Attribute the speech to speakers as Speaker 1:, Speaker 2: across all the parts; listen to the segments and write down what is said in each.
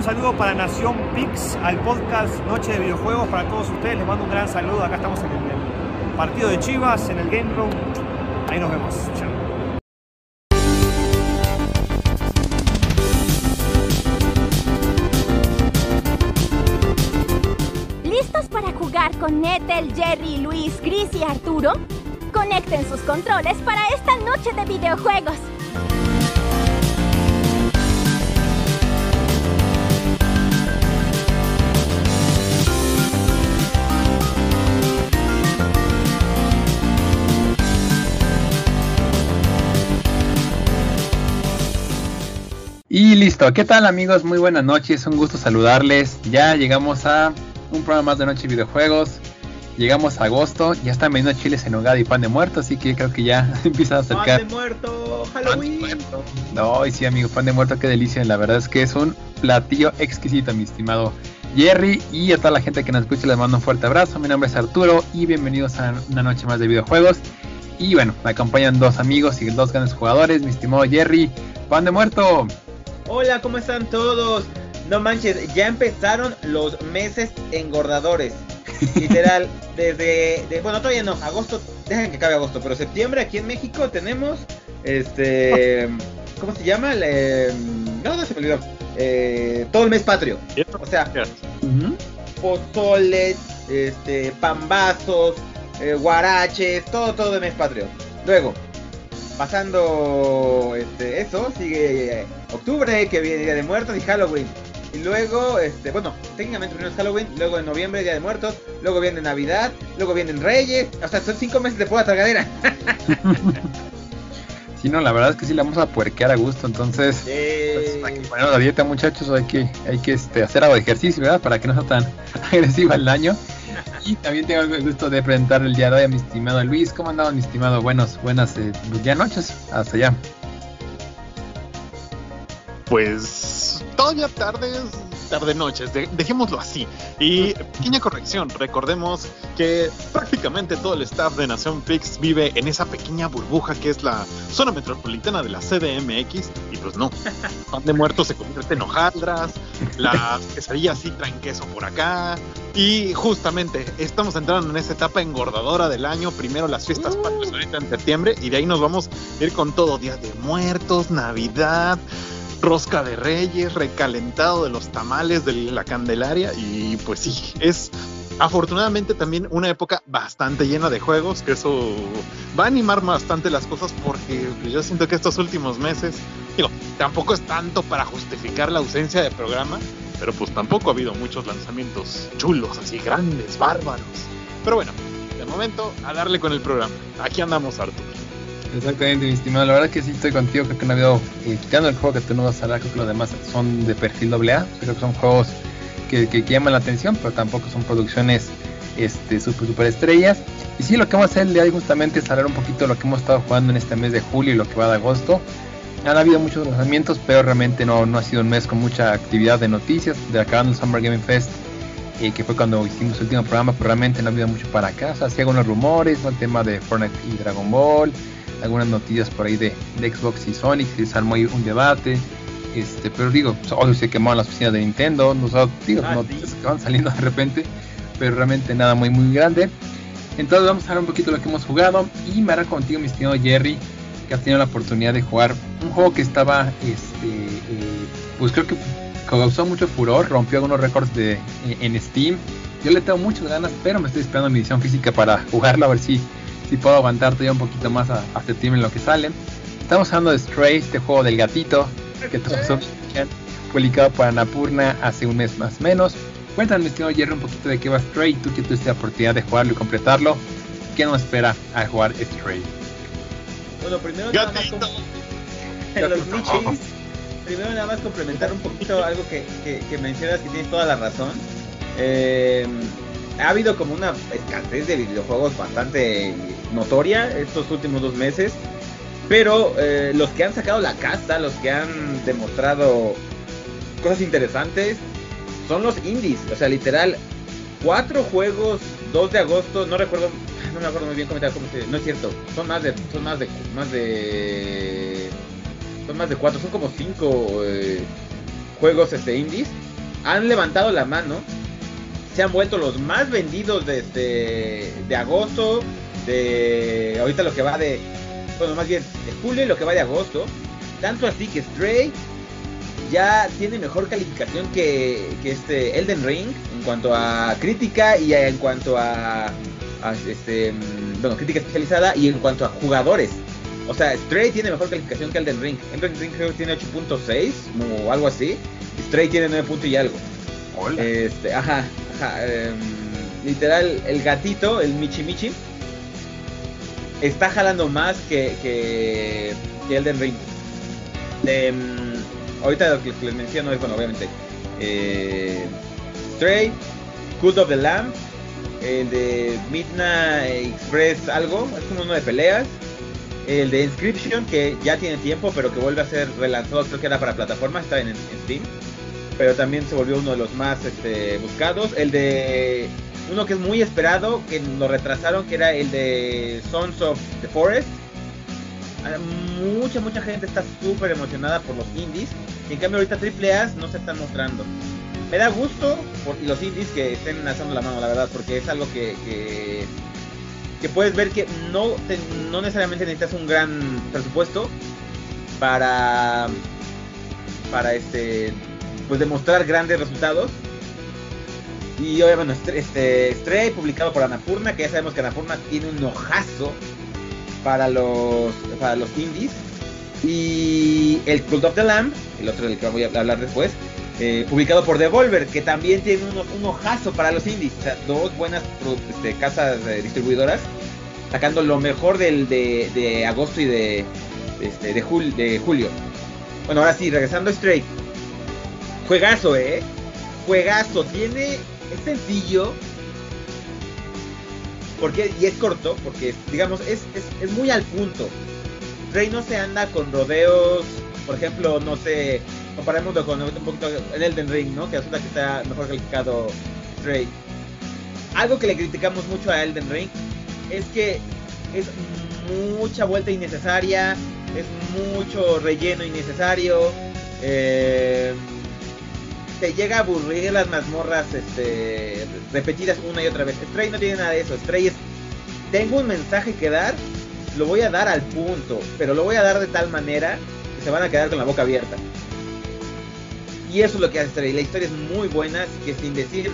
Speaker 1: Un saludo para Nación Pix, al podcast Noche de Videojuegos para todos ustedes. Les mando un gran saludo. Acá estamos en el partido de Chivas, en el Game Room. Ahí nos vemos. Chao.
Speaker 2: ¿Listos para jugar con Ethel, Jerry, Luis, Chris y Arturo? Conecten sus controles para esta noche de videojuegos.
Speaker 3: Listo, ¿qué tal amigos? Muy buenas noches, un gusto saludarles. Ya llegamos a un programa más de Noche de Videojuegos. Llegamos a agosto, ya están vendiendo chiles en hogada y pan de muerto, así que creo que ya empieza a acercar.
Speaker 4: Pan de muerto, Halloween.
Speaker 3: muerto. No, y sí amigos, pan de muerto, qué delicia. La verdad es que es un platillo exquisito, mi estimado Jerry. Y a toda la gente que nos escucha les mando un fuerte abrazo. Mi nombre es Arturo y bienvenidos a una noche más de videojuegos. Y bueno, me acompañan dos amigos y dos grandes jugadores, mi estimado Jerry. Pan de muerto.
Speaker 4: Hola, ¿cómo están todos? No manches, ya empezaron los meses engordadores. Literal, desde. de- bueno, todavía no, agosto, dejen que acabe agosto, pero septiembre aquí en México tenemos. Este. ¿Cómo se llama? El, eh, no, no se me olvidó. Eh, todo el mes patrio. O sea, pozoles, este, pambazos, eh, guaraches, todo, todo de mes patrio. Luego, pasando este, eso, sigue eh, octubre, que viene Día de Muertos y Halloween. Y luego, este, bueno, técnicamente primero es Halloween, luego en noviembre Día de Muertos, luego viene Navidad, luego vienen Reyes, o sea, son cinco meses de pura tragadera.
Speaker 3: Sí, no, la verdad es que sí la vamos a puerquear a gusto, entonces pues, hay que ponernos la dieta muchachos, hay que, hay que este, hacer algo de ejercicio, ¿verdad? Para que no sea tan agresiva el daño. Y también tengo el gusto de presentar el día de hoy a mi estimado Luis. ¿Cómo andaba mi estimado? Buenos, buenas eh, ya noches, hasta allá.
Speaker 5: Pues todavía tardes, tarde noches, de- dejémoslo así. Y pequeña corrección, recordemos que prácticamente todo el staff de Nación Pix vive en esa pequeña burbuja que es la zona metropolitana de la CDMX. Y pues no, pan de muertos se convierte en hojaldras, las quesadillas sí traen queso por acá. Y justamente estamos entrando en esa etapa engordadora del año. Primero las fiestas patrias ahorita en septiembre y de ahí nos vamos a ir con todo, días de muertos, Navidad rosca de reyes, recalentado de los tamales de la Candelaria y pues sí, es afortunadamente también una época bastante llena de juegos, que eso va a animar bastante las cosas porque yo siento que estos últimos meses, digo, tampoco es tanto para justificar la ausencia de programa, pero pues tampoco ha habido muchos lanzamientos chulos, así grandes, bárbaros. Pero bueno, de momento a darle con el programa. Aquí andamos, Arturo.
Speaker 3: Exactamente, mi estimado. La verdad que sí estoy contigo. Creo que no ha habido, eh, quitando el juego que tú no vas a hablar, creo que los demás son de perfil AA. Creo que son juegos que, que- llaman la atención, pero tampoco son producciones este, super, super estrellas. Y sí, lo que vamos a hacer el día de justamente es hablar un poquito de lo que hemos estado jugando en este mes de julio y lo que va de agosto. Han habido muchos lanzamientos, pero realmente no, no ha sido un mes con mucha actividad de noticias. De acabando el Summer Gaming Fest, eh, que fue cuando hicimos el último programa, pero realmente no ha habido mucho para acá. O sea, sí algunos rumores, ¿no? el tema de Fortnite y Dragon Ball, algunas noticias por ahí de, de Xbox y Sonic, se desarmó ahí un debate. Este, pero digo, pues, obvio se quemaron las oficinas de Nintendo, no, o sea, digo,
Speaker 4: Ah,
Speaker 3: noticias
Speaker 4: sí.
Speaker 3: que van saliendo de repente, pero realmente nada muy muy grande. Entonces vamos a hablar un poquito de lo que hemos jugado y me hará contigo mi estimado Jerry, que has tenido la oportunidad de jugar un juego que estaba, este, eh, pues creo que causó mucho furor, rompió algunos récords de, en Steam. Yo le tengo muchas ganas, pero me estoy esperando mi edición física para jugarlo a ver si, si puedo aguantar todavía un poquito más a, a septiembre en lo que sale. Estamos hablando de Stray, este juego del gatito que todos son publicado por Anapurna hace un mes más o menos. Cuéntanos, estimado Jerry, un poquito de qué va Stray, tú que tuviste la oportunidad de jugarlo y completarlo. ¿Qué nos espera al jugar Stray?
Speaker 4: Bueno, primero nada más los nichis. Primero nada más complementar un poquito algo que, que- que mencionas que tienes toda la razón. Eh, ha habido como una escasez de videojuegos bastante notoria estos últimos dos meses. Pero eh, los que han sacado la casa, los que han demostrado cosas interesantes, son los indies. O sea, literal, cuatro juegos, 2 de agosto, no recuerdo, no me acuerdo muy bien cómo, cómo se, no es cierto, son más de, son más de, más de, son más de cuatro, son como cinco eh, juegos este indies han levantado la mano, se han vuelto los más vendidos desde de agosto, de ahorita lo que va de, bueno, más bien de julio y lo que va de agosto. Tanto así que Stray ya tiene mejor calificación que, que este Elden Ring en cuanto a crítica y en cuanto a, a este, mm, bueno, crítica especializada y en cuanto a jugadores. O sea, Stray tiene mejor calificación que Elden Ring. Elden Ring creo que tiene 8.6 o algo así. Stray tiene 9 puntos y algo.
Speaker 3: Hola.
Speaker 4: Este, ajá, ajá. em, literal, el gatito, el Michi Michi, está jalando más que, que, que Elden Ring. Em, ahorita lo que les menciono es, bueno, obviamente, eh, Cult of the Lamb, el de Midnight Express algo, es como uno de peleas. El de Inscription, que ya tiene tiempo, pero que vuelve a ser relanzado, creo que era para plataforma, está en, en Steam. Pero también se volvió uno de los más este, buscados. El de uno que es muy esperado, que lo retrasaron, que era el de Sons of the Forest. Ah, Mucha, mucha gente está súper emocionada por los indies. Y en cambio ahorita AAA no se están mostrando. Me da gusto y los indies que estén alzando la mano, la verdad, porque es algo que, que, puedes ver que no, no necesariamente necesitas un gran presupuesto para, para este, pues demostrar grandes resultados. Y obviamente este, este Stray publicado por Anapurna, que ya sabemos que Anapurna tiene un ojazo para los para los indies. Y el Cult of the Lamb, el otro del que voy a hablar después, eh, publicado por Devolver, que también tiene un, un ojazo para los indies. O sea, dos buenas este, casas eh, distribuidoras sacando lo mejor del, de, de agosto y de, este, de, jul- de julio. Bueno, ahora sí, regresando a Stray. Juegazo, eh. Juegazo. Tiene. Es sencillo. Porque, y es corto, porque digamos, es, es, es muy al punto. Stray no se anda con rodeos. Por ejemplo, no sé. Comparémoslo con un poquito en Elden Ring, ¿no? Que resulta que está mejor calificado Stray. Algo que le criticamos mucho a Elden Ring es que es mucha vuelta innecesaria, es mucho relleno innecesario, eh, te llega a aburrir las mazmorras este, repetidas una y otra vez. Stray no tiene nada de eso, Stray es, tengo un mensaje que dar, lo voy a dar al punto, pero lo voy a dar de tal manera que se van a quedar con la boca abierta. Y eso es lo que hace Stray, la historia es muy buena, así que sin decir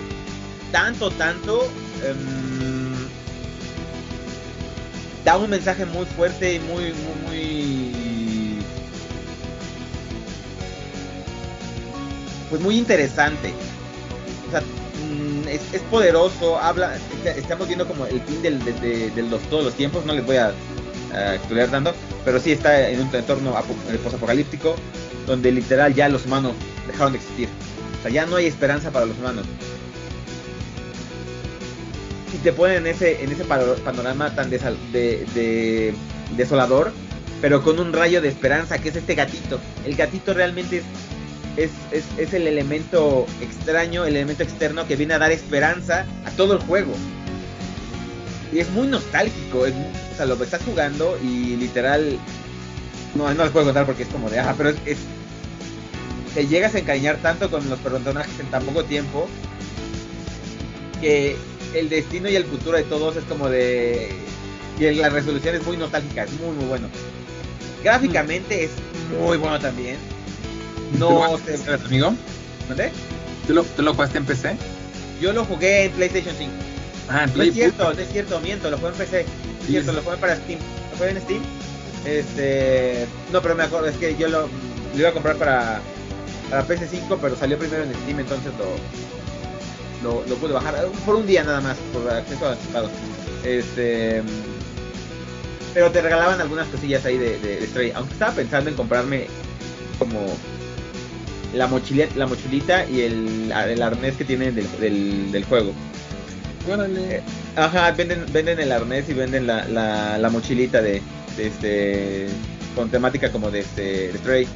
Speaker 4: tanto, tanto, em, da un mensaje muy fuerte y muy, muy, muy. Pues muy interesante. O sea, mm, es, es poderoso, habla. est- Estamos viendo como el fin del, de, de- de todos los tiempos, no les voy a, a explicar tanto, pero sí está en un entorno eh, posapocalíptico donde literal ya los humanos dejaron de existir. O sea, ya no hay esperanza para los humanos y te ponen en ese, en ese panorama tan desal- de, de- desolador, pero con un rayo de esperanza, que es este gatito. El gatito realmente es, es, es, es el elemento extraño, el elemento externo que viene a dar esperanza a todo el juego. Y es muy nostálgico, es o sea, lo estás jugando y literal... No, no les puedo contar porque es como de... Ah, pero es, es- te llegas a encariñar tanto con los personajes en tan poco tiempo que el destino y el futuro de todos es como de y la resolución es muy nostálgica, es muy muy bueno. Gráficamente es muy bueno también.
Speaker 3: ¿Tú
Speaker 4: No
Speaker 3: lo
Speaker 4: sé,
Speaker 3: jugaste, amigo? ¿Tú lo, ¿Tú lo jugaste en PC?
Speaker 4: Yo lo jugué en PlayStation 5.
Speaker 3: Ah, en
Speaker 4: No
Speaker 3: Play.
Speaker 4: es cierto, no es cierto, miento, lo jugué en PC. Es cierto, lo jugué para Steam. Lo jugué en Steam. Este, no, pero me acuerdo, es que yo lo, lo iba a comprar para para PS5, pero salió primero en Steam, entonces lo lo, lo pude bajar eh, por un día nada más, por acceso anticipado. Este pero te regalaban algunas cosillas ahí de, de, de Stray, aunque estaba pensando en comprarme como la mochila, la mochilita y el, el arnés que tienen del, del, del juego.
Speaker 3: Órale.
Speaker 4: Ajá, venden, venden el arnés y venden la, la, la mochilita de, de este con temática como de este de Stray.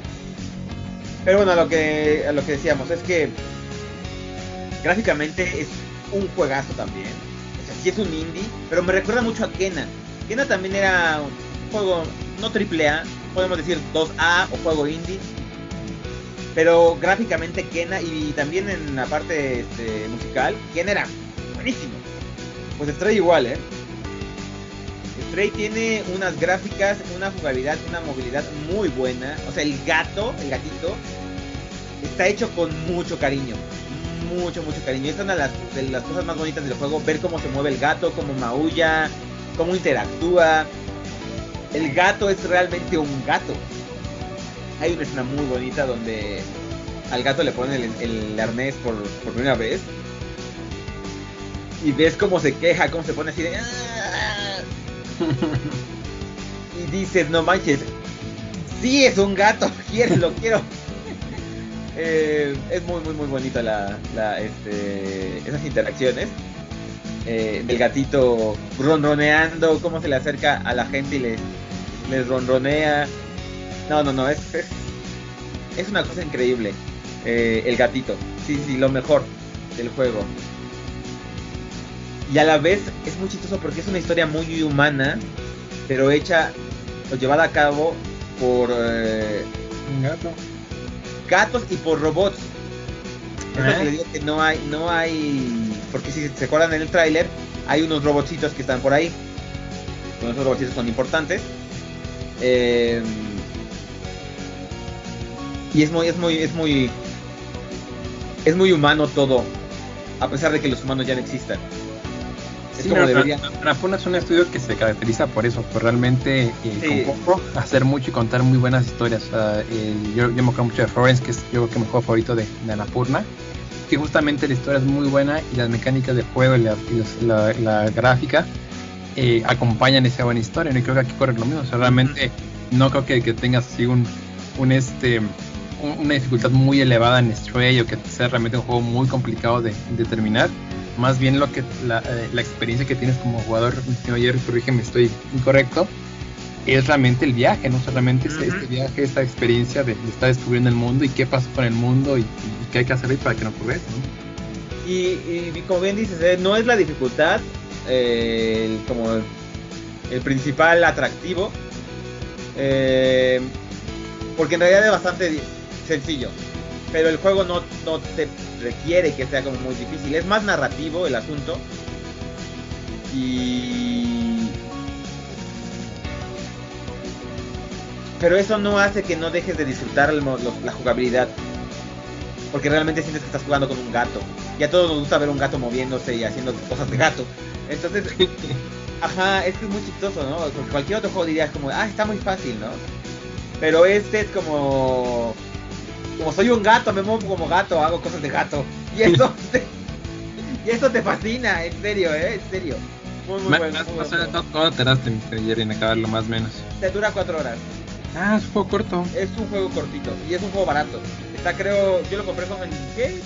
Speaker 4: Pero bueno, a lo que a lo que decíamos es que gráficamente es un juegazo también. O sea, sí es un indie, pero me recuerda mucho a Kena. Kena también era un juego no triple A, podemos decir 2A o juego indie. Pero gráficamente Kena y también en la parte este, musical, Kena era buenísimo. Pues Stray igual, ¿eh? Stray tiene unas gráficas, una jugabilidad, una movilidad muy buena. O sea, el gato, el gatito, está hecho con mucho cariño. Mucho, mucho cariño. Es una de las, de las cosas más bonitas del juego. Ver cómo se mueve el gato, cómo maulla, cómo interactúa. El gato es realmente un gato. Hay una escena muy bonita donde al gato le ponen el, arnés por, por primera vez. Y ves cómo se queja, cómo se pone así de... "Ah". y dices, no manches, sí es un gato, quiero, lo quiero. Eh, es muy, muy, muy bonita la, este, esas interacciones. Eh, del gatito ronroneando, cómo se le acerca a la gente y les, les ronronea. No, no, no, es, es, es una cosa increíble. Eh, el gatito, sí, sí, lo mejor del juego. Y a la vez es muy chistoso porque es una historia muy humana, pero hecha o llevada a cabo por eh,
Speaker 3: Un gato.
Speaker 4: gatos y por robots. Es lo que le digo que no hay, no hay, porque si se acuerdan en el tráiler, hay unos robotcitos que están por ahí. Bueno, esos robotcitos son importantes. Eh, y es muy, es muy, es muy, es muy humano todo, a pesar de que los humanos ya no existan. Es
Speaker 3: Sí,
Speaker 4: como debería.
Speaker 3: Anapurna es un estudio que se caracteriza por eso, por realmente eh,
Speaker 4: Sí.
Speaker 3: con poco hacer mucho y contar muy buenas historias. Eh, yo, yo me acuerdo mucho de Florence, que es yo creo que mi juego favorito de, de Anapurna, que justamente la historia es muy buena y las mecánicas de juego y la, y los- la- la gráfica eh, acompañan esa buena historia. Y creo que aquí corre lo mismo. O sea, realmente no creo que, que tengas así un, un este una dificultad muy elevada en Stray o que sea realmente un juego muy complicado de, de terminar. Más bien lo que la, eh, la experiencia que tienes como jugador, Jerry, corrígeme, estoy incorrecto, es realmente el viaje, ¿no? Solamente este,
Speaker 4: Ujú.
Speaker 3: este viaje, esta experiencia de, de estar descubriendo el mundo y qué pasa con el mundo y, y qué hay que hacer ahí para que no ocurra eso, ¿no?
Speaker 4: Y, y como bien dices, eh, no es la dificultad eh, el- como el, el principal atractivo. eh, porque en realidad es bastante sencillo. Pero el juego no, no te requiere que sea como muy difícil. Es más narrativo el asunto. Y... Pero eso no hace que no dejes de disfrutar el mo- lo- la jugabilidad. Porque realmente sientes que estás jugando con un gato. Y a todos nos gusta ver un gato moviéndose y haciendo cosas de gato. Entonces, ajá, es que es muy chistoso, ¿no? Porque cualquier otro juego dirías como, ah, está muy fácil, ¿no? Pero este es como... Como soy un gato, me muevo como gato, hago cosas de gato. Y eso te, y eso te fascina, en serio, ¿eh? En serio. Muy, muy bueno.
Speaker 3: más-
Speaker 4: muy
Speaker 3: más-
Speaker 4: bueno.
Speaker 3: más- ¿Cuándo tardaste, Mr. Jerry, en acabarlo más o menos?
Speaker 4: Te dura cuatro horas.
Speaker 3: Ah, es un juego corto.
Speaker 4: Es un juego cortito y es un juego barato. Está creo, yo lo compré como en ¿qué?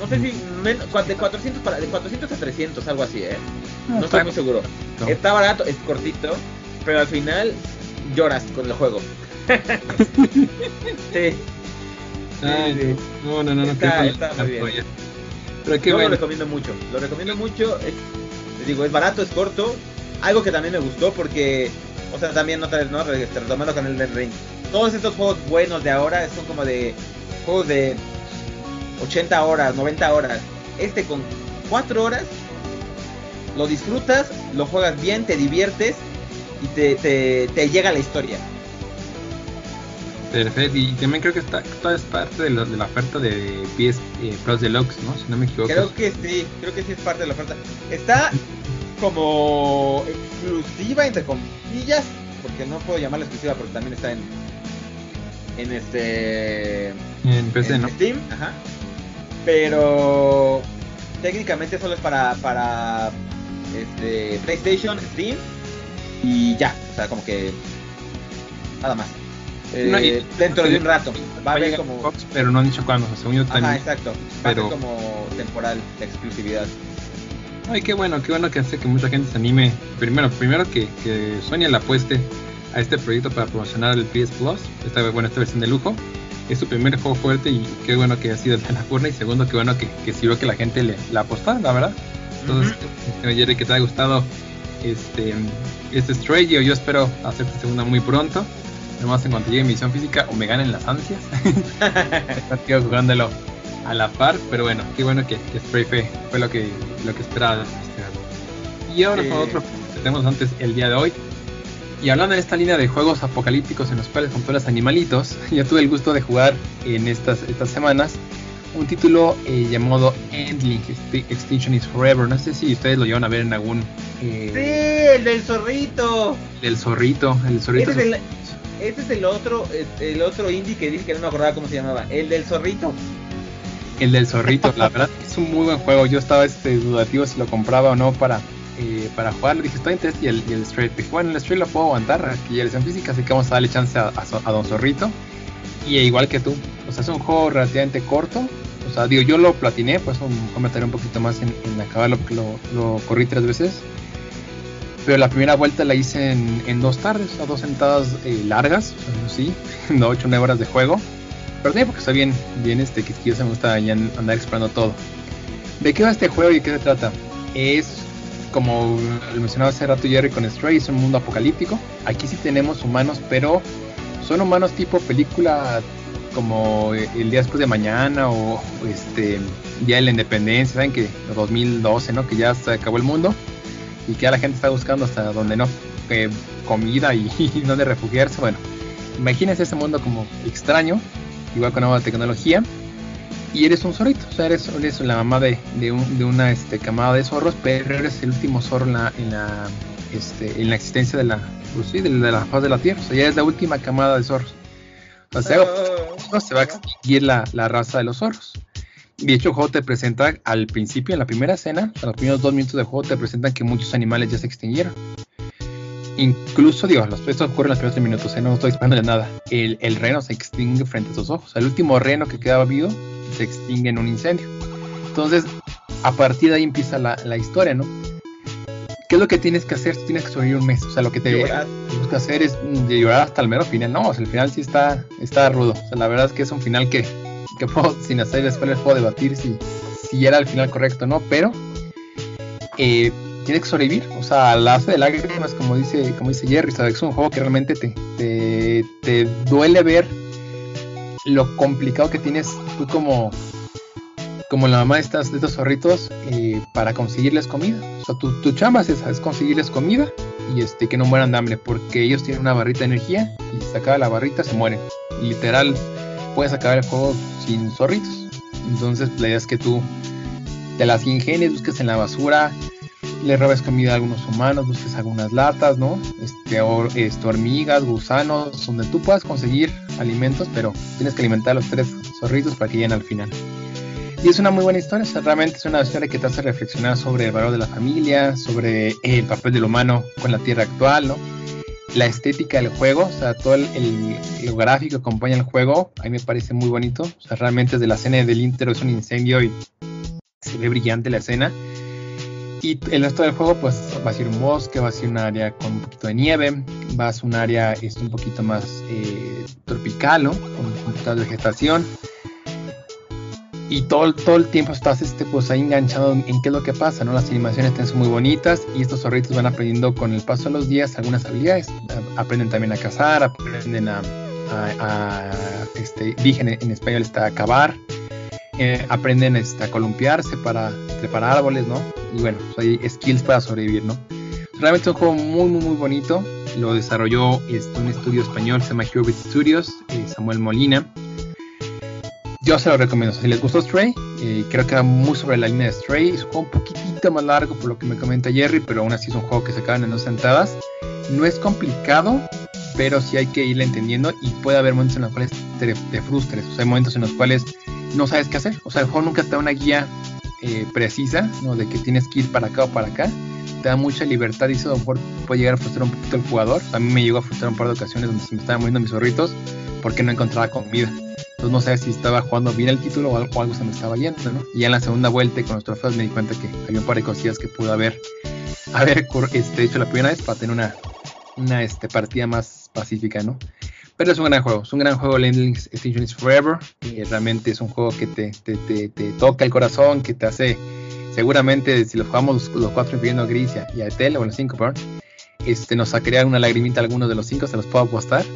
Speaker 4: No sé si men- cua- de 400 para de 400 a 300 algo así, ¿eh? No estoy muy seguro.
Speaker 3: No.
Speaker 4: Está barato, es cortito, pero al final lloras con el juego. sí,
Speaker 3: Ay,
Speaker 4: sí.
Speaker 3: no, no, no, no,
Speaker 4: Está- está muy bien.
Speaker 3: joya. Pero qué
Speaker 4: yo
Speaker 3: bueno.
Speaker 4: lo recomiendo mucho. Lo recomiendo mucho. Es, les digo, es barato, es corto. Algo que también me gustó porque, o sea, también otra vez, ¿no? Re- Retomando con el Elden Ring. Todos estos juegos buenos de ahora son como de juegos de 80 horas, 90 horas. Este con 4 horas lo disfrutas, lo juegas bien, te diviertes y te, te, te llega la historia.
Speaker 3: Perfecto, y también creo que está, toda es parte de, lo- de la oferta de PS eh, Plus Deluxe, ¿no? Si no me equivoco.
Speaker 4: Creo que sí, creo que sí es parte de la oferta. Está como exclusiva entre comillas, porque no puedo llamarla exclusiva porque también está en en este
Speaker 3: En PC,
Speaker 4: en
Speaker 3: ¿no?
Speaker 4: Steam, ajá. Pero técnicamente solo es para para este PlayStation, Steam y ya, o sea, como que nada más. Eh,
Speaker 3: No, y-
Speaker 4: dentro de un rato va a haber como
Speaker 3: pero no han dicho cuándo, según yo
Speaker 4: Ajá,
Speaker 3: también.
Speaker 4: exacto. Va
Speaker 3: pero-
Speaker 4: a ser como temporal de exclusividad.
Speaker 3: Ay, qué bueno, qué bueno que hace que mucha gente se anime. Primero, primero que, que Sony le apueste a este proyecto para promocionar el PS Plus, esta, bueno, esta versión de lujo. Es su primer juego fuerte y qué bueno que ha sido de la curna. Y segundo, qué bueno que, que sirvió que la gente le la apostara, la verdad. Entonces, Jerry, que te haya gustado este, este Stray. Yo, yo espero hacerte segunda muy pronto. Además, en cuanto llegue mi misión física, o me ganen las ansias. Estoy jugándolo a la par, pero bueno, qué bueno que, que Spray fue, fue, lo que lo que esperaba. Y ahora con otro que tenemos antes el día de hoy. Y hablando de esta línea de juegos apocalípticos en los cuales controlas animalitos, yo tuve el gusto de jugar en estas, estas semanas un título eh, llamado Endlink Extinction is Forever. No sé si ustedes lo llevan a ver en algún.
Speaker 4: Eh, sí, el del zorrito.
Speaker 3: El zorrito, el zorrito.
Speaker 4: Ese es el, ese es el otro, el otro indie que dije que no me acordaba cómo se llamaba. El del zorrito.
Speaker 3: El del zorrito, la verdad es un muy buen juego. Yo estaba este, dudativo si lo compraba o no para, eh, para jugarlo. Dije, estoy en y el, y el Street. Dije, bueno, el Street lo puedo aguantar, aquí ya en física, así que vamos a darle chance a, a, Don Zorrito. Y igual que tú, o sea, es un juego relativamente corto. O sea, digo, yo lo platiné, pues un comentario un poquito más en, en acabarlo porque lo, lo, corrí tres veces. Pero la primera vuelta la hice en, en dos tardes, sea, dos sentadas eh, largas, sí, no 8 o 9 horas de juego. También porque está bien, bien este, que me gusta ya andar explorando todo. ¿De qué va este juego y qué se trata? Es como lo mencionaba hace rato Jerry con Stray, es un mundo apocalíptico. Aquí sí tenemos humanos, pero son humanos tipo película como el día después de mañana o este día de la independencia, saben que 2012, ¿no? Que ya se acabó el mundo y que ya la gente está buscando hasta donde no eh, comida y, y donde refugiarse. Bueno, imagínense ese mundo como extraño igual con nueva tecnología. Y eres un zorrito, o sea, eres, eres la mamá de, de, una este, camada de zorros, pero eres el último zorro en la, en la, este, en la existencia de la, pues de, la faz de la Tierra. O sea, ya es la última camada de zorros. O sea, oh. se va a extinguir la, la raza de los zorros. De hecho, el juego te presenta al principio, en la primera escena, a los primeros dos minutos del juego, te presentan que muchos animales ya se extinguieron incluso, digo, esto ocurre en los primeros minutos, ¿eh? no estoy esperando de nada. El, el, reno se extingue frente a sus ojos. El último reno que quedaba vivo se extingue en un incendio. Entonces, a partir de ahí empieza la, la historia, ¿no? ¿Qué es lo que tienes que hacer? Tienes que sobrevivir un mes. O sea, lo que te gusta hacer es llorar hasta el mero final. No, o sea, el final sí está, está rudo. O sea, la verdad es que es un final que, que puedo, sin hacer después puedo debatir si, si era el final correcto o no, pero eh, tiene que sobrevivir. O sea, la hace de lágrimas, como dice, como dice Jerry, ¿sabes? es un juego que realmente te, te, te, duele ver lo complicado que tienes tú como, como la mamá de, estas, de estos zorritos eh, para conseguirles comida. O sea, tu, tu chamba es esa, es conseguirles comida y este, que no mueran de hambre, porque ellos tienen una barrita de energía y se acaba la barrita se mueren. literal, puedes acabar el juego sin zorritos. Entonces, la idea es que tú te las ingenies, busques en la basura, le robes comida a algunos humanos, busques algunas latas, ¿no? Este, este, hormigas, gusanos, donde tú puedas conseguir alimentos, pero tienes que alimentar a los tres zorritos para que lleguen al final. Y es una muy buena historia, realmente es una historia que te hace reflexionar sobre el valor de la familia, sobre el papel del humano con la tierra actual, ¿no? La estética del juego, o sea, todo el, el, gráfico que acompaña el juego, a mí me parece muy bonito. O sea, realmente desde la escena del intro es un incendio y se ve brillante la escena y el resto del juego, pues va a ser un bosque, va a ser un área con un poquito de nieve, va a ser un área este, un poquito más eh, tropical, ¿no? Con un poquito de vegetación. Y todo, todo el tiempo estás este, pues, ahí enganchado en, qué es lo que pasa, ¿no? Las animaciones están muy bonitas y estos zorritos van aprendiendo con el paso de los días algunas habilidades. Aprenden también a cazar, aprenden a, a, este, dije en, español está a cavar, eh, aprenden este, a columpiarse para preparar árboles, ¿no? Y bueno, pues hay skills para sobrevivir, ¿no? Realmente es un juego muy, muy, muy bonito. Lo desarrolló este, un estudio español, se llama Cubit Studios, eh, Samuel Molina. Yo se lo recomiendo. Si les gustó Stray, eh, creo que va muy sobre la línea de Stray. Es un juego un poquitito más largo por lo que me comenta Jerry, pero aún así es un juego que se acaban en dos sentadas. No es complicado, pero sí hay que irle entendiendo y puede haber momentos en los cuales te, te frustres. O sea, hay momentos en los cuales no sabes qué hacer. O sea, el juego nunca te da una guía eh, precisa. De que tienes que ir para acá o para acá. Te da mucha libertad y eso puede llegar a frustrar un poquito al jugador. A mí me llegó a frustrar un par de ocasiones donde se me estaban muriendo mis zorritos porque no encontraba comida. Entonces no sabes si estaba jugando bien el título o algo, se me estaba yendo, ¿no? Y ya en la segunda vuelta con los trofeos me di cuenta que había un par de cosillas que pude haber, haber este, hecho la primera vez para tener una, una este, partida más pacífica, ¿no? Pero es un gran juego, es un gran juego Lendings Extinction is Forever. Y realmente es un juego que te, te, te, toca el corazón, que te hace, seguramente si lo jugamos los, cuatro incluyendo a Gris y a Etel, o los cinco, perdón, este, nos sacaría una lagrimita alguno de los cinco, se los puedo apostar.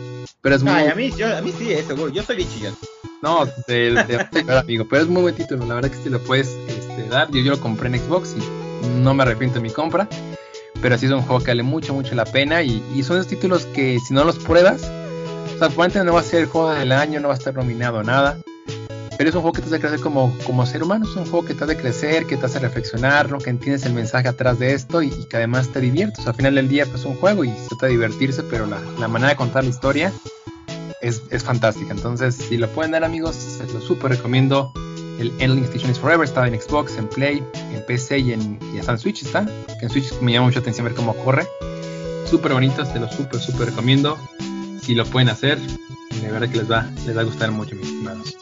Speaker 3: Pero es muy...
Speaker 4: Ay, a mí, yo, a mí sí, eh, seguro. Yo soy bien chillón.
Speaker 3: No, de, de, amigo, pero es muy buen título, la verdad que sí lo puedes este, dar. Yo, yo lo compré en Xbox y no me arrepiento de mi compra, pero sí es un juego que vale mucho, mucho la pena y, y son esos títulos que si no los pruebas, o sea, probablemente no va a ser el juego del año, no va a estar nominado a nada, pero es un juego que te hace crecer como, como ser humano, es un juego que te hace crecer, que te hace reflexionar, que entiendes el mensaje atrás de esto y, que además te diviertes. Al final del día pues es un juego y se trata de divertirse, pero la, manera de contar la historia es, es, fantástica. Entonces, si lo pueden dar amigos, se lo súper recomiendo. El Endling Station is Forever está en Xbox, en Play, en PC y, en, y hasta en Switch está. En Switch me llama mucho atención ver cómo corre. Súper bonito, se lo súper, súper recomiendo. Si lo pueden hacer, de verdad que les va, les va a gustar mucho, mis estimados.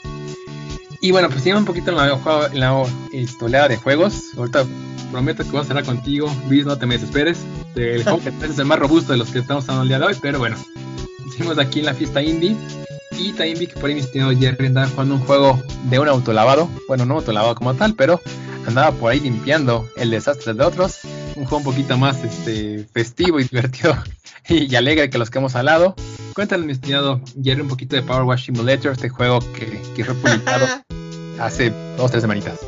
Speaker 3: Y bueno, pues tiene un poquito en la, en la historia de juegos. Ahorita prometo que voy a cerrar contigo. Luis, no te me desesperes. El juego que es el más robusto de los que estamos hablando el día de hoy, pero bueno, hicimos aquí en la fiesta indie. Y también vi que por ahí mi estimado Jerry andaba jugando un juego de un autolavado. Bueno, no autolavado como tal, pero andaba por ahí limpiando el desastre de otros. Un juego un poquito más este, festivo y divertido y alegre que los que hemos hablado. Cuéntale, mi estimado Jerry, un poquito de Power Wash Simulator, este juego que, que fue publicado hace dos o tres semanitas.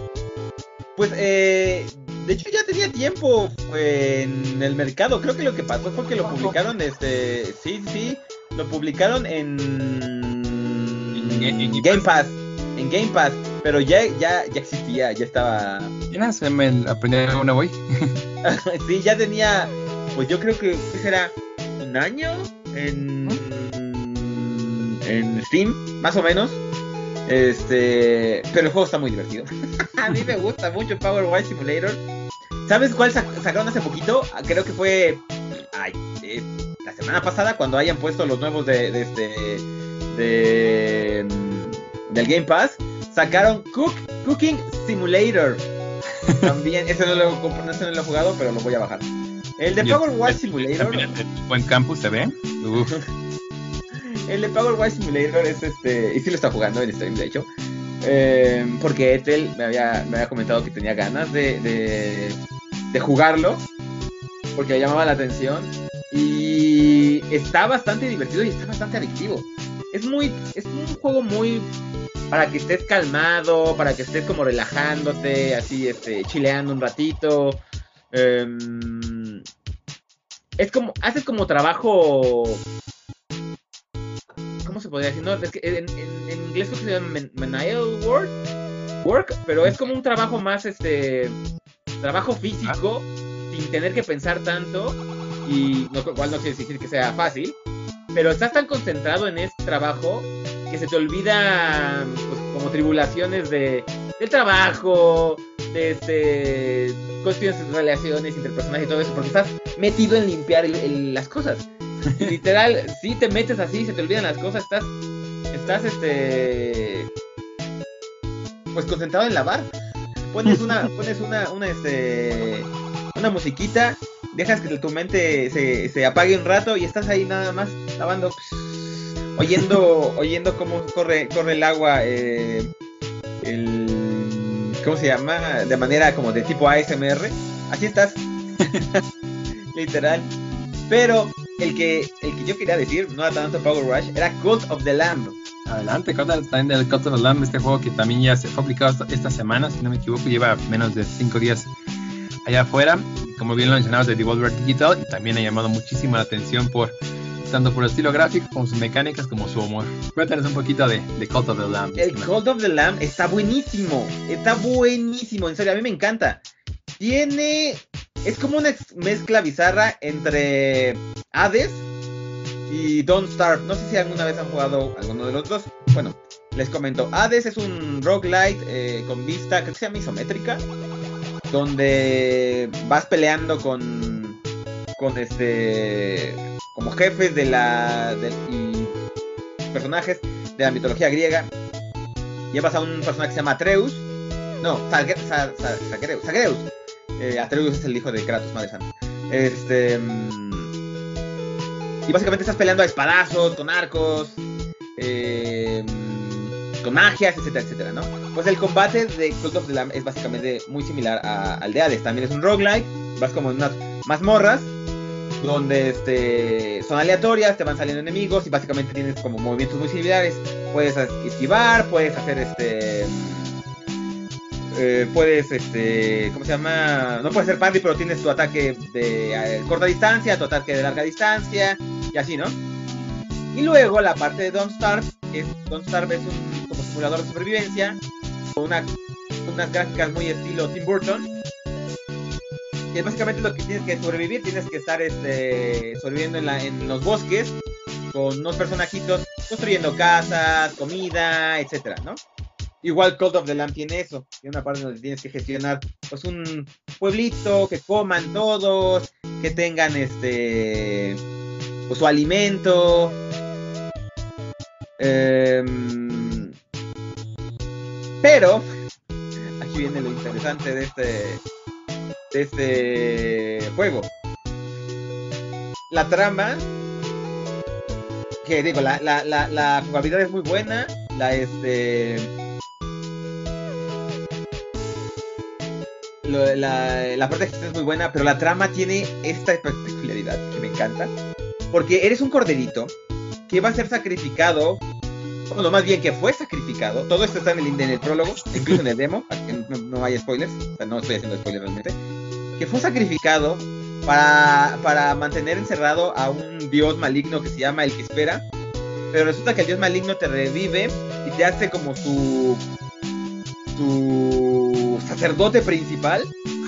Speaker 4: Pues, eh, de hecho ya tenía tiempo en el mercado. Creo que lo que pasó fue que lo publicaron desde... Sí, sí, lo publicaron en, en, en Game Pass. En Game Pass. Pero ya, ya, ya existía, ya estaba.
Speaker 3: ¿Ya se me aprendí una voy?
Speaker 4: sí, ya tenía. Pues yo creo que será un año en, en Steam, más o menos. Este, pero el juego está muy divertido. a mí me gusta mucho Power Wild Simulator. ¿Sabes cuál sac sacaron hace poquito? Creo que fue ay, eh, la semana pasada cuando hayan puesto los nuevos de, de este de del Game Pass. Sacaron Cook Cooking Simulator. También, ese no, lo, ese no lo he jugado, pero lo voy a bajar. El de Power Wild Simulator.
Speaker 3: Buen campus se ve. Uf.
Speaker 4: El de Power Wild Simulator es este. Y sí lo está jugando en stream, de hecho. Eh, porque Ethel me había, me había comentado que tenía ganas de, de, de jugarlo. Porque le llamaba la atención. Y está bastante divertido y está bastante adictivo. Es muy. Es un juego muy. Para que estés calmado, para que estés como relajándote, así, este, chileando un ratito. Eh, es como. Haces como trabajo ¿cómo se podría decir? No, es que en, en, en inglés creo que se llama menial work, work, pero es como un trabajo más, este, trabajo físico, ah. sin tener que pensar tanto, y no, igual no quiere decir que sea fácil, pero estás tan concentrado en este trabajo que se te olvida, pues, como tribulaciones de, del trabajo, este, cuestiones de relaciones interpersonales y todo eso, porque estás metido en limpiar el, el, las cosas. Literal, si te metes así, se te olvidan las cosas, estás, estás, este, pues concentrado en lavar. Pones una, pones una, una, este, una musiquita, dejas que tu mente se, se apague un rato y estás ahí nada más lavando, oyendo, oyendo cómo corre, corre el agua, eh, el, ¿cómo se llama? De manera como de tipo ASMR. Así estás. Literal. Pero el que, el que yo quería decir, no era tanto Power Rush, era Cult of the Lamb.
Speaker 3: Adelante, también del Cult of the Lamb, este juego que también ya se fue aplicado esta, esta semana, si no me equivoco, lleva menos de 5 días allá afuera. Como bien lo mencionabas de Devolver Digital, y también ha llamado muchísimo la atención por tanto por el estilo gráfico, como sus mecánicas, como su humor. Cuéntanos un poquito de, de Cult of the Lamb.
Speaker 4: El Cult of the Lamb está buenísimo, está buenísimo, en serio, a mí me encanta. Tiene es como una mezcla bizarra entre Hades y Don't Starve. No sé si alguna vez han jugado alguno de los dos. Bueno, les comento. Hades es un roguelite eh, con vista, creo que se llama isométrica, donde vas peleando con con este como jefes de la de, y personajes de la mitología griega. Llevas a un personaje que se llama Atreus. No, Zagreus. Zagreus. Eh, Atreus es el hijo de Kratos, madre santa. Este. Y básicamente estás peleando a espadazos, con arcos, eh, con magias, etcétera, etcétera, ¿no? Pues el combate de Cult of the Lamb es básicamente muy similar a, al de Hades. También es un roguelike, vas como en unas mazmorras donde este, son aleatorias, te van saliendo enemigos y básicamente tienes como movimientos muy similares. Puedes esquivar, puedes hacer este... eh, puedes, este, ¿cómo se llama? No puedes ser parry, pero tienes tu ataque de eh, corta distancia, tu ataque de larga distancia y así, ¿no? Y luego la parte de Don't Starve, es, Don't Starve es un como simulador de supervivencia, con una, unas gráficas muy estilo Tim Burton. Básicamente lo que tienes que sobrevivir, tienes que estar este, sobreviviendo en, la, en los bosques con unos personajitos construyendo casas, comida, etcétera, ¿no? Igual Cult of the Lamb tiene eso, tiene una parte donde tienes que gestionar pues un pueblito, que coman todos, que tengan este pues su alimento. Em, pero aquí viene lo interesante de este de este juego. La trama que digo, la, la, la, la jugabilidad es muy buena, la este la, la parte de es muy buena, pero la trama tiene esta peculiaridad que me encanta. Porque eres un corderito que va a ser sacrificado, bueno, más bien que fue sacrificado. Todo esto está en el, prólogo, incluso en el demo, no, no hay spoilers, o sea, no estoy haciendo spoilers realmente. Que fue sacrificado para, para mantener encerrado a un dios maligno que se llama el que espera. Pero resulta que el dios maligno te revive y te hace como su tu sacerdote principal.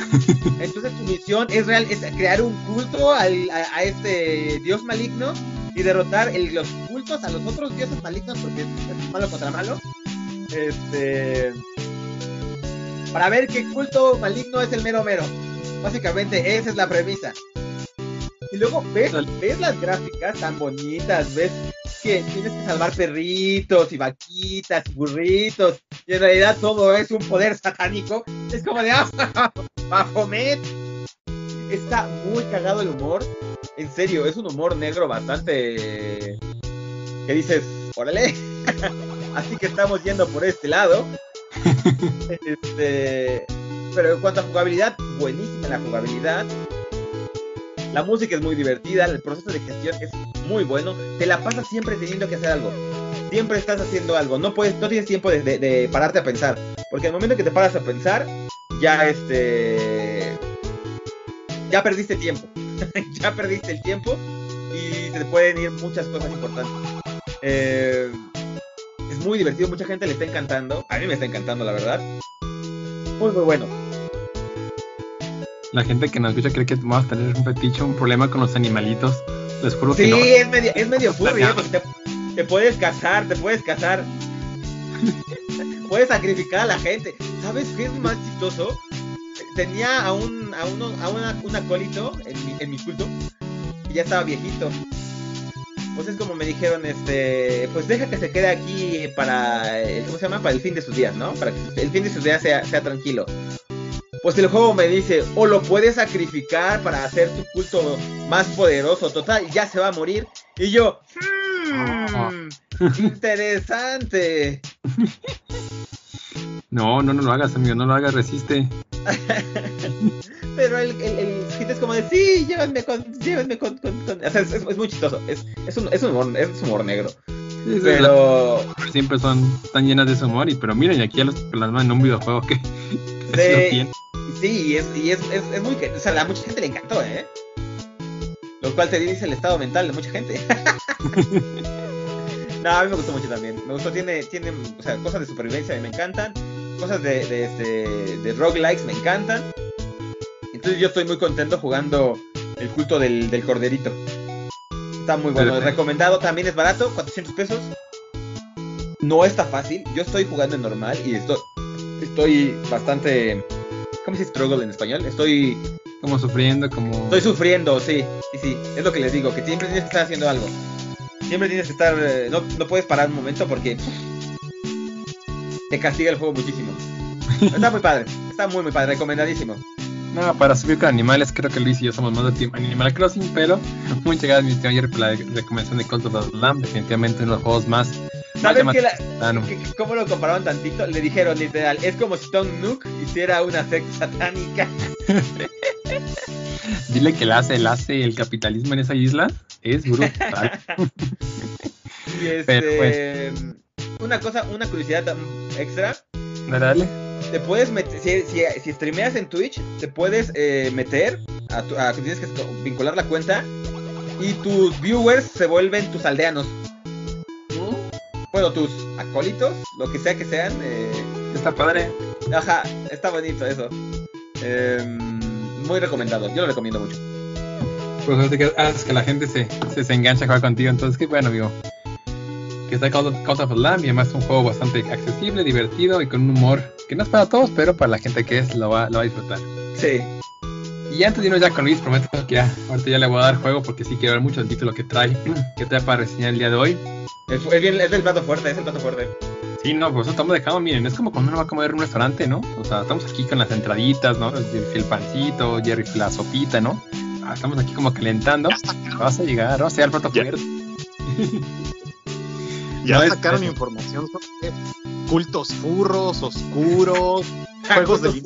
Speaker 4: Entonces tu misión es real, es crear un culto al- a, a este dios maligno y derrotar el- los cultos a los otros dioses malignos porque es, es malo contra malo. Este para ver qué culto maligno es el mero mero. Básicamente esa es la premisa. Y luego ves, ves las gráficas tan bonitas, ves que tienes que salvar perritos y vaquitas y burritos y en realidad todo es un poder satánico. Es como de ¡ah! Baphomet. Está muy cagado el humor. En serio, es un humor negro bastante. que dices, órale. Así que estamos yendo por este lado. Este. Pero en cuanto a jugabilidad, buenísima la jugabilidad. La música es muy divertida, el proceso de gestión es muy bueno. Te la pasas siempre teniendo que hacer algo. Siempre estás haciendo algo. No puedes, no tienes tiempo de, pararte a pensar. Porque al momento que te paras a pensar, ya este. Ya perdiste tiempo. ya perdiste el tiempo. Y se te pueden ir muchas cosas importantes. Eh, es muy divertido, mucha gente le está encantando. A mí me está encantando, la verdad. Muy, muy bueno.
Speaker 3: La gente que nos escucha cree que vamos a tener un fetiche, un problema con los animalitos. Les juro que
Speaker 4: Sí,
Speaker 3: no.
Speaker 4: es medio, es medio furry, ¿eh?
Speaker 3: Planeado.
Speaker 4: porque te, te puedes casar, te puedes casar. puedes sacrificar a la gente. ¿Sabes qué es más chistoso? Tenía a un, a uno, a una, un acólito en mi, en mi culto y ya estaba viejito. Pues es como me dijeron, este, pues deja que se quede aquí para, el- ¿cómo se llama? Para el fin de sus días, ¿no? Para que el fin de sus días sea, sea tranquilo. Pues el juego me dice, o lo puedes sacrificar para hacer tu culto más poderoso, total, ya se va a morir. Y yo, hmm, interesante.
Speaker 3: No, no, no lo hagas, amigo, no lo hagas, resiste.
Speaker 4: Pero el, el, el es como de, sí, llévenme con, llévenme con, con, con-". O sea, es, es- es muy chistoso, es, es, un, es, un humor, es humor negro.
Speaker 3: Sí,
Speaker 4: Pero,
Speaker 3: las- siempre son tan llenas de ese humor, y pero miren, aquí ya los plasman en un videojuego que, que sí
Speaker 4: Sí. y es, y es, es, es muy, que- o sea, a mucha gente le encantó, ¿eh? Lo cual te dice el estado mental de mucha gente. no, a mí me gustó mucho también. Me gustó, tiene, tiene, o sea, cosas de supervivencia me encantan. Cosas de, de, este, de roguelikes me encantan. Entonces yo estoy muy contento jugando el culto del, del corderito. Está muy bueno, recomendado, también es barato, 400 pesos. No está fácil, yo estoy jugando en normal y estoy, estoy bastante... ¿Cómo se dice struggle en español? Estoy
Speaker 3: Como sufriendo, como.
Speaker 4: Estoy sufriendo, sí, sí, sí. Es lo que les digo, que siempre tienes que estar haciendo algo. Siempre tienes que estar. eh, no, no puedes parar un momento porque. Te castiga el juego muchísimo. Está muy padre, está muy, muy padre, recomendadísimo.
Speaker 3: No, para subir con animales, creo que Luis y yo somos más de Team Animal Crossing, pero muchas gracias, mi Jerry, por la recomendación de Cult of the Lamb. Definitivamente uno de los juegos más.
Speaker 4: ¿Sabes la, que- cómo lo compararon tantito? Le dijeron literal, es como si Tom Nook hiciera una secta satánica.
Speaker 3: Dile que el hace, el hace el capitalismo en esa isla es brutal.
Speaker 4: Y este, una cosa, una curiosidad extra.
Speaker 3: Dale.
Speaker 4: Te puedes meter, si, si, si streameas en Twitch, te puedes eh, meter a, tu, a tienes que vincular la cuenta y tus viewers se vuelven tus aldeanos. Bueno, tus acólitos, lo que sea que sean. Eh,
Speaker 3: está padre.
Speaker 4: Ajá, está bonito eso. Eh, muy recomendado, yo lo recomiendo mucho.
Speaker 3: Pues haces que la gente se, se, se engancha a jugar contigo, entonces qué bueno, amigo. Que está Call of Lamb y además es un juego bastante accesible, divertido y con un humor que no es para todos, pero para la gente que es lo va, lo va a disfrutar.
Speaker 4: Sí.
Speaker 3: Y antes de irnos ya con Luis, prometo que ya, ahorita ya le voy a dar juego porque sí quiero ver mucho el título que trae, que trae para reseñar el día de hoy.
Speaker 4: Es, es, bien, es el plato fuerte, es el plato fuerte.
Speaker 3: Sí, no, pues eso estamos dejando, miren, es como cuando uno va a comer en un restaurante, ¿no? O sea, estamos aquí con las entraditas, ¿no? El pancito, Jerry, la sopita, ¿no? Ah, estamos aquí como calentando. Vas a llegar, vas a llegar al plato fuerte.
Speaker 5: Ya no sacaron es, información sobre cultos furros, oscuros, juegos de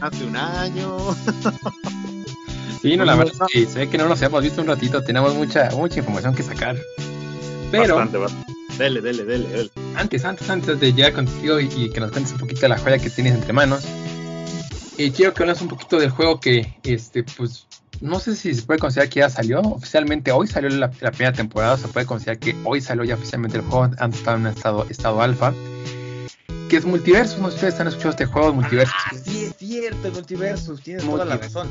Speaker 5: hace un año.
Speaker 3: sí, no, la verdad es que se ve que no nos hemos visto un ratito, tenemos mucha, mucha información que sacar. Pero.
Speaker 5: Bastante, bastante. Dele, dele, dele, dele.
Speaker 3: Antes, antes, antes de llegar contigo y, y, que nos cuentes un poquito de la joya que tienes entre manos, eh, quiero que hables un poquito del juego que, este, pues, no sé si se puede considerar que ya salió. Oficialmente hoy salió la, la primera temporada. Se puede considerar que hoy salió ya oficialmente el juego. Antes estaba en estado, estado alfa. Que es multiverso. No sé si ustedes han escuchado este juego de multiverso.
Speaker 4: Ah, sí, es cierto, el multiverso. Tienes toda la razón.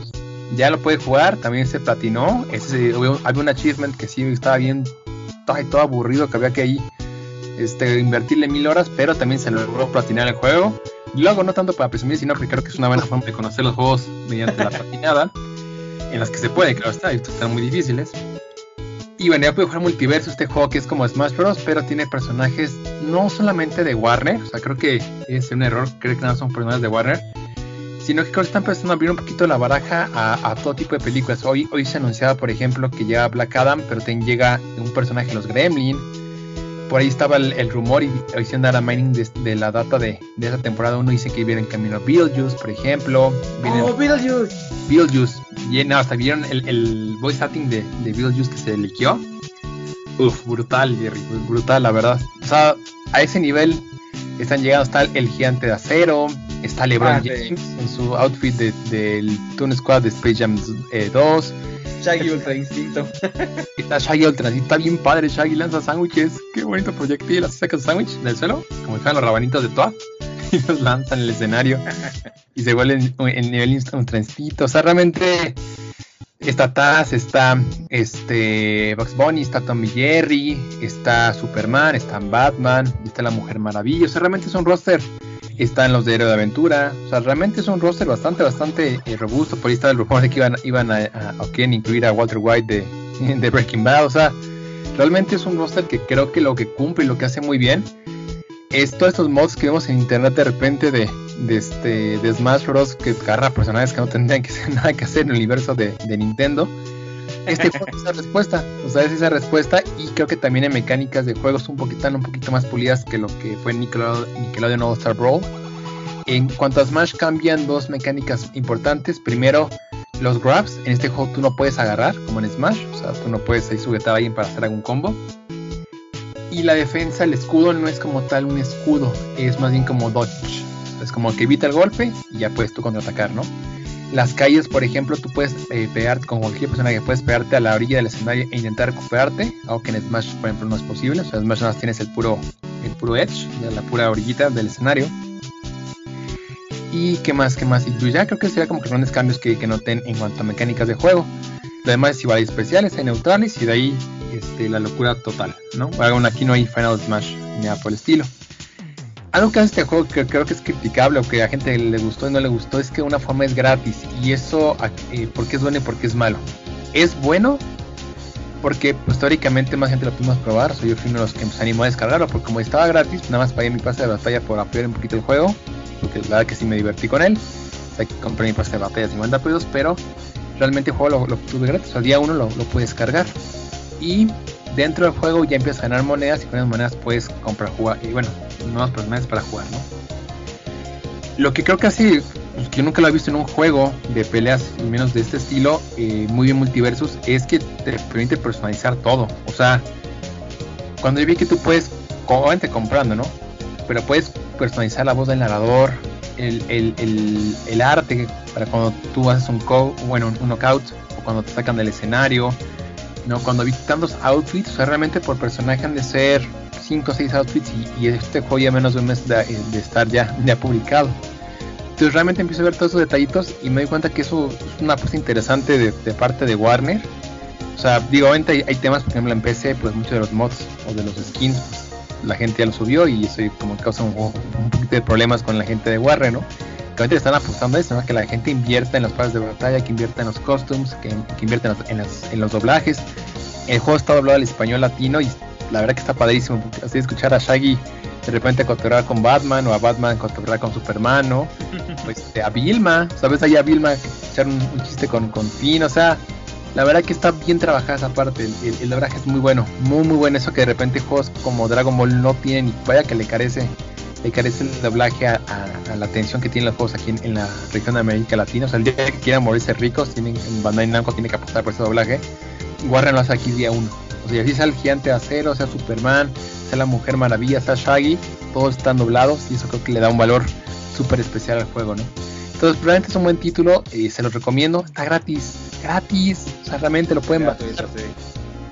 Speaker 3: Ya lo puede jugar. También se platinó. Ese, había un achievement que sí estaba bien. Todo, todo aburrido. Que había que ahí este, invertirle mil horas. Pero también se logró platinar el juego. Y lo hago no tanto para presumir, sino porque creo que es una buena forma de conocer los juegos mediante la platinada en las que se puede, claro está, estos están muy difíciles. Y bueno, ya puede jugar multiverso, este juego que es como Smash Bros, pero tiene personajes no solamente de Warner, o sea, creo que es un error creer que nada son personajes de Warner, sino que creo que están empezando a abrir un poquito la baraja a, a, todo tipo de películas. Hoy, hoy se anunciaba, por ejemplo, que llega Black Adam, pero también llega un personaje de los Gremlin. Por ahí estaba el, el rumor y se anda mining de, de, la data de, de esa temporada. Uno dice que viene en camino Beetlejuice, por ejemplo. Viene
Speaker 4: ¡Oh, Beetlejuice!
Speaker 3: Beetlejuice. Y no, hasta vieron el, el voice acting de, de Beetlejuice que se liqueó. Uf, brutal, Jerry, brutal, la verdad. O sea, a ese nivel están llegando. Está el gigante de acero, está LeBron ah, James sí. en su outfit del de, Toon Squad de Space Jam eh, 2.
Speaker 4: Shaggy Ultra Instinto.
Speaker 3: está Shaggy Ultra Instinto, está bien padre. Shaggy lanza sándwiches. Qué bonito proyectil. Así saca sándwich del suelo, como dejan los rabanitos de Toad. Y los lanzan en el escenario. y se vuelven en nivel Ultra Instinto. O sea, realmente está Taz, está este Bugs Bunny, está Tommy Jerry, está Superman, está Batman, está la Mujer Maravilla. O sea, realmente es un roster. Están los de Héroe de Aventura. O sea, realmente es un roster bastante, bastante eh, robusto. Por ahí estaba el rumor de que iban, iban a, a, a quieren incluir a Walter White de, de Breaking Bad. O sea, realmente es un roster que creo que lo que cumple y lo que hace muy bien es todos estos mods que vemos en internet de repente de, de, este, de Smash Bros. que agarra personajes que no tendrían que hacer nada que hacer en el universo de, de Nintendo. Este juego es esa respuesta, o sea, es esa respuesta y creo que también hay mecánicas de juegos un poquito, un poquito más pulidas que lo que fue Nickelodeon, Nickelodeon All Star Brawl. En cuanto a Smash cambian dos mecánicas importantes. Primero, los grabs. En este juego tú no puedes agarrar como en Smash, o sea, tú no puedes ahí sujetar a alguien para hacer algún combo. Y la defensa, el escudo no es como tal un escudo, es más bien como dodge. Es como que evita el golpe y ya puedes tú contraatacar, ¿no? Las calles, por ejemplo, tú puedes eh, pegarte con cualquier persona que puedes pegarte a la orilla del escenario e intentar recuperarte, aunque en Smash, por ejemplo, no es posible. O sea, en Smash nada más tienes el puro, el puro edge, la pura orillita del escenario. Y qué más, qué más. Y pues ya creo que sería como que grandes cambios que, que noten en cuanto a mecánicas de juego. Lo demás es igual, hay especiales, hay neutrales y de ahí este, la locura total, ¿no? Bueno, aquí no hay Final Smash ni nada por el estilo. Algo que hace este juego que creo que es criticable o que a gente le gustó y no le gustó es que una forma es gratis y eso, eh, ¿por qué es bueno y por qué es malo? Es bueno porque pues teóricamente más gente lo pudimos probar, soy yo fui uno de los que se animó a descargarlo porque como estaba gratis, nada más pagué mi pase de batalla por apoyar un poquito el juego, porque la verdad que sí me divertí con él, o compré mi pase de batalla de 50 pesos, pero realmente el juego lo, lo tuve gratis, al día uno lo, lo pude descargar. Y dentro del juego ya empiezas a ganar monedas y con esas monedas puedes comprar jugar y bueno nuevos personajes para jugar ¿no? lo que creo que hace pues, que yo nunca lo he visto en un juego de peleas, al menos de este estilo, eh, muy bien multiversus, es que te permite personalizar todo. O sea, cuando yo vi que tú puedes, obviamente comprando, ¿no? Pero puedes personalizar la voz del narrador, el, el, el, el arte para cuando tú haces un, bueno, un knockout o cuando te sacan del escenario, ¿no? Cuando vi tantos outfits, o sea, realmente por personaje han de ser 5 o 6 outfits y, este juego ya menos de un mes de, estar ya, ya publicado. Entonces realmente empiezo a ver todos esos detallitos y me doy cuenta que eso es una cosa interesante de, parte de Warner. O sea, digo, obviamente hay, temas, por ejemplo, en PC, pues muchos de los mods o de los skins, pues, la gente ya lo subió y eso como causa un, un, poquito de problemas con la gente de Warner, ¿no? Que están apostando a eso, ¿no? Que la gente invierta en los pares de batalla, que invierta en los costumes, que, que invierta en los, en, los, doblajes. El juego está doblado al español latino y la verdad que está padrísimo. Así escuchar a Shaggy de repente cotorrear con Batman o a Batman cotorrear con Superman, ¿no? Pues este, a Vilma, ¿sabes? Ahí a Vilma echar un, chiste con, con Finn, o sea, la verdad que está bien trabajada esa parte, el, el, doblaje es muy bueno, muy muy bueno, eso que de repente juegos como Dragon Ball no tienen, y vaya que le carece, le carece el doblaje a, la atención que tienen los juegos aquí en, la región de América Latina, o sea, el día que quieran morirse ricos, tienen, en Bandai Namco tiene que apostar por ese doblaje, Warren lo hace aquí día uno, o sea, si sea el gigante acero, sea Superman, sea la Mujer Maravilla, sea Shaggy, todos están doblados y eso creo que le da un valor súper especial al juego, ¿no? Entonces, realmente es un buen título, y se los recomiendo, está gratis, gratis, o sea, realmente lo pueden bajar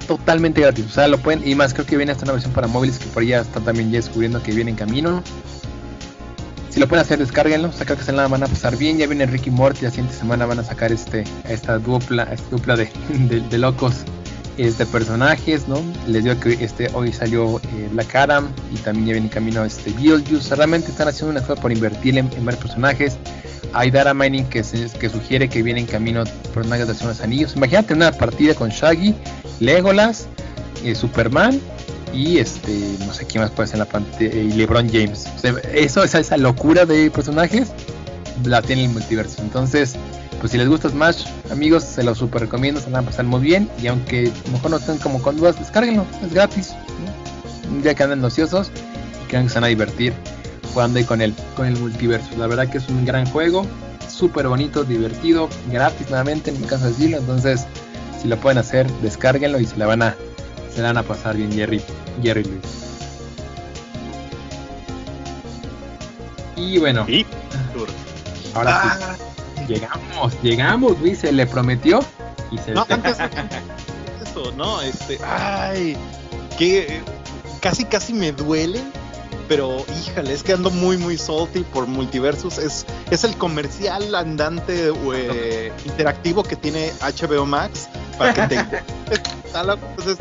Speaker 3: totalmente gratis, o sea, lo pueden, y más creo que viene hasta una versión para móviles que por allá están también ya descubriendo que viene en camino, si lo pueden hacer, descárguenlo, o sea, creo que se la van a pasar bien, ya viene Ricky Morty, la siguiente semana van a sacar este, esta dupla, esta dupla de, de locos este personajes, ¿no? Les digo que este hoy salió eh, Black Adam y también ya viene camino este Beetlejuice. Realmente están haciendo una esfuerzo por invertir en, varios personajes. Hay Data Mining que, que sugiere que viene en camino personajes de los Anillos. Imagínate una partida con Shaggy, Legolas, eh, Superman y este no sé quién más puede ser en la pantalla y LeBron James. eso esa, esa locura de personajes la tiene el multiverso. Entonces pues si les gusta Smash, amigos, se los super recomiendo, se van a pasar muy bien. Y aunque a lo mejor no estén como con dudas, descárguenlo, es gratis. Un día que anden ociosos y crean que se van a divertir jugando ahí con el, con el multiverso. La verdad que es un gran juego, súper bonito, divertido, gratis nuevamente, en mi caso decirlo. Entonces, si lo pueden hacer, descárguenlo y se la van a, se la van a pasar bien, Jerry, Jerry Luis. Y bueno, ahora sí. Llegamos, llegamos, Luis, se le prometió y se
Speaker 5: No, antes eso, no, este, ay, que casi casi me duele, pero híjale, es que ando muy muy salty por Multiversus, es, es el comercial andante eh, interactivo que tiene HBO Max para que te entonces,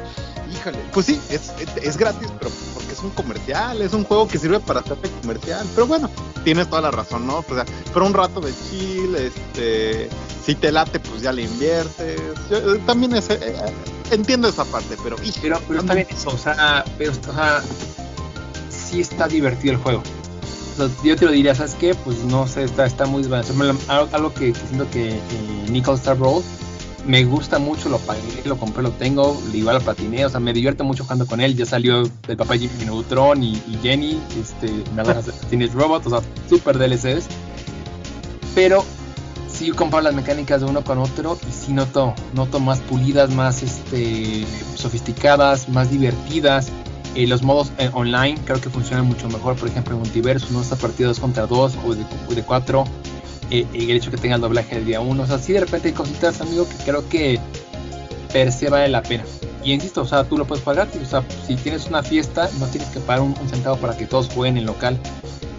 Speaker 5: híjale, pues sí, es, es gratis, pero porque es un comercial, es un juego que sirve para hacerte comercial, pero bueno, tienes toda la razón, ¿no? O sea, pero un rato de chill, este, si te late, pues ya le inviertes. Eh, también es, eh, entiendo esa parte, pero,
Speaker 3: pero, pero está bien eso, o sea, pero, o sea, sí está divertido el juego. yo te lo diría, ¿sabes qué? Pues no sé, está, está muy Algo que, siento que eh, Nickel Star Road me gusta mucho, lo pagué, lo compré, lo tengo, igual lo patiné, o sea, me divierte mucho jugando con él, ya salió el papá Jimmy Neutron y, Jenny, este, Teenage Robot, o sea, super DLCs, pero sí comparo las mecánicas de uno con otro y sí noto, noto más pulidas, más este, sofisticadas, más divertidas, eh, los modos eh, online creo que funcionan mucho mejor, por ejemplo en Multiverso, no está partido 2 contra 2 o de, o de 4 el hecho que tenga el doblaje del día 1. O sea, sí de repente hay cositas, amigo, que creo que per se vale la pena. Y insisto, o sea, tú lo puedes pagar O sea, si tienes una fiesta, no tienes que pagar un, centavo para que todos jueguen en local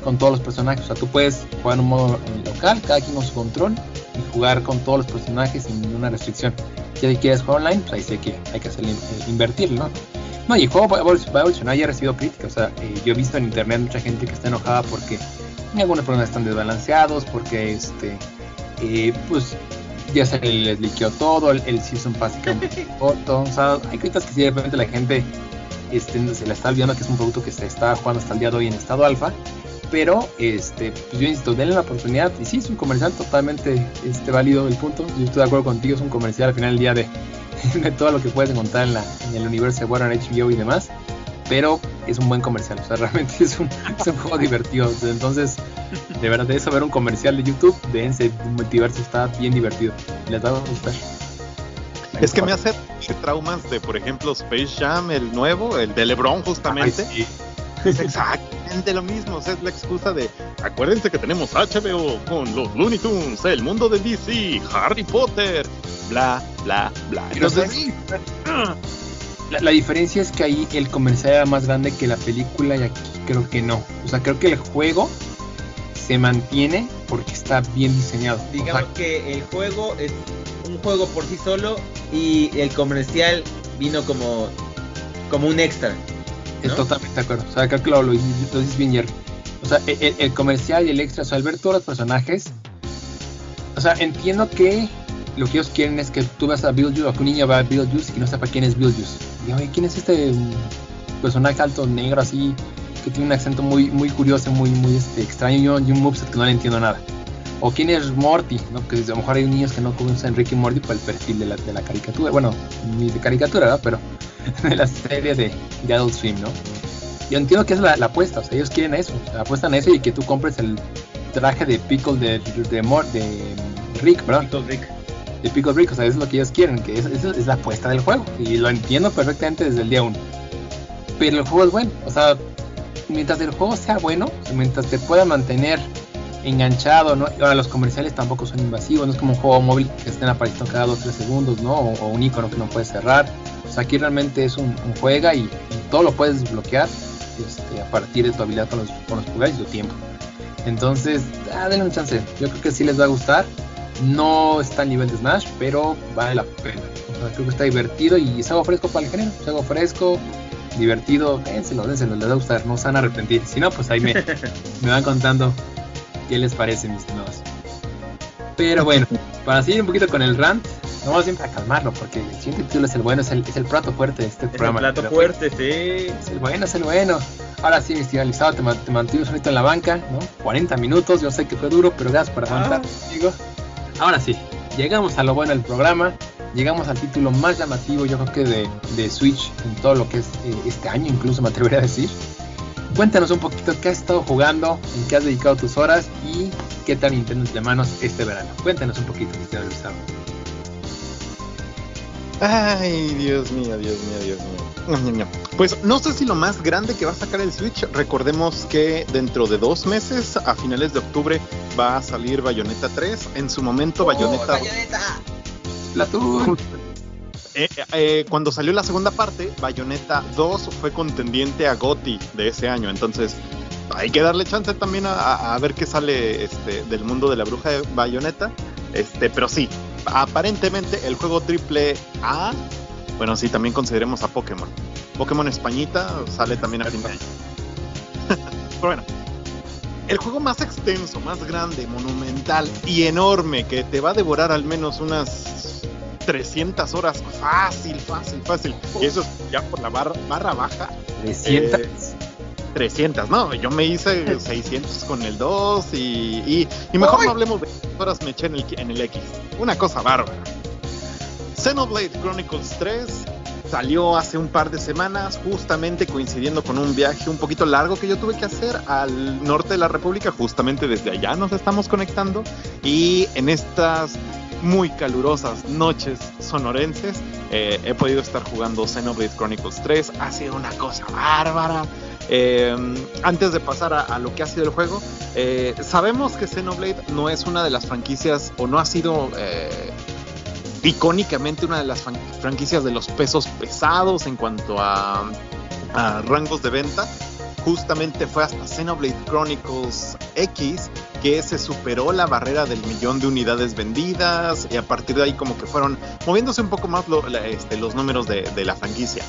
Speaker 3: con todos los personajes. O sea, tú puedes jugar en un modo local, cada quien con su control, y jugar con todos los personajes sin ninguna restricción. Si quieres jugar online, pues ahí sí que hay que hacer invertir, ¿no? No, y el juego va a evolucionar, ya ha recibido críticas. O sea, eh, yo he visto en internet mucha gente que está enojada porque algunos problemas están desbalanceados porque este eh, pues ya se les liqueó todo, el, el Season Pass corto, o sea, hay cosas que sí de repente la gente este, se la está olvidando que es un producto que se está jugando hasta el día de hoy en estado alfa, pero este, pues yo insisto, denle la oportunidad, y sí es un comercial totalmente este, válido el punto, yo estoy de acuerdo contigo, es un comercial al final del día de, de todo lo que puedes encontrar en, la, en el universo de Warner HBO y demás, pero es un buen comercial, o sea, realmente es un, es un juego divertido. Entonces, de verdad, de eso ver un comercial de YouTube de ese multiverso está bien divertido. Les va a gustar.
Speaker 5: Es que me hace traumas de, por ejemplo, Space Jam, el nuevo, el de LeBron, justamente. Es exactamente lo mismo. O sea, es la excusa de. Acuérdense que tenemos HBO con los Looney Tunes, el mundo de DC, Harry Potter, bla, bla, bla. Entonces,
Speaker 3: la, la, diferencia es que ahí el comercial era más grande que la película y aquí creo que no. O sea, creo que el juego se mantiene porque está bien diseñado.
Speaker 4: Digamos que el juego es un juego por sí solo y el comercial vino como, como un extra.
Speaker 3: Es totalmente de acuerdo. O sea, creo que lo, lo, dices bien. O sea, el, comercial y el extra, o sea, al ver todos los personajes, o sea, entiendo que lo que ellos quieren es que tú vas a Beetlejuice o que un niño va a Beetlejuice y no sepa quién es Beetlejuice. Y oye, ¿quién es este personaje alto, negro, así, que tiene un acento muy, muy curioso, muy, muy este, extraño y un moveset que no le entiendo nada? O quién es Morty, ¿no? Que a lo mejor hay niños que no conocen Ricky Morty por el perfil de la, de la caricatura. Bueno, ni de caricatura, ¿verdad? Pero de la serie de, de Adult Swim, ¿no? Yo entiendo que es la, apuesta, o sea, ellos quieren eso, apuestan a eso y que tú compres el traje de Pickle de, de, de, Rick, ¿verdad?
Speaker 4: Pickle Rick.
Speaker 3: De Pickle Rick, o sea, eso es lo que ellos quieren, que esa es, es, la apuesta del juego. Y lo entiendo perfectamente desde el día 1. Pero el juego es bueno, o sea, mientras el juego sea bueno, mientras te pueda mantener enganchado, ¿no? Y ahora los comerciales tampoco son invasivos, no es como un juego móvil que estén apareciendo cada 2 3 segundos, ¿no? O, un icono que no puedes cerrar. O sea, aquí realmente es un, juega y, todo lo puedes desbloquear este, a partir de tu habilidad con los, con los pulgares y tu tiempo. Entonces, ah, denle un chance. Yo creo que sí les va a gustar. No está al nivel de Smash, pero vale la pena. O sea, creo que está divertido y es algo fresco para el género. Es algo fresco, divertido. Dénselo, dénselo, les va a gustar. No se van a arrepentir. Si no, pues ahí me, me van contando ¿Qué les parece, mis estimados? Pero bueno, para seguir un poquito con el rant, vamos siempre a calmarlo, porque el siguiente título es el bueno, es el, es el plato fuerte de este programa.
Speaker 4: El plato fuerte, sí.
Speaker 3: Es el bueno, es el bueno. Ahora sí, mi estimado te, te mantuvimos ahorita en la banca, ¿no? 40 minutos, yo sé que fue duro, pero gracias por aguantar ah. Ahora sí, llegamos a lo bueno del programa, llegamos al título más llamativo, yo creo que de, de Switch en todo lo que es eh, este año, incluso me atrevería a decir. Cuéntanos un poquito qué has estado jugando, en qué has dedicado tus horas y qué tal Nintendo entre manos este verano. Cuéntanos un poquito, mi Gustavo.
Speaker 5: Ay, Dios mío, Dios mío, Dios mío. Pues no sé si lo más grande que va a sacar el Switch, recordemos que dentro de dos meses, a finales de octubre, va a salir Bayonetta 3. En su momento, Bayonetta.
Speaker 3: La tuve.
Speaker 5: Eh, eh, cuando salió la segunda parte, Bayonetta 2 fue contendiente a GOTY de ese año. Entonces, hay que darle chance también a, ver qué sale este, del mundo de la bruja de Bayonetta. Este, pero sí, aparentemente el juego triple A, bueno, sí, también consideremos a Pokémon. Pokémon Españita sale también a fin de año. pero bueno, el juego más extenso, más grande, monumental y enorme que te va a devorar al menos unas 300 horas fácil, fácil, fácil. Y eso ya por la barra, barra baja.
Speaker 3: 300.
Speaker 5: 300, no, yo me hice 600 con el 2 y, y, mejor no hablemos de horas me eché en el, en el X. Una cosa bárbara. Xenoblade Chronicles 3 salió hace un par de semanas, justamente coincidiendo con un viaje un poquito largo que yo tuve que hacer al norte de la República, justamente desde allá nos estamos conectando y en estas muy calurosas noches sonorenses. Eh, he podido estar jugando Xenoblade Chronicles 3. Ha sido una cosa bárbara. Eh, antes de pasar a, lo que ha sido el juego, eh, sabemos que Xenoblade no es una de las franquicias o no ha sido icónicamente una de las franquicias de los pesos pesados en cuanto a, a rangos de venta justamente fue hasta Xenoblade Chronicles X que se superó la barrera del millón de unidades vendidas y a partir de ahí como que fueron moviéndose un poco más este, los números de, la franquicia.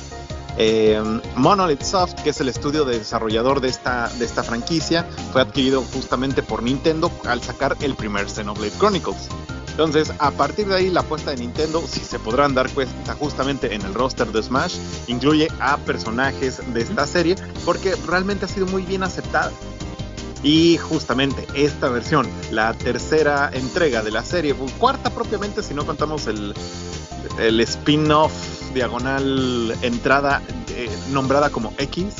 Speaker 5: Eh, Monolith Soft, que es el estudio de desarrollador de esta, de esta franquicia, fue adquirido justamente por Nintendo al sacar el primer Xenoblade Chronicles. Entonces, a partir de ahí, la apuesta de Nintendo, si se podrán dar cuenta justamente en el roster de Smash, incluye a personajes de esta serie, porque realmente ha sido muy bien aceptada. Y justamente esta versión, la tercera entrega de la serie, cuarta propiamente si no contamos el, el spin-off diagonal entrada eh, nombrada como X,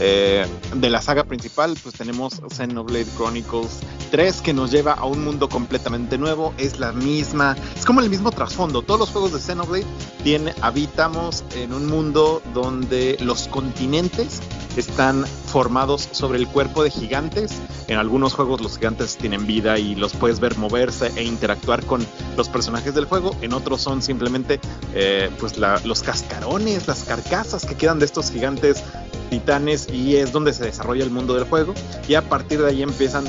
Speaker 5: Eh, de la saga principal, pues tenemos Xenoblade Chronicles 3 que nos lleva a un mundo completamente nuevo. Es la misma, es como el mismo trasfondo. Todos los juegos de Xenoblade tiene, habitamos en un mundo donde los continentes están formados sobre el cuerpo de gigantes. En algunos juegos los gigantes tienen vida y los puedes ver moverse e interactuar con los personajes del juego. En otros son simplemente eh, pues los cascarones, las carcasas que quedan de estos gigantes titanes y es donde se desarrolla el mundo del juego. Y a partir de ahí empiezan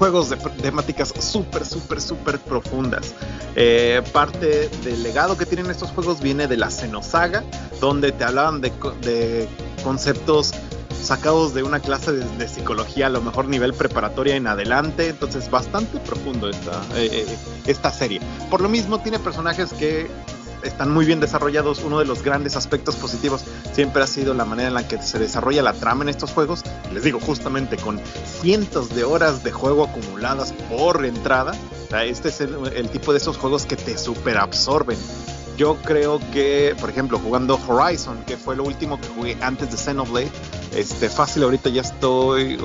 Speaker 5: juegos de temáticas súper, súper, súper profundas. Eh, parte del legado que tienen estos juegos viene de la Xenosaga, donde te hablaban de, de conceptos sacados de una clase de, psicología, a lo mejor nivel preparatoria en adelante, entonces bastante profundo esta, eh, eh, esta serie. Por lo mismo tiene personajes que están muy bien desarrollados. Uno de los grandes aspectos positivos siempre ha sido la manera en la que se desarrolla la trama en estos juegos. Les digo, justamente con cientos de horas de juego acumuladas por entrada. Este es el, el tipo de esos juegos que te super absorben yo creo que, por ejemplo, jugando Horizon, que fue lo último que jugué antes de Xenoblade, este, fácil ahorita ya estoy,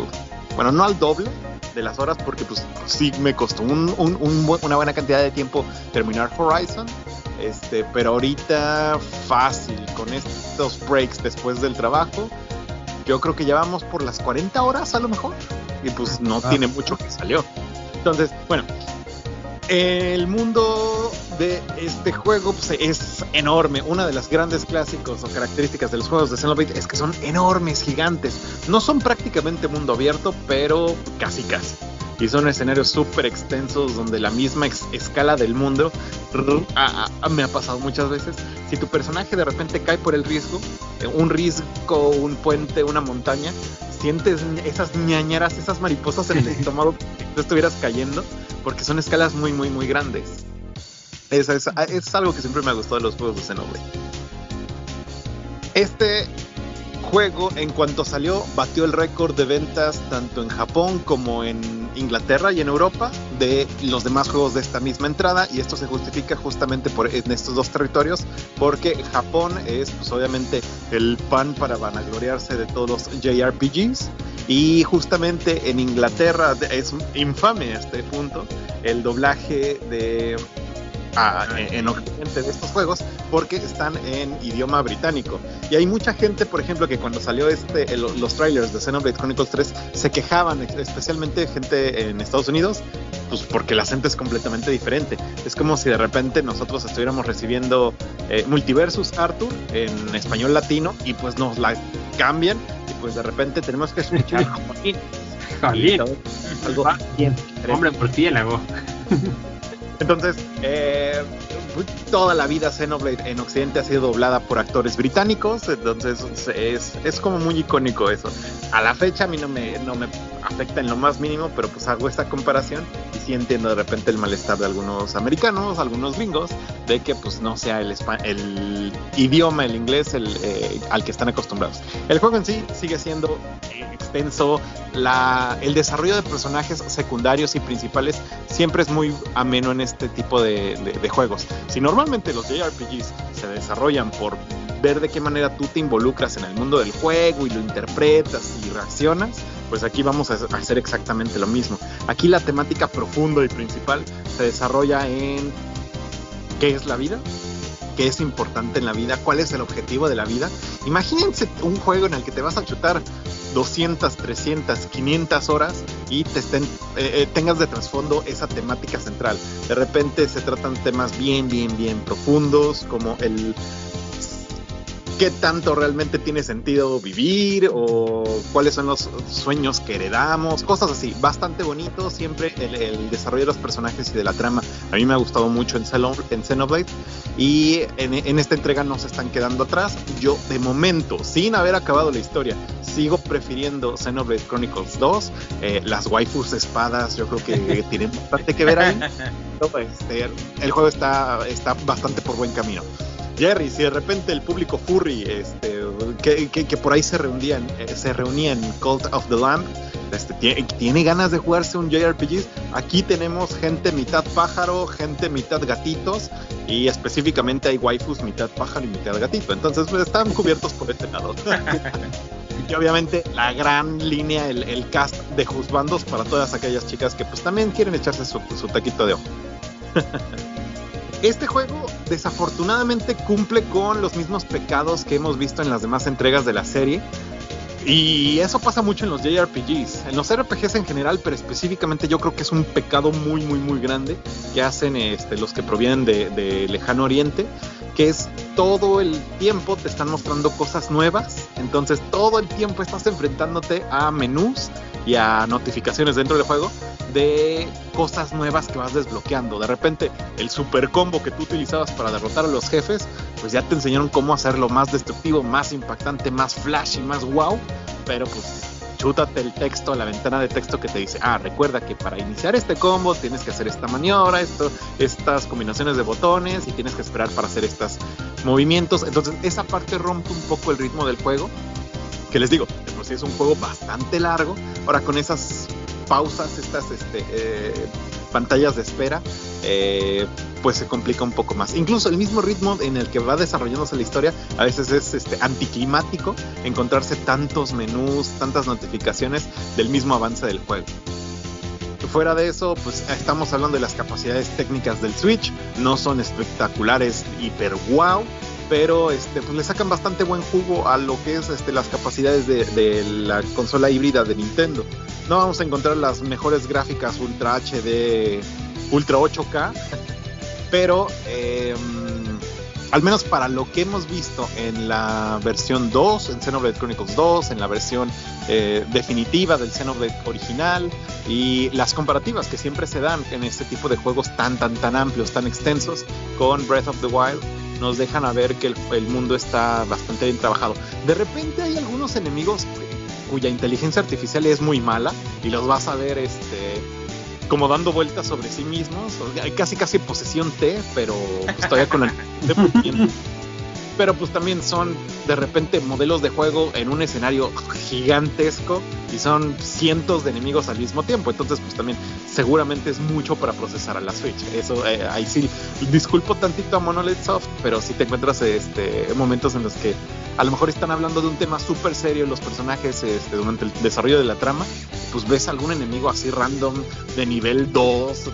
Speaker 5: bueno, no al doble de las horas, porque pues sí me costó un, una buena cantidad de tiempo terminar Horizon, este, pero ahorita fácil, con estos breaks después del trabajo, yo creo que ya vamos por las 40 horas a lo mejor, y pues no ah. tiene mucho que salió. Entonces, bueno, el mundo de este juego pues, es enorme. Una de las grandes clásicos o características de los juegos de Xenoblade es que son enormes, gigantes. No son prácticamente mundo abierto, pero casi casi. Y son escenarios súper extensos donde la misma escala del mundo me ha pasado muchas veces. Si tu personaje de repente cae por el riesgo, eh, un risco, un puente, una montaña, sientes esas ñañeras, esas mariposas en el estómago que tú estuvieras cayendo, porque son escalas muy, muy, muy grandes. Es, es, es algo que siempre me ha gustado de los juegos de Xenoblade. Este juego, en cuanto salió, batió el récord de ventas tanto en Japón como en Inglaterra y en Europa de los demás juegos de esta misma entrada y esto se justifica justamente por, en estos dos territorios porque Japón es pues, obviamente el pan para vanagloriarse de todos los JRPGs y justamente en Inglaterra es infame este punto el doblaje de en Occidente de estos juegos porque están en idioma británico. Y hay mucha gente, por ejemplo, que cuando salió este, los trailers de Xenoblade Chronicles 3 se quejaban, especialmente gente en Estados Unidos, pues porque el acento es completamente diferente. Es como si de repente nosotros estuviéramos recibiendo eh, Multiversus Arthur en español latino y pues nos la cambian y pues de repente tenemos que escuchar
Speaker 3: algo bien. Hombre murciélago.
Speaker 5: Entonces, eh, toda la vida Xenoblade en Occidente ha sido doblada por actores británicos, entonces es, es como muy icónico eso. A la fecha a mí no me, no me afecta en lo más mínimo, pero pues hago esta comparación y sí entiendo de repente el malestar de algunos americanos, algunos gringos, de que pues no sea el, el idioma, el inglés, el, eh, al que están acostumbrados. El juego en sí sigue siendo extenso, la, el desarrollo de personajes secundarios y principales siempre es muy ameno en este tipo de, de juegos. Si normalmente los JRPGs se desarrollan por ver de qué manera tú te involucras en el mundo del juego y lo interpretas y reaccionas, pues aquí vamos a hacer exactamente lo mismo. Aquí la temática profunda y principal se desarrolla en qué es la vida, qué es importante en la vida, cuál es el objetivo de la vida. Imagínense un juego en el que te vas a chutar 200, 300, 500 horas y te estén, eh, eh, tengas de trasfondo esa temática central. De repente se tratan temas bien, bien, bien profundos como el qué tanto realmente tiene sentido vivir o cuáles son los sueños que heredamos, cosas así. Bastante bonito siempre el, desarrollo de los personajes y de la trama. A mí me ha gustado mucho en, Xenoblade y en, esta entrega no se están quedando atrás. Yo de momento, sin haber acabado la historia, sigo prefiriendo Xenoblade Chronicles 2. Eh, las waifus espadas yo creo que tienen bastante que ver ahí. Este, el juego está, está bastante por buen camino. Jerry, si de repente el público furry, este, que, por ahí se reunían, eh, se reunía en Cult of the Lamb, este, tiene, ganas de jugarse un JRPG, aquí tenemos gente mitad pájaro, gente mitad gatitos, y específicamente hay waifus mitad pájaro y mitad gatito. Entonces pues, están cubiertos por este lado. Y obviamente la gran línea, el, cast de juzbandos para todas aquellas chicas que pues también quieren echarse su, su taquito de ojo. Este juego desafortunadamente cumple con los mismos pecados que hemos visto en las demás entregas de la serie. Y eso pasa mucho en los JRPGs, en los RPGs en general, pero específicamente yo creo que es un pecado muy, muy, muy grande que hacen este, los que provienen de, lejano oriente, que es todo el tiempo te están mostrando cosas nuevas, entonces todo el tiempo estás enfrentándote a menús y a notificaciones dentro del juego de cosas nuevas que vas desbloqueando. De repente, el super combo que tú utilizabas para derrotar a los jefes, pues ya te enseñaron cómo hacerlo más destructivo, más impactante, más flashy, más wow. Pero pues chútate el texto, la ventana de texto que te dice, ah, recuerda que para iniciar este combo tienes que hacer esta maniobra, esto, estas combinaciones de botones y tienes que esperar para hacer estos movimientos. Entonces esa parte rompe un poco el ritmo del juego. Que les digo, es un juego bastante largo. Ahora con esas pausas, estas este, eh, pantallas de espera, eh, pues se complica un poco más. Incluso el mismo ritmo en el que va desarrollándose la historia a veces es este, anticlimático encontrarse tantos menús, tantas notificaciones del mismo avance del juego. Fuera de eso, pues estamos hablando de las capacidades técnicas del Switch, no son espectaculares hiper wow, pero este, pues le sacan bastante buen jugo a lo que es este, las capacidades de, la consola híbrida de Nintendo. No vamos a encontrar las mejores gráficas Ultra HD, Ultra 8K, pero em, al menos para lo que hemos visto en la versión 2, en Xenoblade Chronicles 2, en la versión eh, definitiva del Xenoblade original y las comparativas que siempre se dan en este tipo de juegos tan, tan, tan amplios, tan extensos con Breath of the Wild, nos dejan a ver que el, el mundo está bastante bien trabajado. De repente hay algunos enemigos cuya inteligencia artificial es muy mala y los vas a ver este como dando vueltas sobre sí mismos, casi casi posesión T, pero pues, todavía con el pero pues también son de repente modelos de juego en un escenario gigantesco y son cientos de enemigos al mismo tiempo. Entonces, pues también seguramente es mucho para procesar a la Switch. Eso eh, ahí sí disculpo tantito a Monolith Soft, pero si te encuentras este momentos en los que a lo mejor están hablando de un tema súper serio los personajes este, durante el desarrollo de la trama, pues ves algún enemigo así random de nivel 2,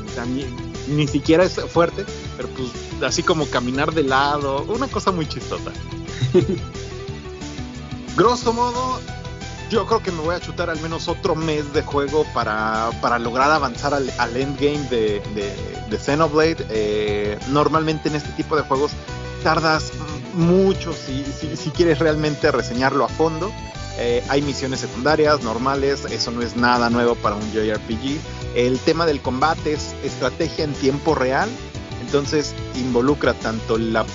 Speaker 5: ni siquiera es fuerte, pero pues así como caminar de lado, una cosa muy chistosa. Grosso modo, yo creo que me voy a chutar al menos otro mes de juego para, para lograr avanzar al, endgame de, de, Xenoblade. Eh, normalmente en este tipo de juegos tardas mucho si, si, quieres realmente reseñarlo a fondo. Eh, hay misiones secundarias, normales, eso no es nada nuevo para un JRPG. El tema del combate es estrategia en tiempo real, entonces involucra tanto la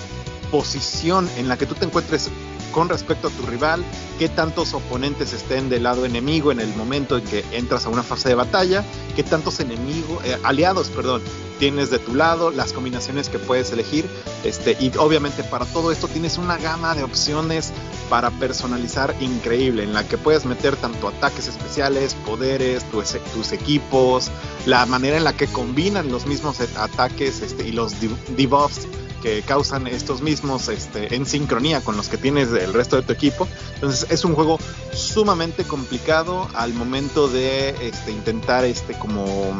Speaker 5: posición en la que tú te encuentres con respecto a tu rival, qué tantos oponentes estén del lado enemigo en el momento en que entras a una fase de batalla, qué tantos enemigos, eh, aliados, perdón, tienes de tu lado, las combinaciones que puedes elegir, este, y obviamente para todo esto tienes una gama de opciones para personalizar increíble, en la que puedes meter tanto ataques especiales, poderes, tus, equipos, la manera en la que combinan los mismos ataques este, y los debuffs que causan estos mismos este, en sincronía con los que tienes del resto de tu equipo. Entonces es un juego sumamente complicado al momento de este, intentar este, como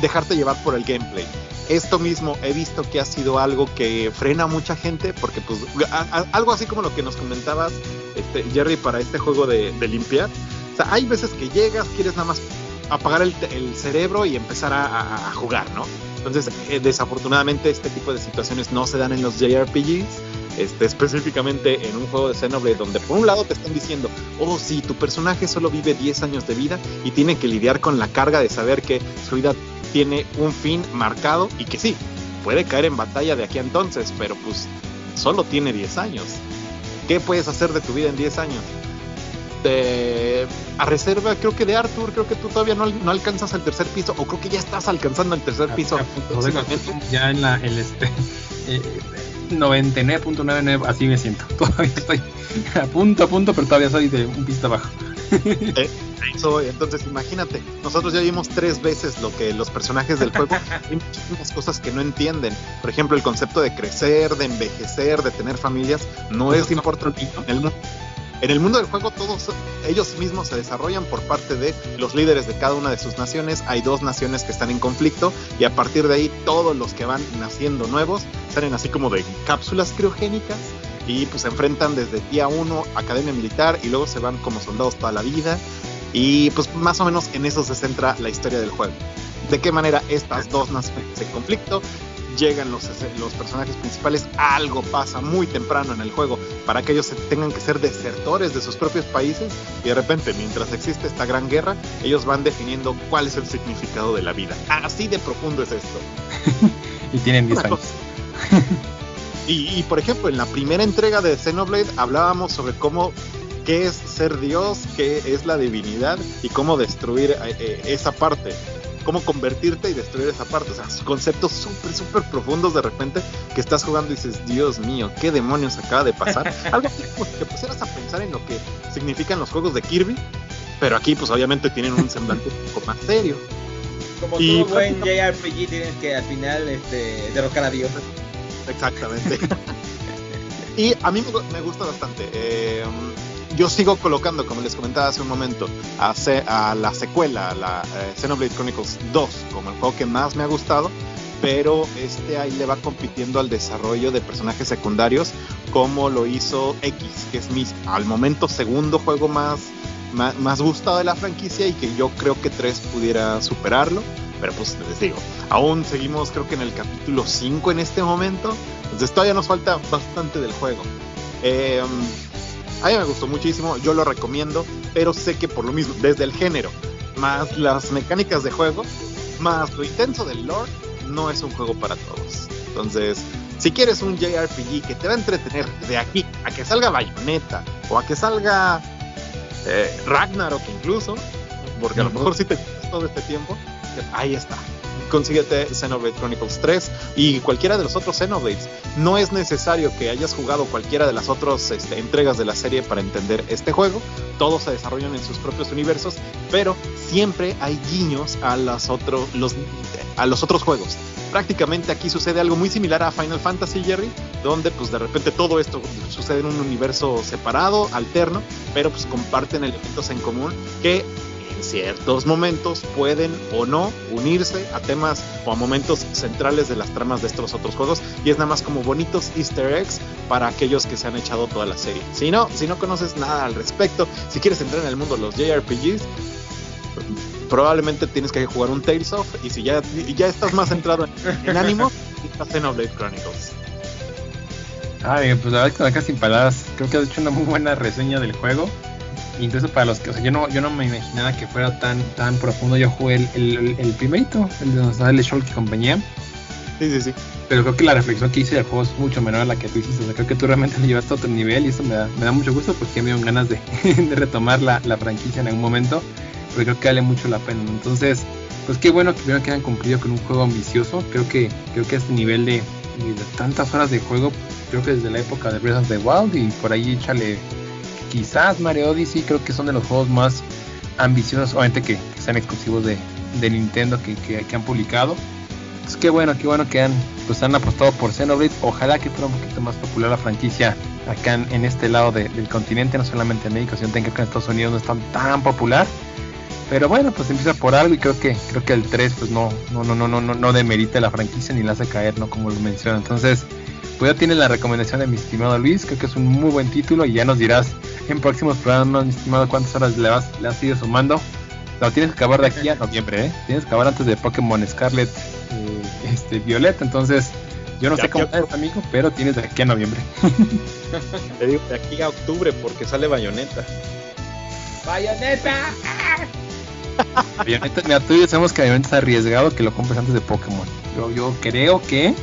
Speaker 5: dejarte llevar por el gameplay. Esto mismo he visto que ha sido algo que frena a mucha gente porque pues algo así como lo que nos comentabas este, Jerry para este juego de, limpiar. O sea, hay veces que llegas, quieres nada más apagar el, cerebro y empezar a jugar, ¿no? Entonces, eh, desafortunadamente, este tipo de situaciones no se dan en los JRPGs. Este, específicamente en un juego de Xenoblade donde por un lado te están diciendo, oh sí, tu personaje solo vive 10 años de vida y tiene que lidiar con la carga de saber que su vida tiene un fin marcado y que sí, puede caer en batalla de aquí a entonces, pero pues solo tiene 10 años. ¿Qué puedes hacer de tu vida en 10 años? A reserva, creo que de Arthur, creo que tú todavía no, no alcanzas el tercer piso, o creo que ya estás alcanzando el tercer piso.
Speaker 3: Ya en la, el este, eh, 99.99, así me siento. Todavía estoy a punto, a punto, pero todavía soy de un piso abajo.
Speaker 5: Eh, entonces imagínate, nosotros ya vimos tres veces lo que los personajes del juego, hay muchísimas cosas que no entienden. Por ejemplo, el concepto de crecer, de envejecer, de tener familias, no es importante en el mundo En el mundo del juego todos ellos mismos se desarrollan por parte de los líderes de cada una de sus naciones. Hay dos naciones que están en conflicto y a partir de ahí todos los que van naciendo nuevos salen así como de cápsulas criogénicas y pues se enfrentan desde día 1 academia militar y luego se van como soldados toda la vida y pues más o menos en eso se centra la historia del juego. De qué manera estas dos naciones en conflicto llegan los, los personajes principales, algo pasa muy temprano en el juego para que ellos tengan que ser desertores de sus propios países y de repente mientras existe esta gran guerra, ellos van definiendo cuál es el significado de la vida. Así de profundo es esto.
Speaker 3: y tienen 10 años.
Speaker 5: y, por ejemplo, en la primera entrega de Xenoblade hablábamos sobre cómo qué es ser Dios, qué es la divinidad y cómo destruir eh, eh, esa parte cómo convertirte y destruir esa parte. O sea, conceptos súper, súper profundos de repente que estás jugando y dices, Dios mío, ¿qué demonios acaba de pasar? Algo así como que pusieras a pensar en lo que significan los juegos de Kirby, pero aquí pues obviamente tienen un semblante un poco más serio.
Speaker 4: Como todo buen JRPG tienes que al final este, derrocar a Dios.
Speaker 5: Exactamente. y a mí me gusta bastante. Eh, yo sigo colocando, como les comentaba hace un momento, a, a la secuela, a la eh, Xenoblade Chronicles 2, como el juego que más me ha gustado, pero este ahí le va compitiendo al desarrollo de personajes secundarios, como lo hizo X, que es mi, al momento, segundo juego más, más, gustado de la franquicia y que yo creo que 3 pudiera superarlo. Pero pues les digo, aún seguimos creo que en el capítulo 5 en este momento, entonces todavía nos falta bastante del juego. Eh, a mí me gustó muchísimo, yo lo recomiendo, pero sé que por lo mismo, desde el género, más las mecánicas de juego, más lo intenso del lore, no es un juego para todos. Entonces, si quieres un JRPG que te va a entretener de aquí a que salga Bayonetta o a que salga eh, Ragnarok incluso, porque a lo mejor sí te todo este tiempo, ahí está consíguete Xenoblade Chronicles 3 y cualquiera de los otros Xenoblades. No es necesario que hayas jugado cualquiera de las otras este, entregas de la serie para entender este juego. Todos se desarrollan en sus propios universos, pero siempre hay guiños a, los otros juegos. Prácticamente aquí sucede algo muy similar a Final Fantasy Jerry, donde pues de repente todo esto sucede en un universo separado, alterno, pero pues comparten elementos en común que ciertos momentos pueden o no unirse a temas o a momentos centrales de las tramas de estos otros juegos y es nada más como bonitos easter eggs para aquellos que se han echado toda la serie. Si no, si no conoces nada al respecto, si quieres entrar en el mundo de los JRPGs, probablemente tienes que jugar un Tales of y si ya, ya estás más centrado en, ánimo, estás en Xenoblade Chronicles.
Speaker 3: Ay, pues la verdad que acá sin palabras, creo que has hecho una muy buena reseña del juego incluso para los que, o sea, yo no, yo no me imaginaba que fuera tan, tan profundo. Yo jugué el, el, el primerito, el de donde sale y compañía.
Speaker 5: Sí, sí, sí.
Speaker 3: Pero creo que la reflexión que hice del juego es mucho menor a la que tú hiciste. O sea, creo que tú realmente lo llevaste a otro nivel y eso me da, me da mucho gusto porque me dieron ganas de, de retomar la, la, franquicia en algún momento. Porque creo que vale mucho la pena. Entonces, pues qué bueno que primero que hayan cumplido con un juego ambicioso. Creo que, creo que este nivel de, de tantas horas de juego, creo que desde la época de Breath of the Wild y por ahí échale quizás Mario Odyssey creo que son de los juegos más ambiciosos, obviamente que, sean exclusivos de, Nintendo que, han publicado. Pues qué bueno, qué bueno que han, pues han apostado por Xenoblade. Ojalá que fuera un poquito más popular la franquicia acá en, este lado del continente, no solamente en México, sino que en Estados Unidos no es tan, tan popular. Pero bueno, pues empieza por algo y creo que creo que el 3 pues no no no no no no demerita la franquicia ni la hace caer, ¿no? Como lo menciona. Entonces, pues ya tienes la recomendación de mi estimado Luis, creo que es un muy buen título y ya nos dirás en próximos programas, mi estimado, cuántas horas le, vas, le has ido sumando. Lo tienes que acabar de aquí a noviembre, ¿eh? Tienes que acabar antes de Pokémon Scarlet eh, este, Violeta, entonces yo no sé cómo es, amigo, pero tienes de aquí a noviembre.
Speaker 5: Te digo de aquí a octubre porque sale Bayonetta.
Speaker 4: ¡Bayonetta!
Speaker 3: Bayonetta, mira, tú y yo sabemos que Bayonetta está arriesgado que lo compres antes de Pokémon. Yo, yo creo que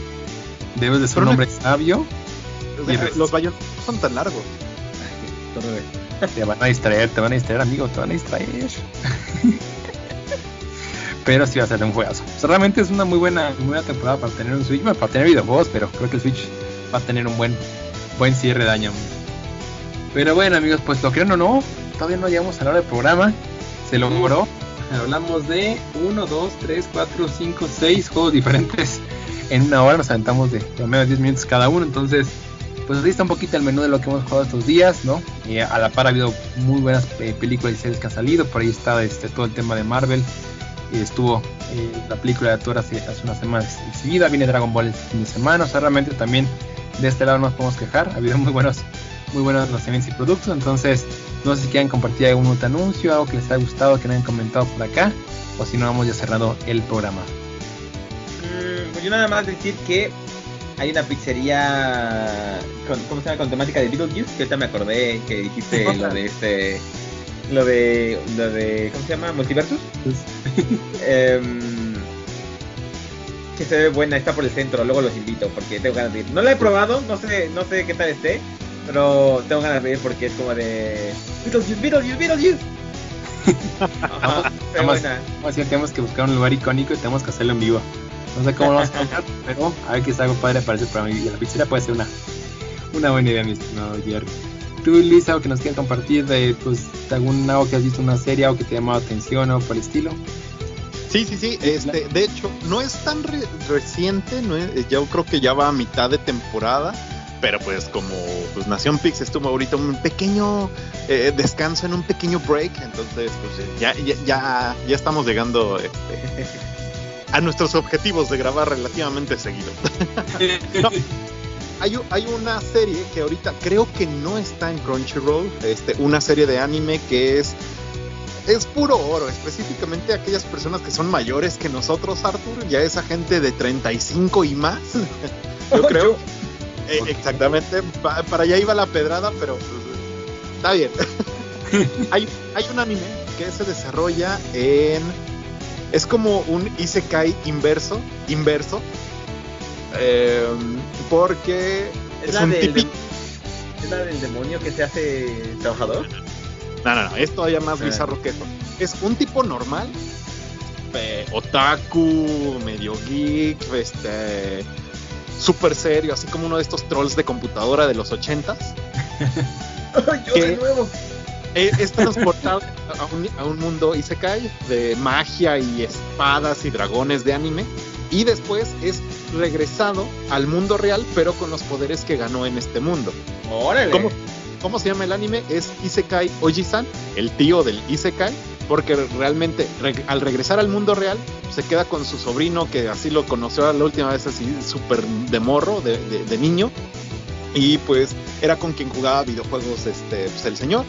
Speaker 3: debes de ser un hombre sabio.
Speaker 5: los Bayonetta son tan largos.
Speaker 3: Te van a distraer, te van a distraer, amigo, te van a distraer. pero sí va a ser un juegazo. realmente es una muy buena, muy buena temporada para tener un Switch, para tener videojuegos, pero creo que el Switch va a tener un buen, buen cierre de año. Pero bueno, amigos, pues lo creen o no, todavía no llegamos a la hora del programa. Se logró. Hablamos de 1, 2, 3, 4, 5, 6 juegos diferentes en una hora. Nos aventamos de menos 10 minutos cada uno. Entonces, pues ahí está un poquito el menú de lo que hemos jugado estos días, ¿no? A la par ha habido muy buenas eh, películas y series que han salido, por ahí está este todo el tema de Marvel, estuvo eh, la película de Thor hace, hace unas semanas exhibida, viene Dragon Ball este fin de semana, o sea, realmente también de este lado no nos podemos quejar, ha habido muy buenos, muy buenos lanzamientos y productos, entonces no sé si quieren compartir algún otro anuncio, algo que les haya gustado, que no hayan comentado por acá, o si no, vamos ya cerrado el programa.
Speaker 4: Mm, pues yo nada más decir que hay una pizzería con, ¿cómo se llama? con temática de Beetlejuice, que ahorita me acordé que dijiste lo de este lo de lo de ¿cómo se llama? Multiversus. Em, que se ve buena, está por el centro, luego los invito porque tengo ganas de ir. No la he probado, no sé, no sé qué tal esté, pero tengo ganas de ir porque es como de Beetlejuice, Beetlejuice, Beetlejuice. Ajá, se ve
Speaker 3: Vamos,
Speaker 4: buena.
Speaker 3: vamos a decir, tenemos que buscar un lugar icónico y tenemos que hacerlo en vivo. No sé cómo lo vamos a hacer, pero a ver que es algo padre para ese programa. Y la pizzería puede ser una, una buena idea, mi estimado Jerry. Tú, Luis, algo que nos quieras compartir de pues, algún algo que has visto una serie, algo que te ha llamado atención o por el estilo.
Speaker 5: Sí, sí, sí. Este, de hecho, no es tan re- reciente, no es- yo creo que ya va a mitad de temporada. Pero pues como pues Nación Pix estuvo ahorita un pequeño eh, descanso en un pequeño break, entonces pues ya, ya, ya, ya estamos llegando este, a nuestros objetivos de grabar relativamente seguido. No, hay, una serie que ahorita creo que no está en Crunchyroll, este, una serie de anime que es es puro oro, específicamente aquellas personas que son mayores que nosotros, Arthur, ya esa gente de 35 y más. Yo creo. Eh, exactamente, pa- para allá iba la pedrada, pero pues, está bien. hay, hay un anime que se desarrolla en. Es como un Isekai inverso, inverso. eh, porque
Speaker 4: Es
Speaker 5: es,
Speaker 4: la
Speaker 5: un
Speaker 4: del
Speaker 5: típico.
Speaker 4: ¿Es la del demonio que se hace trabajador?
Speaker 5: No, no, no, es todavía más
Speaker 4: Ah.
Speaker 5: bizarro que eso. Es un tipo normal, eh, otaku, medio geek, este, súper serio, así como uno de estos trolls de computadora de los ochentas.
Speaker 4: Yo de nuevo.
Speaker 5: Eh, es transportado a un, a un mundo isekai de magia y espadas y dragones de anime. Y después es regresado al mundo real, pero con los poderes que ganó en este mundo.
Speaker 4: Órale.
Speaker 5: ¿Cómo, ¿Cómo se llama el anime? Es Isekai Oji-san, el tío del Isekai, porque realmente re- al regresar al mundo real se queda con su sobrino que así lo conoció la última vez así súper de morro, de, de- de niño, y pues era con quien jugaba videojuegos este, pues, el señor.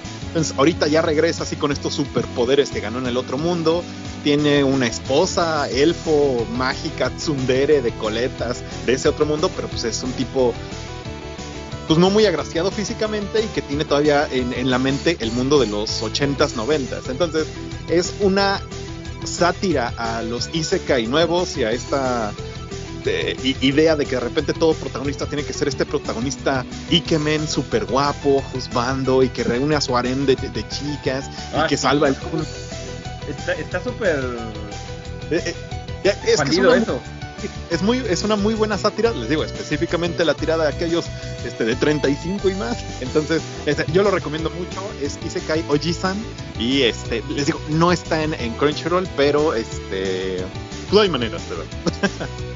Speaker 5: Ahorita ya regresa así con estos superpoderes que ganó en el otro mundo. Tiene una esposa, elfo, mágica, tsundere de coletas de ese otro mundo, pero pues es un tipo pues no muy agraciado físicamente y que tiene todavía en, en la mente el mundo de los 80s, 90s. Entonces es una sátira a los Isekai nuevos y a esta i- idea de que de repente todo protagonista tiene que ser este protagonista Ikemen súper guapo, juzgando y que reúne a su harem de, de- de chicas
Speaker 4: Ah,
Speaker 5: y que
Speaker 4: sí.
Speaker 5: salva el...
Speaker 4: Está está súper
Speaker 5: Eh, eh, es que una-
Speaker 4: eso.
Speaker 5: es muy es una muy buena sátira les digo específicamente la tirada de aquellos este de 35 y más entonces este, yo lo recomiendo mucho es Isekai Oji-san y este les digo no está en, en Crunchyroll pero este pues hay maneras verlo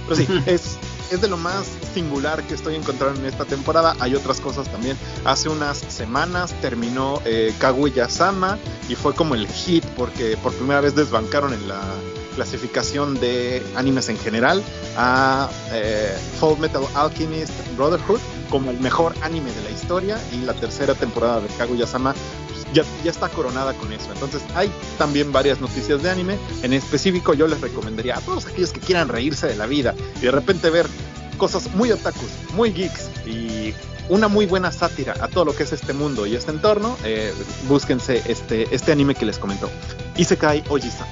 Speaker 5: pero sí es es de lo más singular que estoy encontrando en esta temporada. Hay otras cosas también. Hace unas semanas terminó eh, Kaguya-sama y fue como el hit porque por primera vez desbancaron en la clasificación de animes en general a eh, Full Metal Alchemist Brotherhood como el mejor anime de la historia y la tercera temporada de Kaguya-sama pues, ya, ya está coronada con eso. Entonces hay también varias noticias de anime. En específico yo les recomendaría a todos aquellos que quieran reírse de la vida y de repente ver cosas muy otakus, muy geeks y una muy buena sátira a todo lo que es este mundo y este entorno, eh, búsquense este, este anime que les comentó. Isekai Oji-san.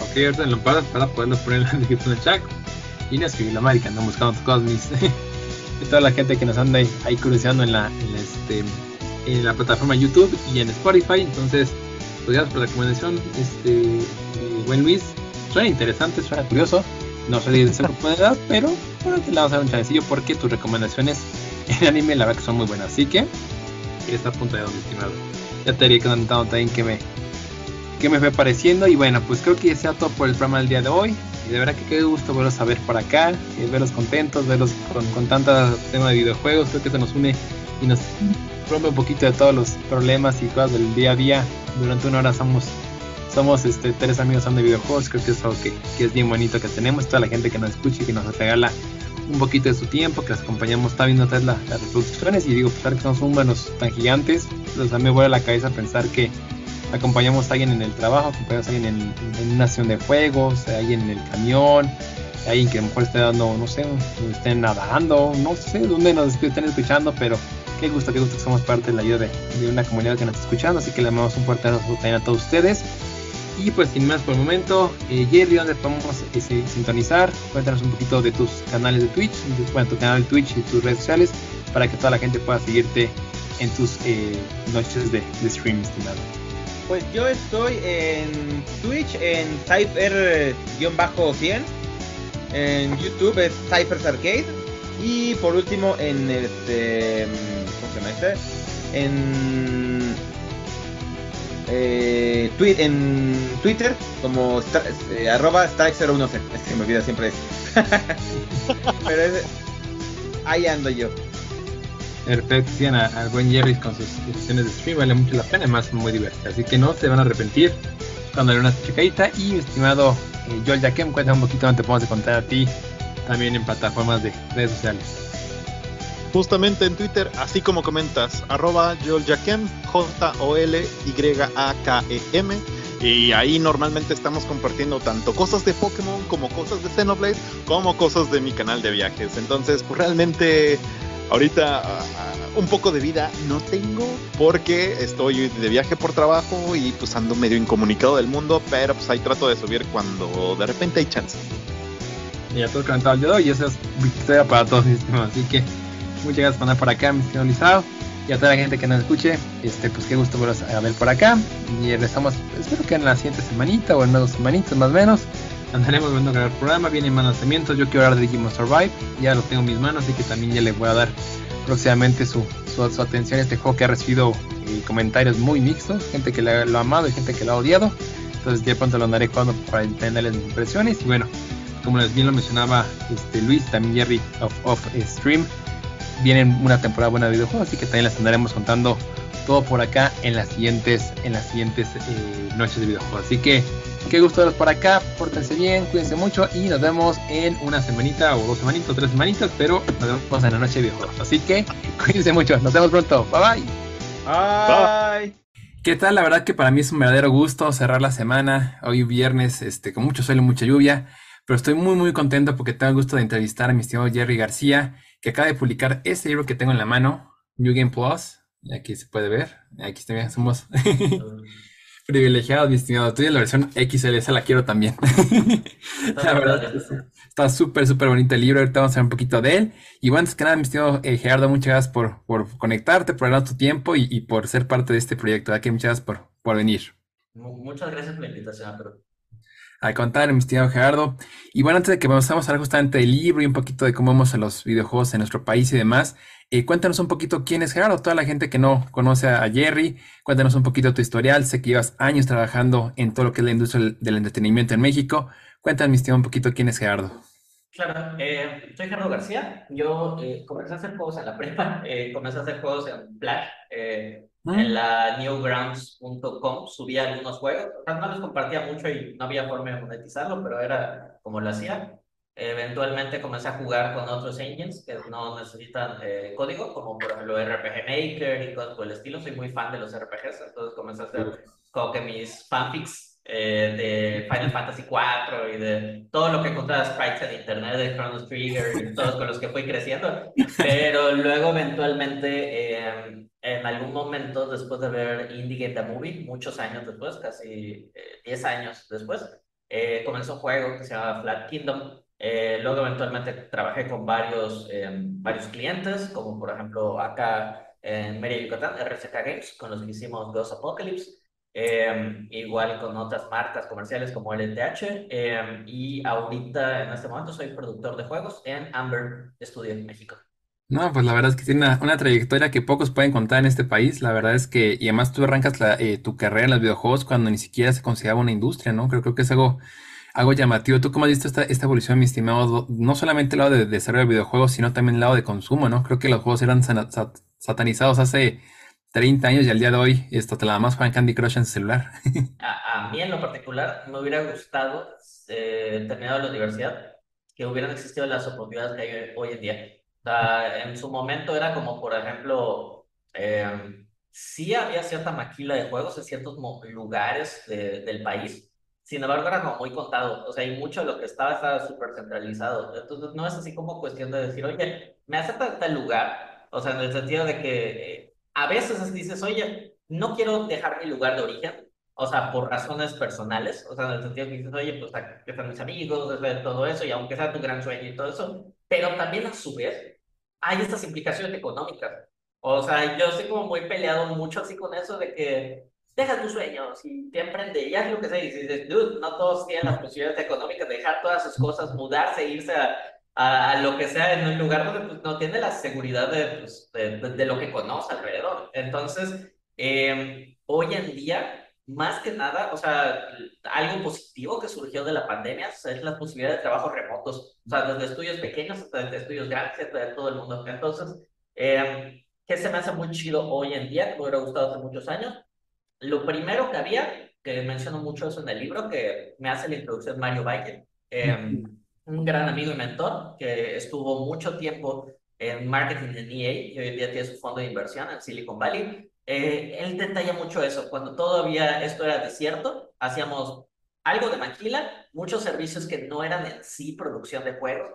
Speaker 3: Ok, ahorita lo para, para poderlos poner en el chat. Y no escribí la marica, ando buscando tus cosas, mis. y toda la gente que nos anda ahí, ahí curioseando en la, en, este, en la plataforma YouTube y en Spotify. Entonces, pues gracias por la recomendación, este, buen Luis. Suena interesante, suena curioso. No soy de de edad, pero bueno, te la vamos a dar un chancillo porque tus recomendaciones en anime, la verdad que son muy buenas. Así que, está a punto de donde, estimado. Ya te iré contando también que me, que me fue pareciendo. Y bueno, pues creo que ya sea todo por el programa del día de hoy. De verdad que qué gusto verlos a ver por acá, eh, verlos contentos, verlos con, con tanta tema de videojuegos, creo que se nos une y nos rompe un poquito de todos los problemas y cosas del día a día. Durante una hora somos somos este, tres amigos son de videojuegos, creo que es que, que, es bien bonito que tenemos, toda la gente que nos escucha y que nos regala un poquito de su tiempo, que las acompañamos, está viendo las, las reproducciones y digo, pensar que somos números tan gigantes, pues a mí me vuelve la cabeza pensar que acompañamos a alguien en el trabajo, acompañamos a alguien en, una acción de juegos, a alguien en el camión, a alguien que a lo mejor esté dando, no sé, estén nadando, no sé dónde nos estén escuchando, pero qué gusto, qué gusto que somos parte de la ayuda de, una comunidad que nos está escuchando, así que le damos un fuerte abrazo también a todos ustedes. Y pues sin más por el momento, eh, Jerry, ¿dónde podemos eh, sintonizar? Cuéntanos un poquito de tus canales de Twitch, bueno, tu canal de Twitch y tus redes sociales, para que toda la gente pueda seguirte en tus eh, noches de, de stream, estimado.
Speaker 4: Pues yo estoy en Twitch en Cypher-100, en YouTube es Cyphers Arcade y por último en este, ¿cómo se llama este? En eh, Twitter como eh, arroba strike01 es que me olvida siempre eso. Pero es, ahí ando yo.
Speaker 3: Sigan al buen Jerry con sus sesiones de stream, vale mucho la pena, además muy divertida. Así que no se van a arrepentir cuando le una checadita. Y estimado eh, Joel Jaquem, cuéntame un poquito te podemos encontrar a ti también en plataformas de redes sociales.
Speaker 5: Justamente en Twitter, así como comentas, arroba Joel Jaquem, J-O-L-Y-A-K-E-M. Y ahí normalmente estamos compartiendo tanto cosas de Pokémon como cosas de Xenoblade, como cosas de mi canal de viajes. Entonces, pues realmente ahorita uh, un poco de vida no tengo porque estoy de viaje por trabajo y pues ando medio incomunicado del mundo, pero pues ahí trato de subir cuando de repente hay chance.
Speaker 3: Y a todo cantado el dedo y eso es victoria para todos, así que muchas gracias por andar por acá, mi estimado Lizado. Y a toda la gente que nos escuche, este, pues qué gusto verlos a ver por acá. Y regresamos, espero que en la siguiente semanita o en unas semanitas más o menos. Andaremos viendo el programa, vienen más lanzamientos. Yo quiero hablar de Digimon Survive, ya lo tengo en mis manos, así que también ya le voy a dar próximamente su, su, su atención a este juego que ha recibido eh, comentarios muy mixtos, gente que lo ha amado y gente que lo ha odiado. Entonces ya pronto lo andaré jugando para entenderles mis impresiones. Y bueno, como les bien lo mencionaba este Luis, también Jerry of, of Stream, vienen una temporada buena de videojuegos, así que también les andaremos contando todo por acá en las siguientes, en las siguientes eh, noches de videojuegos. Así que qué gusto verlos por acá, pórtense bien, cuídense mucho y nos vemos en una semanita o dos semanitas o tres semanitas, pero nos vemos en la noche de videojuegos. Así que cuídense mucho, nos vemos pronto, bye bye.
Speaker 4: Bye.
Speaker 3: ¿Qué tal? La verdad que para mí es un verdadero gusto cerrar la semana, hoy viernes, este, con mucho sol y mucha lluvia, pero estoy muy muy contento porque tengo el gusto de entrevistar a mi estimado Jerry García, que acaba de publicar este libro que tengo en la mano, New Game Plus. Y aquí se puede ver. Aquí también somos privilegiados, mi estimado. Tú y la versión XL, esa la quiero también. la verdad, está súper, súper bonito el libro. Ahorita vamos a ver un poquito de él. Y bueno, antes que nada, mi estimado eh, Gerardo, muchas gracias por, por conectarte, por darnos tu tiempo y, y, por ser parte de este proyecto. Aquí muchas gracias por, por venir.
Speaker 6: Muchas gracias por la invitación, pero
Speaker 3: al contrario, mi estimado Gerardo. Y bueno, antes de que vamos a hablar justamente del libro y un poquito de cómo vemos a los videojuegos en nuestro país y demás, eh, cuéntanos un poquito quién es Gerardo, toda la gente que no conoce a Jerry, cuéntanos un poquito tu historial, sé que llevas años trabajando en todo lo que es la industria del entretenimiento en México. Cuéntanos, mi estimado, un poquito quién es Gerardo.
Speaker 6: Claro, eh, soy Gerardo García, yo eh, comencé a hacer juegos en la prepa, comencé a hacer juegos en Flash, mm. en la newgrounds.com subía algunos juegos, no los compartía mucho y no había forma de monetizarlo, pero era como lo hacía. Eventualmente comencé a jugar con otros engines que no necesitan eh, código, como por ejemplo RPG Maker y cosas por el estilo. Soy muy fan de los RPGs, entonces comencé a hacer como que mis fanfics eh, de Final Fantasy IV y de todo lo que encontraba sprites en internet de Chrono Trigger y todos con los que fui creciendo. Pero luego eventualmente, eh, en algún momento, después de ver Indie Game The Movie, muchos años después, casi 10 años después, comenzó un juego que se llama Flat Kingdom eh, luego eventualmente trabajé con varios, eh, varios clientes, como por ejemplo acá en Mérida, Yucatán, RCK Games, con los que hicimos Ghost Apocalypse, eh, igual con otras marcas comerciales como LTH, y ahorita en este momento soy productor de juegos en Amber Studio en México.
Speaker 3: No, pues la verdad es que tiene una, una, trayectoria que pocos pueden contar en este país. La verdad es que, y además tú arrancas la, tu carrera en los videojuegos cuando ni siquiera se consideraba una industria, ¿no? Creo, creo que es algo algo llamativo. ¿Tú cómo has visto esta, esta evolución, mi estimado? No solamente el lado de desarrollo de videojuegos, sino también el lado de consumo, ¿no? Creo que los juegos eran satanizados hace 30 años y al día de hoy esto te la más juegan Candy Crush en celular.
Speaker 6: a, a, mí en lo particular me hubiera gustado, eh, terminado la universidad, que hubieran existido las oportunidades que hay hoy en día. O sea, en su momento era como, por ejemplo, eh, sí había cierta maquila de juegos en ciertos lugares del país, sin embargo, era como muy contado. O sea, y mucho de lo que estaba estaba súper centralizado. Entonces, no es así como cuestión de decir, oye, me hace tal, lugar. O sea, en el sentido de que eh, a veces dices, oye, no quiero dejar mi lugar de origen. O sea, por razones personales. O sea, en el sentido que dices, oye, pues que están mis amigos, todo eso, y aunque sea tu gran sueño y todo eso. Pero también a su vez, hay estas implicaciones económicas. O sea, yo estoy como muy peleado mucho así con eso de que deja tus sueños y te emprende, y haz lo que sea, y dices, dude, no todos tienen las posibilidades económicas de dejar todas sus cosas, mudarse, irse a, a, lo que sea en un lugar donde pues, no tiene la seguridad de, pues, de, de, lo que conoce alrededor. Entonces, eh, hoy en día, más que nada, o sea, algo positivo que surgió de la pandemia es la posibilidad de trabajos remotos, o sea, desde estudios pequeños hasta desde estudios grandes, hasta de todo el mundo. Entonces, eh, ¿qué se me hace muy chido hoy en día? Que me hubiera gustado hace muchos años lo primero que había, que menciono mucho eso en el libro, que me hace la introducción Mario Bayer, em, un gran amigo y mentor que estuvo mucho tiempo en marketing en EA y hoy en día tiene su fondo de inversión en Silicon Valley. Eh, él detalla mucho eso. Cuando todavía esto era desierto, hacíamos algo de maquila, muchos servicios que no eran en sí producción de juegos,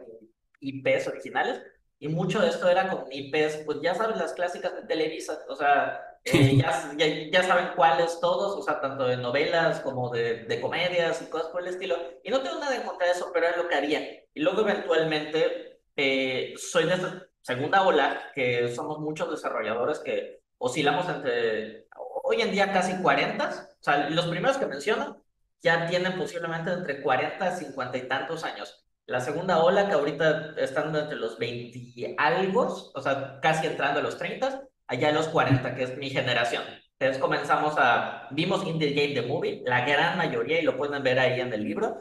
Speaker 6: IPs originales, y mucho de esto era con IPs, pues ya sabes, las clásicas de Televisa, o sea, eh, ya, ya, saben cuáles todos, o sea, tanto de novelas como de, de, comedias y cosas por el estilo. Y no tengo nada en contra de eso, pero es lo que haría. Y luego eventualmente eh, soy de esta segunda ola, que somos muchos desarrolladores que oscilamos entre, hoy en día casi 40, o sea, los primeros que menciono ya tienen posiblemente entre 40 y 50 y tantos años. La segunda ola, que ahorita están entre los 20 y algo, o sea, casi entrando a los 30, allá a los 40, que es mi generación. Entonces comenzamos a, vimos Indie Game The Movie, la gran mayoría, y lo pueden ver ahí en el libro,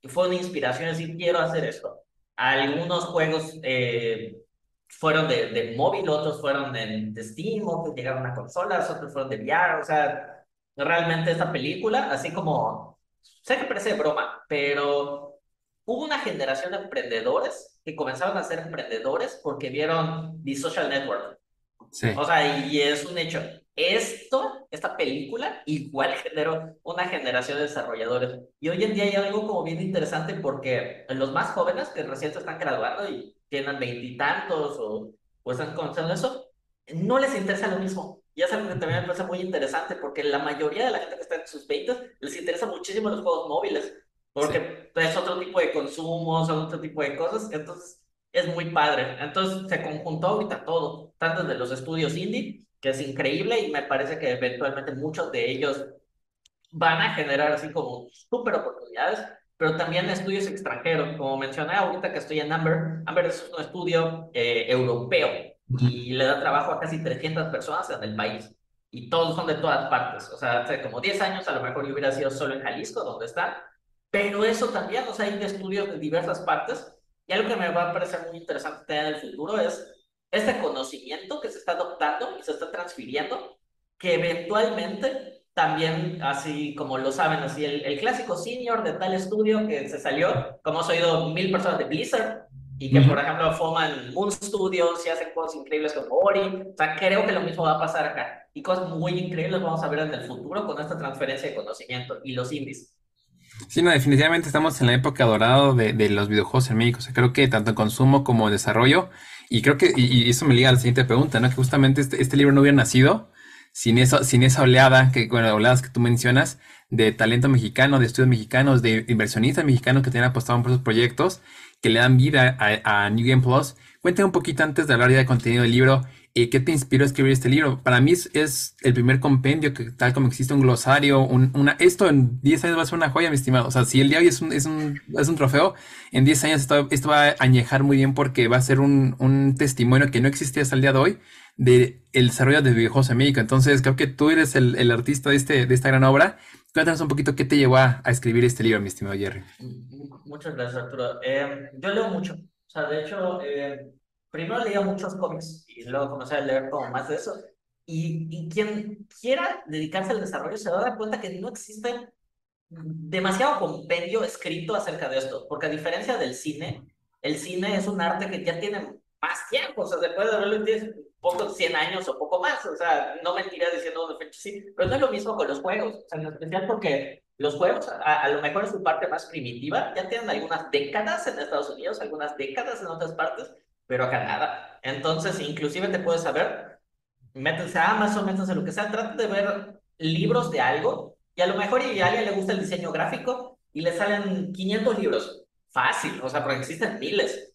Speaker 6: y fue una inspiración, decir, quiero hacer esto. Algunos juegos eh, fueron de, de, móvil, otros fueron de, de Steam, otros llegaron a consolas, otros fueron de VR, o sea, realmente esta película, así como, sé que parece broma, pero hubo una generación de emprendedores que comenzaron a ser emprendedores porque vieron The Social Network. O sea, y es un hecho. Esto, esta película, igual generó una generación de desarrolladores. Y hoy en día hay algo como bien interesante porque los más jóvenes que recién se están graduando y tienen veintitantos o, o están comenzando eso, no les interesa lo mismo. Y es algo que también me parece muy interesante porque la mayoría de la gente que está en sus 20 les interesa muchísimo los juegos móviles porque es otro tipo de consumo, son otro tipo de cosas. Entonces, es muy padre. Entonces se conjuntó ahorita todo, tanto de los estudios indie, que es increíble y me parece que eventualmente muchos de ellos van a generar así como súper oportunidades, pero también estudios extranjeros. Como mencioné ahorita que estoy en Amber, Amber es un estudio eh, europeo y le da trabajo a casi 300 personas en el país. Y todos son de todas partes. O sea, hace como 10 años a lo mejor yo hubiera sido solo en Jalisco, donde está. Pero eso también, o sea, hay estudios de diversas partes y algo que me va a parecer muy interesante en el futuro es este conocimiento que se está adoptando y se está transfiriendo, que eventualmente también, así como lo saben, así el, el clásico senior de tal estudio que se salió, como has oído mil personas de Blizzard, y que, por ejemplo, forman Moon Studios y hacen cosas increíbles como Ori. O sea, creo que lo mismo va a pasar acá. Y cosas muy increíbles vamos a ver en el futuro con esta transferencia de conocimiento y los indies.
Speaker 3: Sí, no, definitivamente estamos en la época dorada de, los videojuegos en México. Creo que tanto en consumo como en desarrollo. Y creo que, y, eso me liga a la siguiente pregunta, ¿no? Que justamente este, este libro no hubiera nacido sin, eso, sin esa oleada, que, bueno, oleadas que tú mencionas, de talento mexicano, de estudios mexicanos, de inversionistas mexicanos que tienen apostado por esos proyectos, que le dan vida a, a New Game Plus. Cuéntame un poquito antes de hablar ya de contenido del libro, ¿qué te inspiró a escribir este libro? Para mí es, el primer compendio que tal como existe un glosario, una, esto en 10 años va a ser una joya, mi estimado. O sea, si el día de hoy es un, es un, es un trofeo, en 10 años esto, esto, va a añejar muy bien porque va a ser un, un testimonio que no existía hasta el día de hoy de el desarrollo de videojuegos en México. Entonces, creo que tú eres el, el artista de, este, de esta gran obra. Cuéntanos un poquito qué te llevó a, a escribir este libro, mi estimado Jerry.
Speaker 6: muchas gracias, Arturo. Eh, yo leo mucho. O sea, de hecho, eh, primero leía muchos cómics y luego comencé a leer como más de eso. Y, y quien quiera dedicarse al desarrollo se va a dar cuenta que no existe demasiado compendio escrito acerca de esto, porque a diferencia del cine, el cine es un arte que ya tiene más tiempo, o sea, se puede verlo en poco 100 años o poco más, o sea, no mentiría diciendo de fecha sí, pero no es lo mismo con los juegos, o sea, en especial porque los juegos, a, a, lo mejor en su parte más primitiva, ya tienen algunas décadas en Estados Unidos, algunas décadas en otras partes, pero acá nada. Entonces, inclusive te puedes saber, métanse a Amazon, métanse a lo que sea, traten de ver libros de algo, y a lo mejor y a alguien le gusta el diseño gráfico, y le salen 500 libros. Fácil, o sea, porque existen miles.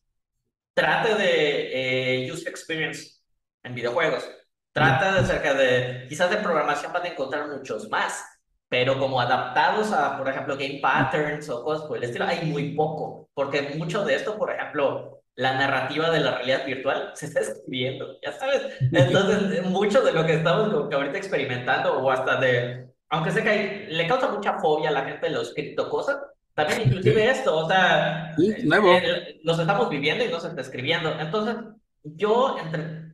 Speaker 6: Trate de eh, user experience en videojuegos. Trata de acerca de, quizás de programación van a encontrar muchos más, pero como adaptados a, por ejemplo, game patterns o cosas por el estilo, hay muy poco, porque mucho de esto, por ejemplo, la narrativa de la realidad virtual se está escribiendo, ya sabes. Entonces, mucho de lo que estamos como que ahorita experimentando, o hasta de, aunque sé que hay, le causa mucha fobia a la gente de los cripto cosas, también inclusive esto, o sea,
Speaker 3: Sí, nuevo.
Speaker 6: eh, los estamos viviendo y no se está escribiendo. Entonces, yo, entre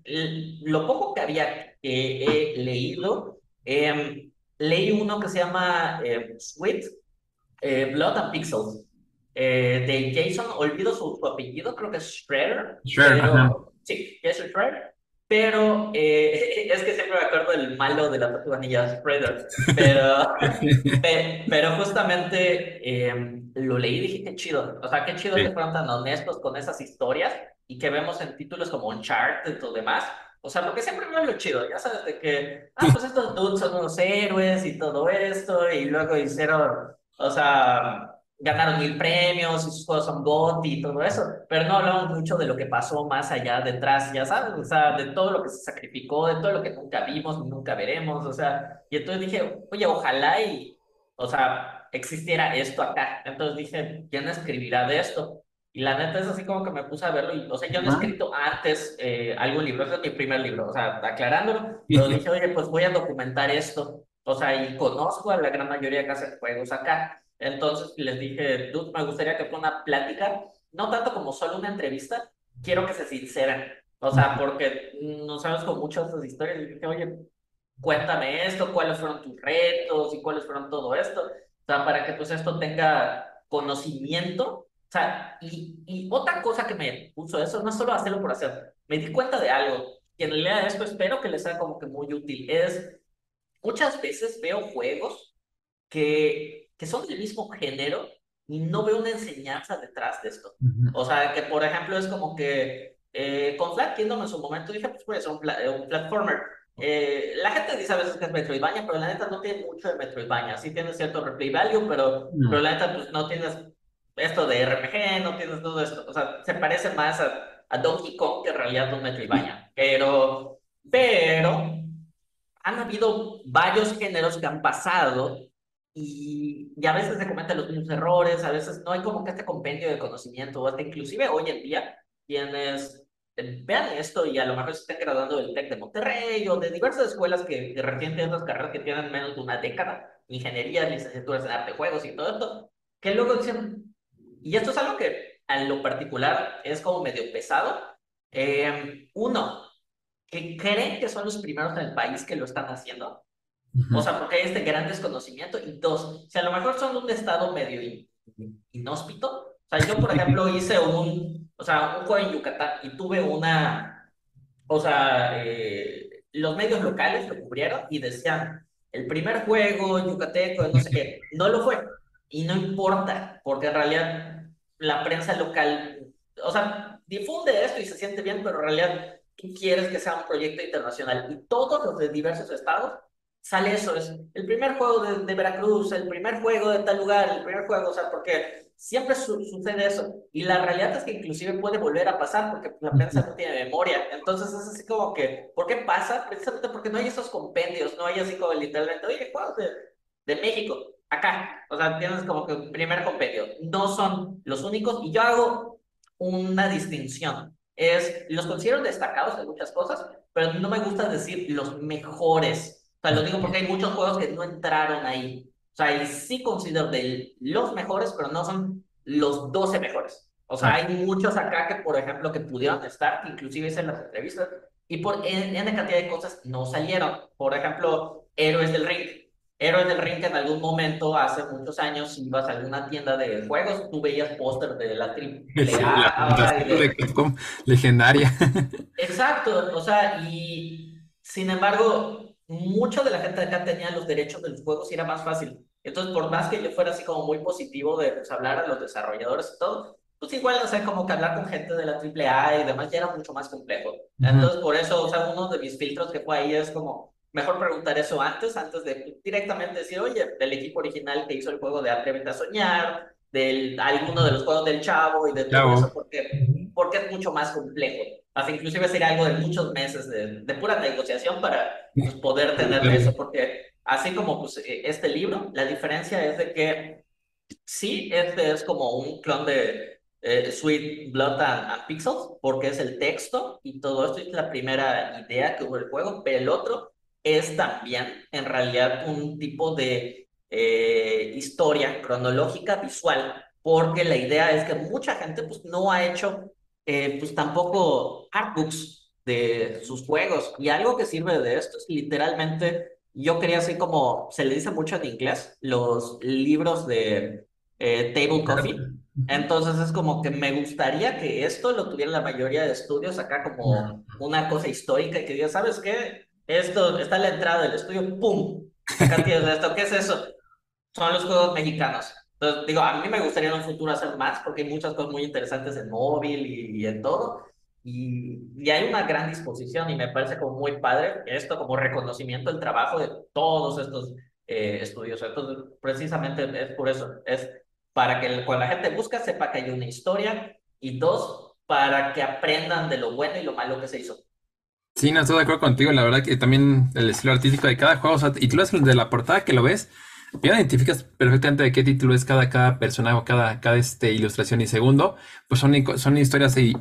Speaker 6: lo poco que había que he leído, em, leí uno que se llama eh, Sweet eh, Blood and Pixels, eh, de Jason, olvido su, su apellido, creo que es Shredder.
Speaker 3: Shredder,
Speaker 6: pero-. Sí, Jason Shredder. Pero eh, es que siempre me acuerdo del malo de la tortuga ninja, Shredder. Pero, pe- pero justamente eh, lo leí y dije, qué chido. O sea, qué chido
Speaker 3: Sí.
Speaker 6: que fueron tan honestos con esas historias y que vemos en títulos como Uncharted o demás. O sea, porque siempre veo lo chido, ya sabes, de que, ah, pues estos dudes son unos héroes y todo esto, y luego hicieron, o sea, ganaron mil premios y sus juegos son GOTY y todo eso, pero no hablamos mucho de lo que pasó más allá detrás, ya sabes, o sea, de todo lo que se sacrificó, de todo lo que nunca vimos nunca veremos, o sea, y entonces dije, oye, ojalá y, o sea, existiera esto acá. Entonces dije, ¿quién escribirá de esto? Y la neta es así como que me puse a verlo, y, o sea, yo no he escrito antes eh, algún libro, ese es mi primer libro, o sea, aclarándolo, pero dije, oye, pues voy a documentar esto, o sea, y conozco a la gran mayoría que hacen juegos acá. Entonces les dije, dude, me gustaría que fuera una plática, no tanto como solo una entrevista, quiero que se sinceran, o sea, porque no sabes con muchas de estas historias, y dije, oye, cuéntame esto, cuáles fueron tus retos y cuáles fueron todo esto, o sea, para que pues esto tenga conocimiento, o sea, y, y otra cosa que me puso eso, no es solo hacerlo por hacer, me di cuenta de algo, quien lea esto espero que les sea como que muy útil, es, muchas veces veo juegos que, que son del mismo género y no veo una enseñanza detrás de esto. O sea, que por ejemplo es como que eh, con Flat Kingdom en su momento dije, pues puede ser un, pla- un platformer. Eh, la gente dice a veces que es Metroidvania, pero la neta no tiene mucho de Metroidvania. Sí tiene cierto replay value, pero,
Speaker 3: No.
Speaker 6: pero la neta pues no tienes esto de RPG, no tienes todo esto. O sea, se parece más a, a Donkey Kong que en realidad un Metroidvania. Pero, pero han habido varios géneros que han pasado y, y a veces se cometen los mismos errores, a veces no hay como que este compendio de conocimiento, o hasta inclusive hoy en día quienes eh, vean esto y a lo mejor se estén graduando del TEC de Monterrey o de diversas escuelas que, recién tienen otras carreras que tienen menos de una década, ingeniería, licenciaturas en arte juegos y todo esto, que luego dicen, y esto es algo que a lo particular es como medio pesado, eh, uno, que creen que son los primeros en el país que lo están haciendo. O sea, porque hay este gran desconocimiento. Y dos, si a lo mejor son de un estado medio in- inhóspito. O sea, yo, por ejemplo, hice un, o sea, un juego en Yucatán y tuve una, o sea, eh, los medios locales lo cubrieron y decían, el primer juego yucateco, no sé qué, no lo fue. Y no importa, porque en realidad la prensa local, o sea, difunde esto y se siente bien, pero en realidad tú quieres que sea un proyecto internacional. Y todos los de diversos estados sale eso, es el primer juego de, de Veracruz, el primer juego de tal lugar, el primer juego, o sea, porque siempre su- sucede eso. Y la realidad es que inclusive puede volver a pasar porque la prensa no tiene memoria. Entonces es así como que, ¿por qué pasa? Precisamente porque no hay esos compendios, no hay así como literalmente, oye, juegos de, de México, acá. O sea, tienes como que un primer compendio. No son los únicos y yo hago una distinción. Es, los considero destacados en muchas cosas, pero no me gusta decir los mejores. O sea, lo digo porque hay muchos juegos que no entraron ahí. O sea, y sí considero de los mejores, pero no son los 12 mejores. O sea, hay muchos acá que, por ejemplo, que pudieron estar, que inclusive hice las entrevistas, y por en, en cantidad de cosas no salieron. Por ejemplo, Héroes del Ring. Héroes del Ring que en algún momento, hace muchos años, si ibas a alguna tienda de juegos, tú veías póster de la triple A.
Speaker 3: legendaria.
Speaker 6: Exacto, o sea, y sin embargo, mucha de la gente de acá tenía los derechos de los juegos y era más fácil. Entonces, por más que yo fuera así como muy positivo de pues, hablar a los desarrolladores y todo, pues igual, o sea, como que hablar con gente de la AAA y demás ya era mucho más complejo. Entonces, por eso, o sea, uno de mis filtros que fue ahí es como, mejor preguntar eso antes, antes de directamente decir, oye, del equipo original que hizo el juego de Atrévete a Soñar, del alguno de los juegos del Chavo y de todo eso, porque, porque es mucho más complejo. Hasta inclusive sería algo de muchos meses de, de pura negociación para pues, poder tener eso, porque así como pues, e, este libro, la diferencia es de que sí, este es como un clon de eh, Sweet Blood and, Pixels, porque es el texto y todo esto es la primera idea que hubo el juego, pero el otro es también en realidad un tipo de eh, historia cronológica visual, porque la idea es que mucha gente pues no ha hecho eh, pues tampoco artbooks de sus juegos y algo que sirve de esto es literalmente yo quería así como se le dice mucho en inglés los libros de eh, table coffee entonces es como que me gustaría que esto lo tuviera la mayoría de estudios acá como una cosa histórica y que diga, ¿sabes qué? Esto está en la entrada del estudio, ¡pum! Acá tienes esto. ¿Qué es eso? Son los juegos mexicanos. Entonces, digo, a mí me gustaría en un futuro hacer más porque hay muchas cosas muy interesantes en móvil y, en todo. Y, y, hay una gran disposición y me parece como muy padre esto como reconocimiento del trabajo de todos estos eh, estudios. Entonces, precisamente es por eso. Es para que cuando la gente busca sepa que hay una historia y dos, para que aprendan de lo bueno y lo malo que se hizo.
Speaker 3: Sí, no estoy de acuerdo contigo. La verdad que también el estilo artístico de cada juego, o sea, y tú lo de la portada que lo ves, ya identificas perfectamente de qué título es cada, cada personaje o cada, cada este, ilustración y segundo, pues son, son historias y,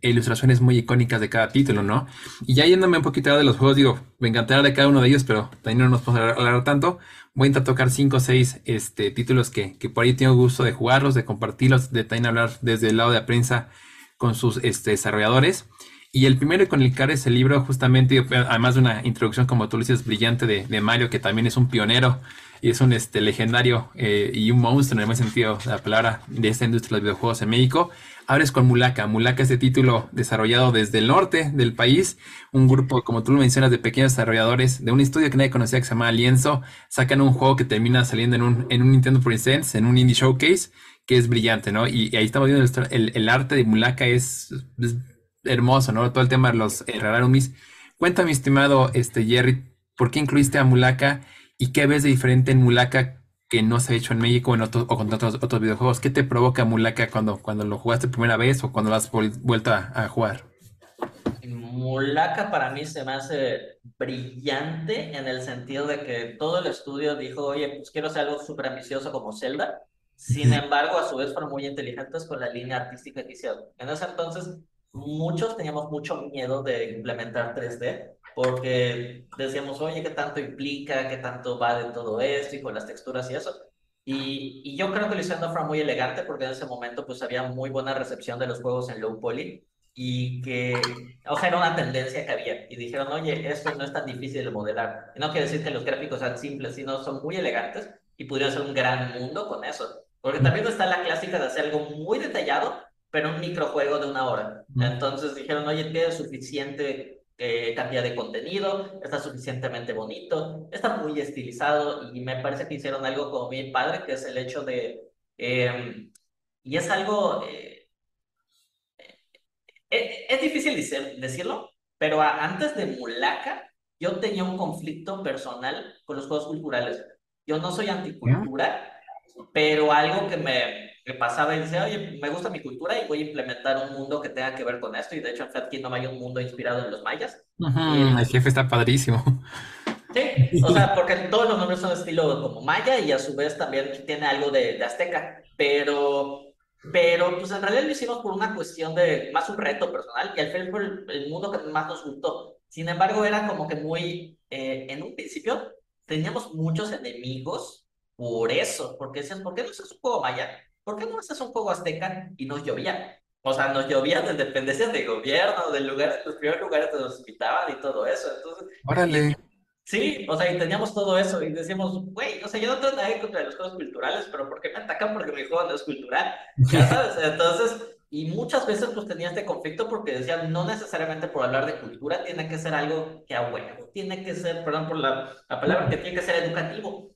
Speaker 3: e ilustraciones muy icónicas de cada título, ¿no? Y ya yéndome un poquito de los juegos, digo, me encantaría de cada uno de ellos, pero también no nos podemos hablar tanto. Voy a intentar tocar cinco o seis este, títulos que, que por ahí tengo gusto de jugarlos, de compartirlos, de también hablar desde el lado de la prensa con sus este, desarrolladores. Y el primero con el que es el libro, justamente, además de una introducción, como tú dices, brillante de, Mario, que también es un pionero y es un este, legendario eh, y un monstruo en el buen sentido de la palabra de esta industria de los videojuegos en México. Abres con Mulaka. Mulaka es de título desarrollado desde el norte del país. Un grupo, como tú mencionas, de pequeños desarrolladores de un estudio que nadie conocía que se llama Lienzo. Sacan un juego que termina saliendo en un, en un Nintendo Presents, en un Indie Showcase, que es brillante, ¿no? Y, ahí estamos viendo el, el, arte de Mulaka es hermoso, ¿no? Todo el tema de los eh, rararumis. Cuéntame, estimado este, Jerry, ¿por qué incluiste a Mulaka y qué ves de diferente en Mulaka que no se ha hecho en México en otros, o con otros, otros videojuegos? ¿Qué te provoca Mulaka cuando, cuando lo jugaste primera vez o cuando lo has vuelto a, jugar?
Speaker 6: Mulaka para mí se me hace brillante en el sentido de que todo el estudio dijo, oye, pues quiero hacer algo súper ambicioso como Zelda. Sin embargo, a su vez fueron muy inteligentes con la línea artística que hicieron. En ese entonces muchos teníamos mucho miedo de implementar 3D porque decíamos, oye, ¿qué tanto implica? ¿Qué tanto va de todo esto? Y con las texturas y eso. Y, y yo creo que lo hicieron de muy elegante porque en ese momento pues había muy buena recepción de los juegos en low poly y que, o sea, era una tendencia que había. Y dijeron, oye, esto no es tan difícil de modelar. Y no quiere decir que los gráficos sean simples, sino son muy elegantes y podrían ser un gran mundo con eso. Porque también está la clásica de hacer algo muy detallado, pero un microjuego de una hora. Entonces dijeron, oye, tiene suficiente eh, cantidad de contenido, está suficientemente bonito, está muy estilizado y me parece que hicieron algo como bien padre, que es el hecho de, em, y es algo, eh, eh, es difícil decirlo, pero antes de Mulaka, yo tenía un conflicto personal con los juegos culturales. Yo no soy anticultura, pero algo que me, me pasaba y decía, oye, me gusta mi cultura y voy a implementar un mundo que tenga que ver con esto. Y de hecho en Fat Kingdom hay un mundo inspirado en los mayas.
Speaker 3: el jefe está padrísimo.
Speaker 6: Sí, o sea, porque todos los nombres son estilo como maya y a su vez también tiene algo de, de azteca. Pero pero pues en realidad lo hicimos por una cuestión de más un reto personal y al final fue el, mundo que más nos gustó. Sin embargo, era como que muy, eh, en un principio teníamos muchos enemigos por eso, porque decían, ¿por qué no es un juego maya? ¿Por qué no haces un juego azteca? Y nos llovía. O sea, nos llovía de dependencias de gobierno, del lugar, los primeros lugares donde nos invitaban y todo eso. Entonces,
Speaker 3: Órale.
Speaker 6: Sí, o sea, y teníamos todo eso y decíamos, güey, o sea, yo no tengo nada contra los juegos culturales, pero ¿por qué me atacan porque mi juego no es cultural? Ya sabes, entonces, y muchas veces pues tenía este conflicto porque decían, no necesariamente por hablar de cultura tiene que ser algo que a huevo, tiene que ser, perdón por la, la palabra, que tiene que ser educativo.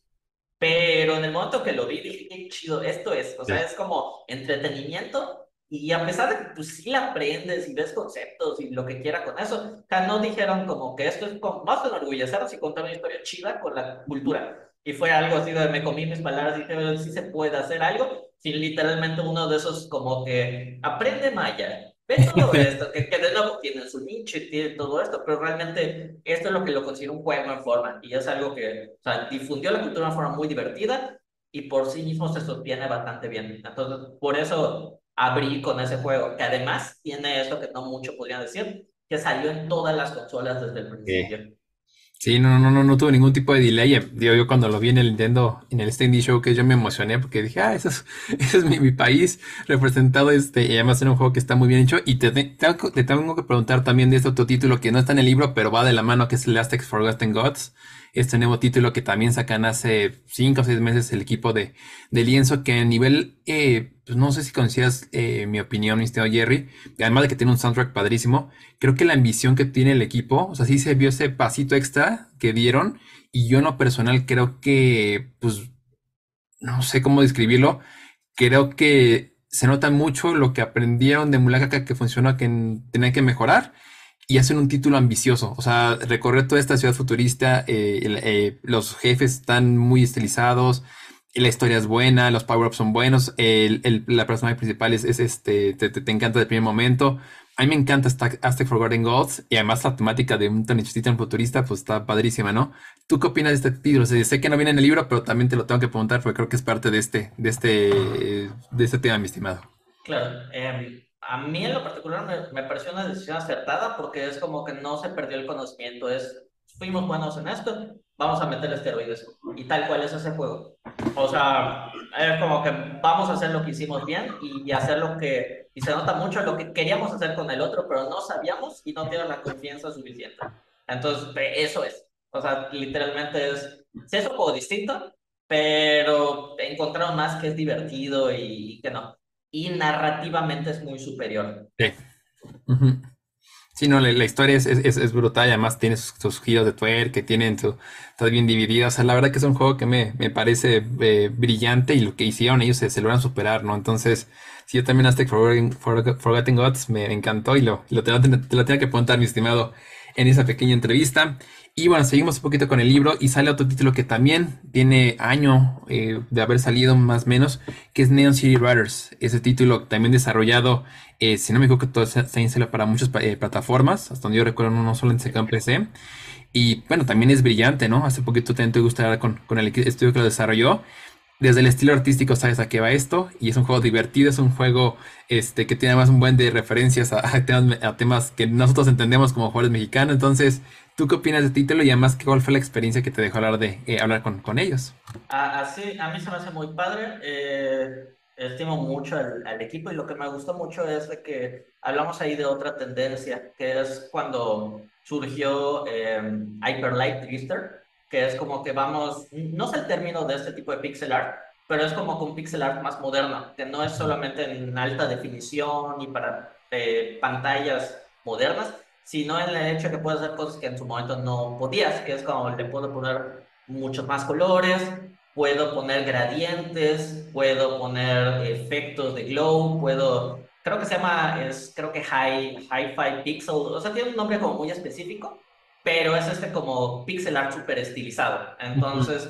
Speaker 6: Pero en el momento que lo vi, dije, qué chido, esto es, o sea, es como entretenimiento y a pesar de que pues sí la aprendes y ves conceptos y lo que quiera con eso, o sea, no dijeron como que esto es como, más enorgullecernos y contar una historia chida con la cultura. Y fue algo así de me comí mis palabras y dije, sí se puede hacer algo, sin literalmente uno de esos como que aprende maya, ve todo esto, que, que de nuevo tiene su nicho y tiene todo esto, pero realmente esto es lo que lo considero un juego en forma y es algo que, o sea, difundió la cultura de una forma muy divertida y por sí mismo se sostiene bastante bien. Entonces, por eso abrí con ese juego, que además tiene esto que no mucho podrían decir, que salió en todas las consolas desde el principio.
Speaker 3: Sí, no, no, no, no tuve ningún tipo de delay. Digo, yo cuando lo vi en el Nintendo, en el Stand Show, que yo me emocioné porque dije, ah, ese es, ese es mi, país representado, este, y además era un juego que está muy bien hecho. Y te, te, te, tengo que preguntar también de este otro título que no está en el libro, pero va de la mano, que es Last Ex Forgotten Gods este nuevo título que también sacan hace 5 o 6 meses el equipo de, de Lienzo, que a nivel, eh, pues no sé si consideras eh, mi opinión, mi estimado Jerry, además de que tiene un soundtrack padrísimo, creo que la ambición que tiene el equipo, o sea, sí se vio ese pasito extra que dieron, y yo en personal creo que, pues, no sé cómo describirlo, creo que se nota mucho lo que aprendieron de Mulaka que funcionó, que tenían que mejorar y hacen un título ambicioso. O sea, recorrer toda esta ciudad futurista, eh, eh, los jefes están muy estilizados, la historia es buena, los power-ups son buenos, el, el, la personaje principal es, es este, te, encanta de primer momento. A mí me encanta Aztec Forgotten Gods y además la temática de un Tenochtitlan futurista pues está padrísima, ¿no? ¿Tú qué opinas de este título? Sé que no viene en el libro, pero también te lo tengo que preguntar porque creo que es parte de este, de este, de este tema, mi estimado.
Speaker 6: Claro. Eh, a mí en lo particular me, me, pareció una decisión acertada porque es como que no se perdió el conocimiento, es fuimos buenos en esto, vamos a meter esteroides y tal cual es ese juego. O sea, es como que vamos a hacer lo que hicimos bien y, y, hacer lo que, y se nota mucho lo que queríamos hacer con el otro, pero no sabíamos y no teníamos la confianza suficiente. Entonces, eso es. O sea, literalmente es, es un juego distinto, pero encontraron más que es divertido y, y que no y narrativamente es muy superior.
Speaker 3: Sí. Sí, no, la, historia es, es, es, brutal, además tiene sus, giros de tuer, que tienen su, está bien dividida, o sea, la verdad que es un juego que me, me parece eh, brillante y lo que hicieron ellos se, logran superar, ¿no? Entonces, sí, yo también Aztec Forgotten, Forgotten Gods me encantó y lo, lo te, te lo tenía que preguntar, mi estimado, en esa pequeña entrevista. Y bueno, seguimos un poquito con el libro y sale otro título que también tiene año eh, de haber salido más o menos, que es Neon City Riders. Ese título también desarrollado, eh, si no me equivoco, todo está instalado para muchas eh, plataformas, hasta donde yo recuerdo no se quedó en PC. Y bueno, también es brillante, ¿no? Hace poquito también te gusta con, con el estudio que lo desarrolló desde el estilo artístico sabes a qué va esto y es un juego divertido, es un juego este, que tiene además un buen de referencias a, a, temas, a temas, que nosotros entendemos como jugadores mexicanos. Entonces, ¿tú qué opinas de título y además cuál fue la experiencia que te dejó hablar, de, eh, hablar con, con ellos?
Speaker 6: Así, a mí se me hace muy padre. Eh, estimo mucho al, al, equipo y lo que me gustó mucho es de que hablamos ahí de otra tendencia, que es cuando surgió eh, Hyper Light Drifter que es como que vamos, no sé el término de este tipo de pixel art, pero es como que un pixel art más moderno, que no es solamente en alta definición y para eh, pantallas modernas, sino en el hecho de que puedes hacer cosas que en su momento no podías, que es como le puedo poner muchos más colores, puedo poner gradientes, puedo poner efectos de glow, puedo, creo que se llama, es creo que high, hi-fi pixel, o sea, tiene un nombre como muy específico, pero es este como pixel art súper estilizado. Entonces,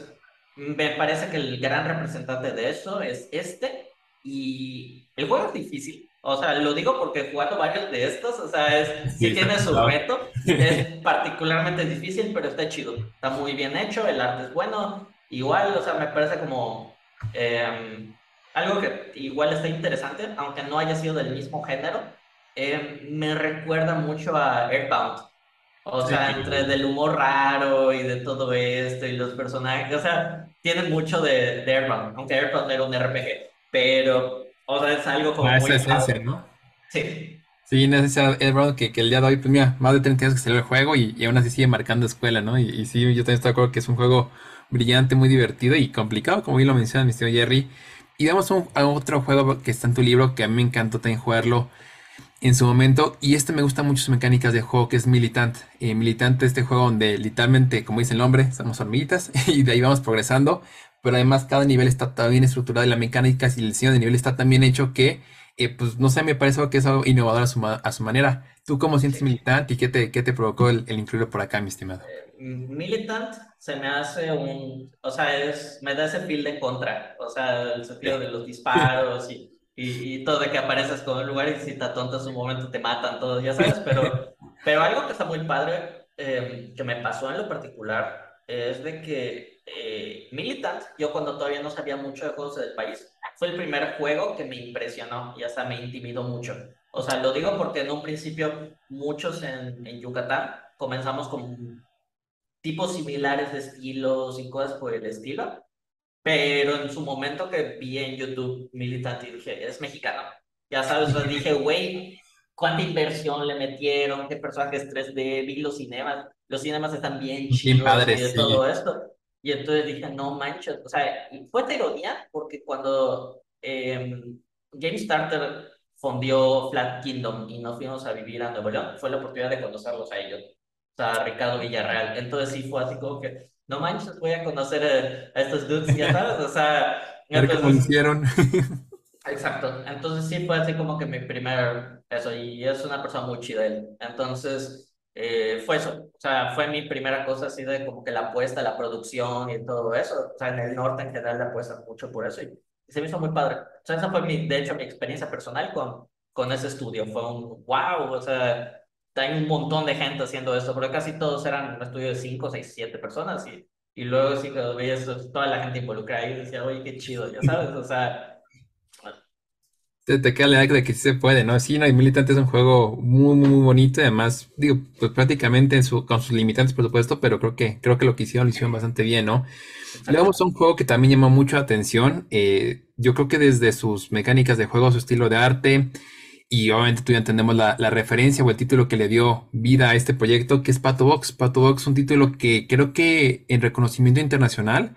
Speaker 6: uh -huh. me parece que el gran representante de eso es este. Y el juego es difícil. O sea, lo digo porque jugando varios de estos, o sea, es, sí, sí tiene su claro. reto. Es particularmente difícil, pero está chido. Está muy bien hecho, el arte es bueno. Igual, o sea, me parece como eh, algo que igual está interesante, aunque no haya sido del mismo género. Eh, me recuerda mucho a Airbound o sea, entre del humor raro y de todo esto y los personajes, o sea, tienen mucho de, de Airbound, aunque Airbound era un RPG. pero, o sea, es algo como
Speaker 3: Ah,
Speaker 6: muy...
Speaker 3: esa esencia, ¿no?
Speaker 6: Sí,
Speaker 3: Sí, si es verdad que, que el día de hoy, pues mira, más de 30 años que salió el juego y, y aún así sigue marcando escuela, ¿no? Y, y sí, yo también estoy de acuerdo que es un juego brillante, muy divertido y complicado, como bien lo menciona mi tío Jerry. Y vamos a, un- a otro juego que está en tu libro, que a mí me encantó también jugarlo en su momento. Y este me gusta mucho sus mecánicas de juego, que es Militant. Eh, Militant, este juego donde literalmente, como dice el nombre, somos hormiguitas y de ahí vamos progresando. Pero además cada nivel está tan bien estructurado y la mecánica y el diseño de nivel está tan bien hecho que, eh, pues no sé, me parece que es algo innovador a su, ma- a su manera. ¿Tú cómo sientes
Speaker 6: sí.
Speaker 3: Militant y qué te, qué te provocó el, el incluirlo por acá, mi estimado?
Speaker 6: Militant se me hace un, o sea, es, me da ese feel de contra, o sea, el sentido de los disparos y, y, y todo de que apareces con un lugar y si te atontas un momento te matan todos, ya sabes, pero, pero algo que está muy padre, eh, que me pasó en lo particular, es de que eh, Militant, yo cuando todavía no sabía mucho de juegos del país, fue el primer juego que me impresionó y hasta me intimidó mucho. O sea, lo digo porque en un principio muchos en, en Yucatán comenzamos con tipos similares de estilos y cosas por el estilo, pero en su momento que vi en YouTube Militant y dije, es mexicano. Ya sabes, dije, güey, ¿cuánta inversión le metieron? ¿Qué personajes 3D? Vi los cinemas, los cinemas están bien chidos y de
Speaker 3: sí.
Speaker 6: todo esto. Y entonces dije, no manches, o sea, fue de ironía porque cuando eh, GameStarter fundió Flat Kingdom y nos fuimos a vivir a Nuevo León, fue la oportunidad de conocerlos a ellos, o sea, Ricardo Villarreal. Entonces sí fue así como que, no manches, voy a conocer a, estos dudes, ya sabes, o sea,
Speaker 3: ver cómo
Speaker 6: entonces,
Speaker 3: hicieron.
Speaker 6: exacto. Entonces sí fue así como que mi primer, eso, y es una persona muy chida él. Entonces, eh, fue eso, o sea, fue mi primera cosa así de como que la apuesta, la producción y todo eso. O sea, en el norte en general le apuestan mucho por eso y, y se me hizo muy padre. O sea, esa fue mi, de hecho, mi experiencia personal con, con ese estudio. Fue un wow, o sea, hay un montón de gente haciendo eso, pero casi todos eran un estudio de 5, 6, 7 personas y, y luego sí que veías toda la gente involucrada y decía, oye, qué chido, ya sabes, o sea,
Speaker 3: Te, te queda la idea de que sí se puede, ¿no? Sí, no, y Militant es un juego muy, muy, muy bonito. y Además, digo, pues prácticamente en su, con sus limitantes, por supuesto, pero creo que, creo que lo que hicieron lo hicieron bastante bien, ¿no? Luego a un juego que también llama mucho la atención. eh, yo creo que desde sus mecánicas de juego, su estilo de arte, y obviamente tú ya entendemos la, la referencia o el título que le dio vida a este proyecto, que es Pato Box. Pato Box es un título que creo que en reconocimiento internacional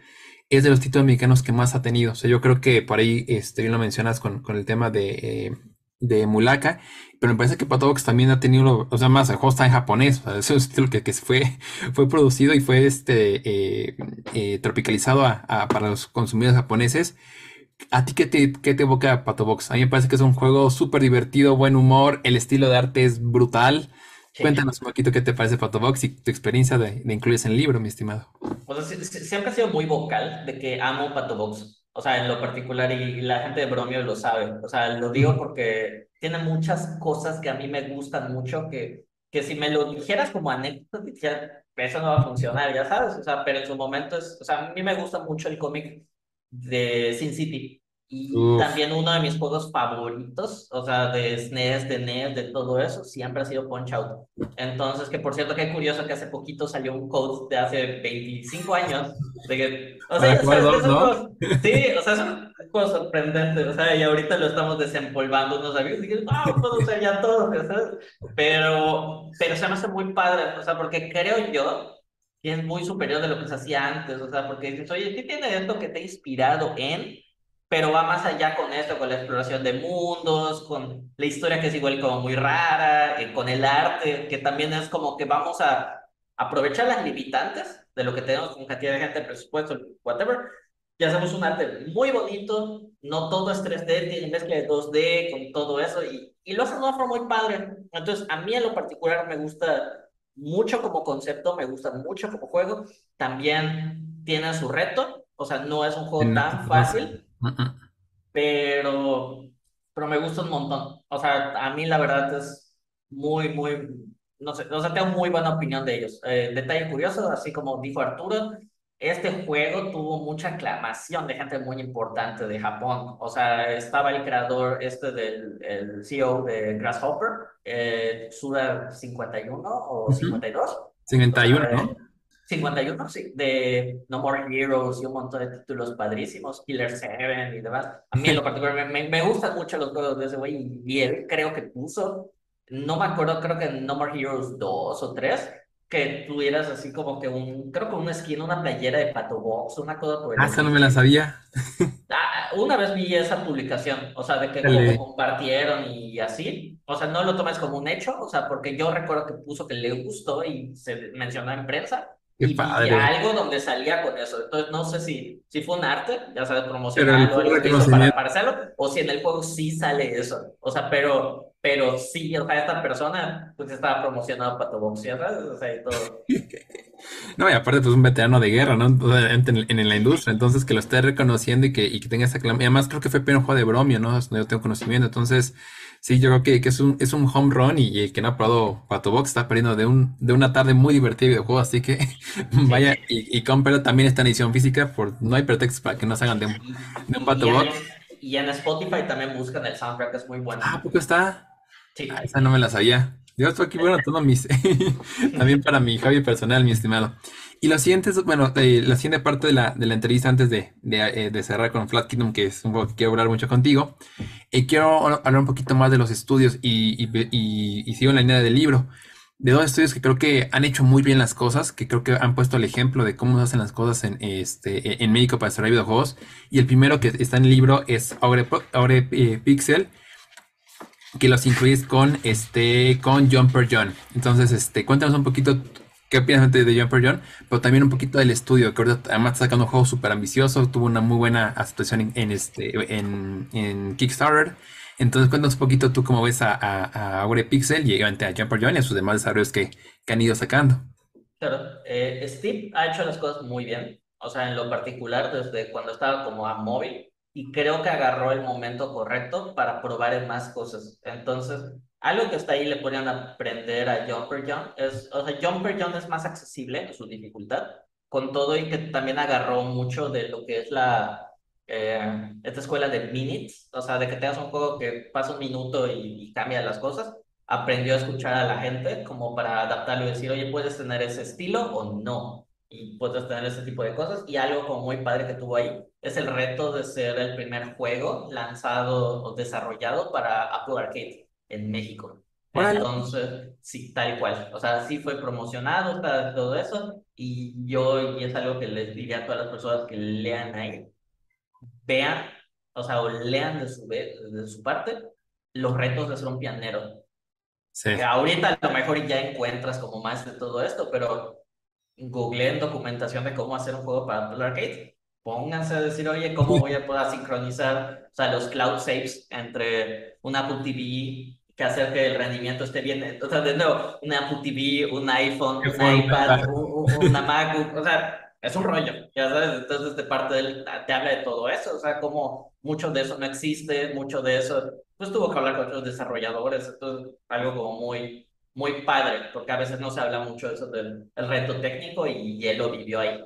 Speaker 3: es de los títulos mexicanos que más ha tenido. O sea, yo creo que por ahí este, lo mencionas con, con el tema de, eh, de Mulaka, pero me parece que Pato Box también ha tenido, o sea, más el juego está en japonés, es un título que, que fue, fue producido y fue este, eh, eh, tropicalizado a- para los consumidores japoneses. ¿A ti qué te, qué te evoca Pato Box? A mí me parece que es un juego súper divertido, buen humor, el estilo de arte es brutal. Cuéntanos un poquito qué te parece Pato Box y tu experiencia de, de incluirse en el libro, mi estimado.
Speaker 6: O sea, siempre he sido muy vocal de que amo Pato Box. O sea, en lo particular, y la gente de Bromio lo sabe. O sea, lo digo porque tiene muchas cosas que a mí me gustan mucho, que, que si me lo dijeras como anécdota, dijera, eso no va a funcionar, ya sabes. O sea, pero en su momento es, o sea, a mí me gusta mucho el cómic de Sin City. Y
Speaker 3: Uf.
Speaker 6: también uno de mis juegos favoritos, o sea, de SNES, de NES, de todo eso, siempre ha sido Punch Out. Entonces, que por cierto, qué curioso que hace poquito salió un code de hace 25 años. De que, o sea,
Speaker 3: ¿no?
Speaker 6: juegos- sí, o sea, es un juego sorprendente. O sea, y ahorita lo estamos desempolvando unos amigos y que, no, puedo usar ya todo, ¿sabes? Pero, pero se me hace muy padre, o sea, porque creo yo que es muy superior de lo que se hacía antes. O sea, porque dices, oye, ¿qué tiene esto que te ha inspirado en? Pero va más allá con esto, con la exploración de mundos, con la historia que es igual como muy rara, eh, con el arte, que también es como que vamos a aprovechar las limitantes de lo que tenemos con cantidad de gente, presupuesto, whatever, y hacemos un arte muy bonito, no todo es 3D, tiene mezcla de 2D con todo eso, y, y lo hacen de una forma muy padre. Entonces, a mí en lo particular me gusta mucho como concepto, me gusta mucho como juego, también tiene su reto, o sea, no es un juego tan fácil Pero, pero me gusta un montón. O sea, a mí la verdad es muy, muy, no sé, o sea, tengo muy buena opinión de ellos. Eh, detalle curioso, así como dijo Arturo, este juego tuvo mucha aclamación de gente muy importante de Japón. O sea, estaba el creador este del el CEO de Grasshopper, eh, Suda 51 o
Speaker 3: Ujú.
Speaker 6: 52.
Speaker 3: 51,
Speaker 6: O sea,
Speaker 3: ¿no?
Speaker 6: 51, sí, de No More Heroes y un montón de títulos padrísimos, Killer 7 y demás. A mí en lo particular me, me, gustan mucho los juegos de ese güey y él creo que puso, no me acuerdo, creo que No More Heroes 2 o 3, que tuvieras así como que un, creo que una skin, una playera de Pato Box, una cosa
Speaker 3: por el Ah, esa no me la sabía.
Speaker 6: Ah, una vez vi esa publicación, o sea, de que como compartieron y así, o sea, no lo tomes como un hecho, o sea, porque yo recuerdo que puso que le gustó y se mencionó en prensa, y algo donde salía con eso. Entonces, no sé si, si fue un arte, ya sabes, promocional o algo que hizo para, para, hacerlo, o si en el juego sí sale eso. O sea, pero, pero sí, o sea, esta persona pues estaba promocionado para tu ¿sabes? O sea, y todo.
Speaker 3: No, y aparte, pues un veterano de guerra, ¿no? En, en, la industria, entonces que lo esté reconociendo y que, y que tenga esa clama. Y además, creo que fue un juego de bromio, ¿no? Yo tengo conocimiento, entonces Sí, yo creo que, que es, un, es un home run y, el que no ha probado Pato Box está perdiendo de, un, de una tarde muy divertida de videojuego, así que vaya y, y también esta edición física, por, no hay pretextos para que no salgan de un, de un Pato Box.
Speaker 6: y en Spotify también buscan el soundtrack, es muy bueno.
Speaker 3: Ah, ¿poco está? Sí. Ah, esa no me la sabía. Yo estoy aquí, bueno, todo mis, también para mi hobby personal, mi estimado. Y lo siguiente es, bueno, eh, la siguiente parte de la, de la entrevista antes de, de, eh, de, cerrar con Flat Kingdom, que es un poco que quiero hablar mucho contigo, eh, quiero hablar un poquito más de los estudios y, y, y, sigo en la línea del libro. De dos estudios que creo que han hecho muy bien las cosas, que creo que han puesto el ejemplo de cómo se hacen las cosas en, este, en México para desarrollar videojuegos. Y el primero que está en el libro es Aure, Aure Pixel, que los incluyes con este con Jumper John. Entonces, este, cuéntanos un poquito qué opinas de Jumper John, pero también un poquito del estudio, que ahorita además está sacando un juego súper ambicioso, tuvo una muy buena aceptación en, este, en, Kickstarter. Entonces, cuéntanos un poquito tú cómo ves a, a, Aure Pixel y obviamente a Jumper John y a sus demás desarrollos que, que han ido sacando.
Speaker 6: Claro, eh, Steve ha hecho las cosas muy bien, o sea, en lo particular desde cuando estaba como a móvil y creo que agarró el momento correcto para probar en más cosas. Entonces, algo que está ahí le podrían aprender a Jumper John es, o sea, Jumper John es más accesible su dificultad, con todo y que también agarró mucho de lo que es la, eh, esta escuela de minutes, o sea, de que tengas un juego que pasa un minuto y, cambia las cosas, aprendió a escuchar a la gente como para adaptarlo y decir, oye, puedes tener ese estilo o no, y puedes tener ese tipo de cosas, y algo como muy padre que tuvo ahí es el reto de ser el primer juego lanzado o desarrollado para Apple Arcade en México. Entonces, sí, tal cual. O sea, sí fue promocionado, para todo eso. Y yo, y es algo que les diría a todas las personas que lean ahí, vean, o sea, o lean de su, de su parte los retos de ser un pianero. Sí. ahorita a lo mejor ya encuentras como más de todo esto, pero googleen documentación de cómo hacer un juego para Apple Arcade. Pónganse a decir, oye, ¿cómo voy a poder sincronizar o sea, los cloud saves entre un Apple TV que hacer que el rendimiento esté bien. O sea, de nuevo, un Apple TV, un iPhone, un iPad, una MacBook, o sea, es un rollo, ya sabes. Entonces, de parte de él, te habla de todo eso, o sea, como mucho de eso no existe, mucho de eso, pues tuvo que hablar con otros desarrolladores, entonces, algo como muy, muy padre, porque a veces no se habla mucho de eso del el reto técnico y él lo vivió ahí.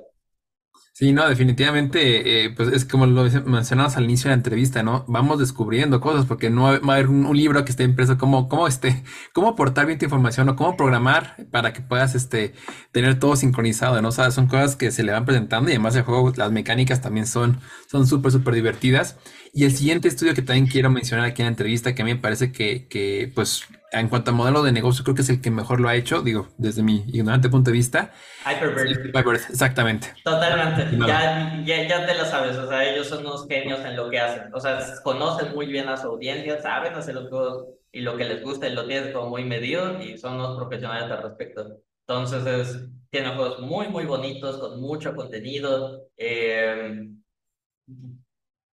Speaker 3: Sí, no, definitivamente, eh, pues es como lo mencionabas al inicio de la entrevista, ¿no? Vamos descubriendo cosas porque no va a haber un, libro que esté impreso como, cómo, este, cómo aportar bien tu información o cómo programar para que puedas, este, tener todo sincronizado, ¿no? O sea, son cosas que se le van presentando y además el juego, las mecánicas también son, son súper, súper divertidas. Y el siguiente estudio que también quiero mencionar aquí en la entrevista, que a mí me parece que, que pues, en cuanto a modelo de negocio, creo que es el que mejor lo ha hecho, digo, desde mi ignorante punto de vista.
Speaker 6: Hyperbird.
Speaker 3: exactamente.
Speaker 6: Totalmente. Ya, ya, te lo sabes, o sea, ellos son unos genios en lo que hacen. O sea, conocen muy bien a su audiencia, saben hacer los juegos y lo que les gusta y lo tienen como muy medido y son unos profesionales al respecto. Entonces, es, tienen juegos muy, muy bonitos, con mucho contenido. Eh,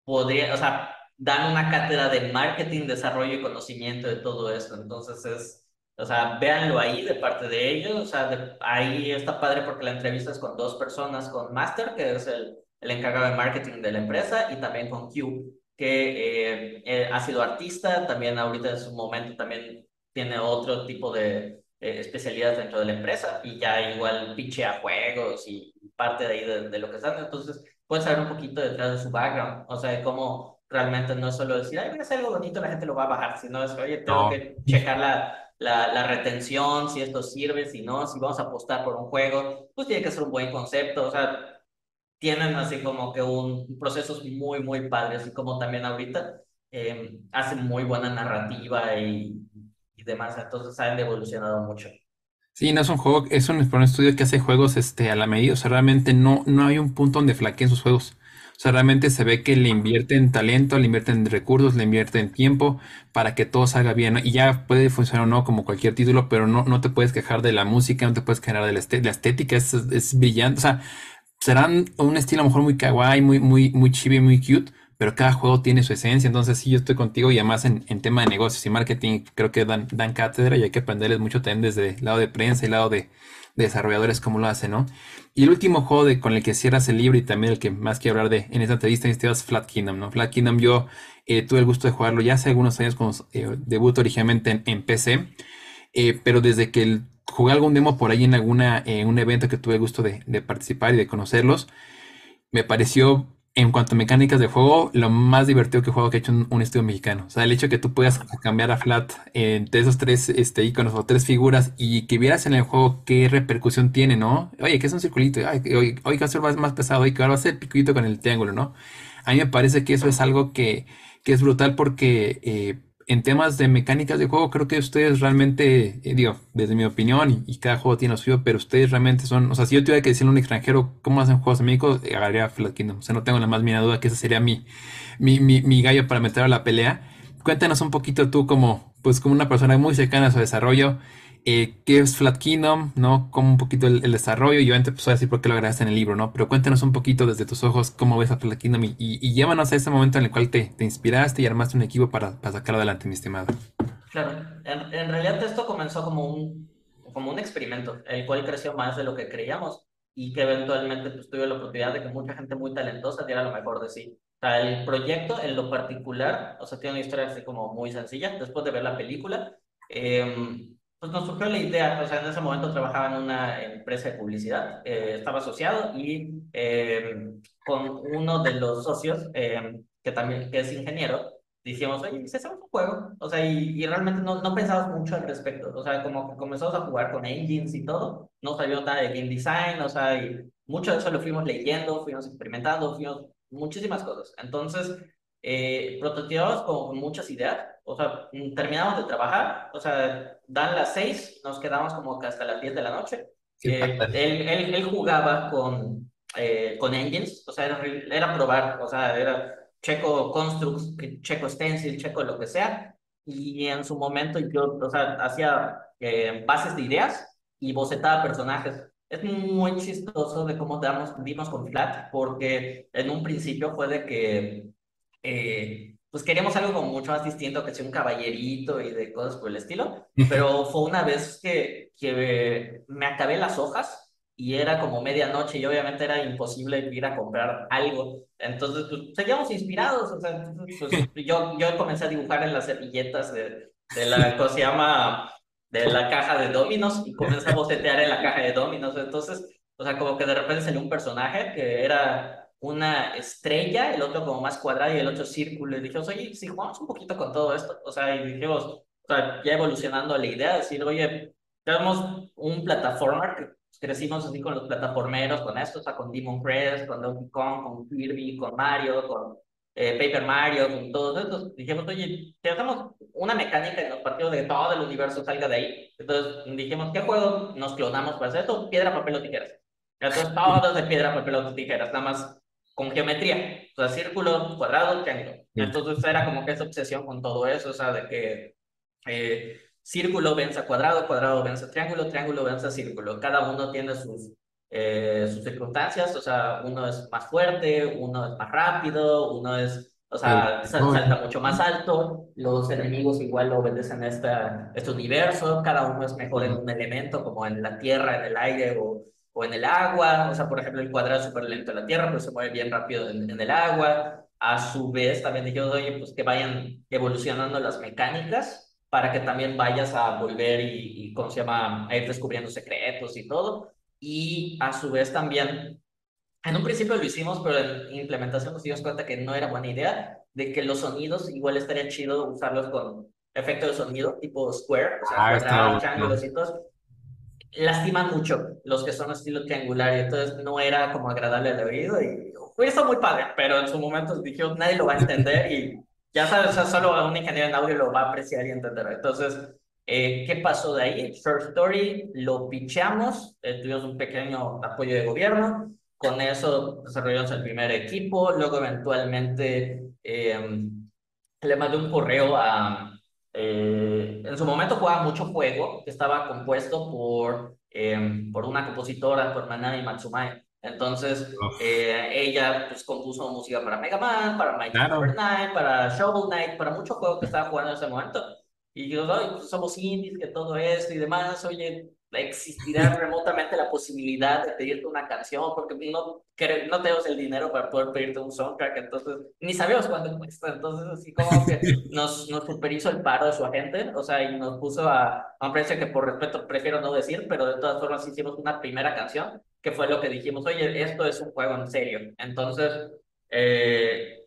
Speaker 6: podría, o sea, dan una cátedra de marketing, desarrollo y conocimiento de todo esto. Entonces es, o sea, véanlo ahí de parte de ellos. O sea, ahí está padre porque la entrevista es con dos personas, con Master, que es el, el encargado de marketing de la empresa, y también con Q, que eh, eh, ha sido artista, también ahorita en su momento también tiene otro tipo de eh, especialidades dentro de la empresa y ya igual pichea juegos y parte de ahí de, de lo que están. Entonces, puedes saber un poquito detrás de su background, o sea, de cómo realmente no es solo decir, ay, voy a hacer algo bonito, la gente lo va a bajar, sino es, oye, tengo que checar la, la, la, retención, si esto sirve, si no, si vamos a apostar por un juego, pues tiene que ser un buen concepto, o sea, tienen así como que un procesos muy, muy padres, así como también ahorita eh, hacen muy buena narrativa y, y demás, entonces han evolucionado mucho.
Speaker 3: Sí, no es un juego, es un, un estudio que hace juegos este, a la medida, o sea, realmente no, no hay un punto donde flaqueen sus juegos. O sea, realmente se ve que le invierten talento, le invierten recursos, le invierten tiempo para que todo salga bien. Y ya puede funcionar o no como cualquier título, pero no, no te puedes quejar de la música, no te puedes quejar de la, la estética, es, es, brillante. O sea, serán un estilo a lo mejor muy kawaii, muy, muy, muy chibi, muy cute, pero cada juego tiene su esencia. Entonces, sí, yo estoy contigo y además en, en tema de negocios y marketing, creo que dan, dan cátedra y hay que aprenderles mucho también desde el lado de prensa y el lado de desarrolladores cómo lo hacen, ¿no? Y el último juego con el que cierras el libro y también el que más quiero hablar de en esta entrevista es Flat Kingdom, ¿no? Flat Kingdom yo eh, tuve el gusto de jugarlo ya hace algunos años cuando eh, originalmente en, PC, eh, pero desde que jugué algún demo por ahí en alguna en un evento que tuve el gusto de participar y de conocerlos, me pareció en cuanto a mecánicas de juego, lo más divertido que juego que he hecho un, un estudio mexicano. O sea, el hecho que tú puedas cambiar a flat entre esos tres este, iconos o tres figuras y que vieras en el juego qué repercusión tiene, ¿no? Oye, que es un circulito, Ay, hoy, hoy va a ser más, más pesado, hoy que ahora va a ser picuito con el triángulo, ¿no? A mí me parece que eso es algo que, que es brutal porque eh, en temas de mecánicas de juego, creo que ustedes realmente, eh, digo, desde mi opinión, y, cada juego tiene suyo, pero ustedes realmente son, o sea, si yo tuviera que decirle a un extranjero cómo hacen juegos amigos, eh, agarraría Flat Kingdom. O sea, no tengo la más mínima duda que ese sería mi, mi, mi, mi gallo para meter a la pelea. Cuéntanos un poquito tú como, pues como una persona muy cercana a su desarrollo, eh, qué es Flat Kingdom, ¿no? Como un poquito el, desarrollo y obviamente pues voy a decir por qué lo agregaste en el libro, ¿no? Pero cuéntanos un poquito desde tus ojos cómo ves a Flat Kingdom y, y, llévanos a ese momento en el cual te, te inspiraste y armaste un equipo para, para, sacarlo adelante, mi estimado.
Speaker 6: Claro, en, en, realidad esto comenzó como un, como un experimento, el cual creció más de lo que creíamos y que eventualmente pues, tuve la oportunidad de que mucha gente muy talentosa diera lo mejor de sí. O sea, el proyecto en lo particular, o sea, tiene una historia así como muy sencilla. Después de ver la película, eh, pues nos surgió la idea, o sea, en ese momento trabajaba en una empresa de publicidad, eh, estaba asociado y eh, con uno de los socios, eh, que también que es ingeniero, dijimos, oye, si hacemos un juego, o sea, y, y realmente no, no pensamos mucho al respecto, o sea, como que comenzamos a jugar con engines y todo, no salió nada de game design, o sea, y mucho de eso lo fuimos leyendo, fuimos experimentando, fuimos muchísimas cosas. Entonces, eh, prototipamos con muchas ideas, o sea, terminamos de trabajar, o sea, dan las seis, nos quedamos como que hasta las 10 de la noche. Eh, él, él, él, jugaba con, eh, con engines, o sea, era, era, probar, o sea, era checo constructs, checo stencil, checo lo que sea, y en su momento yo, o sea, hacía eh, bases de ideas y bocetaba personajes. Es muy chistoso de cómo damos, dimos con Flat, porque en un principio fue de que eh, pues queríamos algo como mucho más distinto, que sea un caballerito y de cosas por el estilo, pero fue una vez que, que me acabé las hojas y era como medianoche y obviamente era imposible ir a comprar algo. Entonces, pues seguíamos inspirados. O sea, pues, yo, yo comencé a dibujar en las servilletas de, de la, ¿cómo se llama? De la caja de Dominos y comencé a bocetear en la caja de Dominos. Entonces, o sea, como que de repente salió un personaje que era una estrella, el otro como más cuadrado y el otro círculo. Y dijimos, oye, si jugamos un poquito con todo esto, o sea, y dijimos, o sea, ya evolucionando la idea, decir, oye, tenemos un plataforma que crecimos así con los plataformeros, con esto, o sea, con Demon Crest, con Donkey Kong, con Kirby, con Mario, con eh, Paper Mario, con todos estos. Dijimos, oye, hacemos una mecánica en los partidos de todo el universo salga de ahí. Entonces dijimos, ¿qué juego nos clonamos para hacer esto? Piedra, papel o tijeras. Entonces, todos de piedra, papel o tijeras, nada más con geometría, o sea, círculo, cuadrado, triángulo. Entonces era como que esa obsesión con todo eso, o sea, de que eh, círculo vence a cuadrado, cuadrado vence a triángulo, triángulo vence a círculo. Cada uno tiene sus, eh, sus circunstancias, o sea, uno es más fuerte, uno es más rápido, uno es, o sea, salta mucho más alto, los enemigos igual obedecen a esta, este universo, cada uno es mejor en un elemento, como en la tierra, en el aire o o en el agua, o sea, por ejemplo, el cuadrado es súper lento en la Tierra, pero se mueve bien rápido en, el agua. A su vez, también dijimos, oye, pues que vayan evolucionando las mecánicas para que también vayas a volver y, y, ¿cómo se llama?, a ir descubriendo secretos y todo. Y a su vez también, en un principio lo hicimos, pero en implementación nos dimos cuenta que no era buena idea, de que los sonidos igual estaría chido usarlos con efecto de sonido tipo square, o sea, ah, triángulos y todo. Lastiman mucho los que son estilo triangular y entonces no era como agradable al oído y fue eso muy padre, pero en su momento dije, nadie lo va a entender y ya sabes, o sea, solo un ingeniero en audio lo va a apreciar y entender. Entonces, eh, ¿Qué pasó de ahí? First Story lo picheamos, eh, tuvimos un pequeño apoyo de gobierno, con eso desarrollamos el primer equipo, luego eventualmente eh, le mandé un correo a... en su momento jugaba mucho juego que estaba compuesto por, por una compositora, por Manami Matsumae. Entonces, ella pues, compuso música para Mega Man, para Mighty claro. Night, para Shovel Knight, para muchos juegos que estaba jugando en ese momento. Y yo, pues, somos indies, que todo esto y demás, oye, existirá remotamente la posibilidad de pedirte una canción, porque no, no tenemos el dinero para poder pedirte un soundtrack, entonces ni sabemos cuánto cuesta, entonces así como que nos, nos superhizo el paro de su agente, o sea, y nos puso a, a un precio que por respeto prefiero no decir, pero de todas formas hicimos una primera canción, que fue lo que dijimos, oye, esto es un juego en serio, entonces... Eh,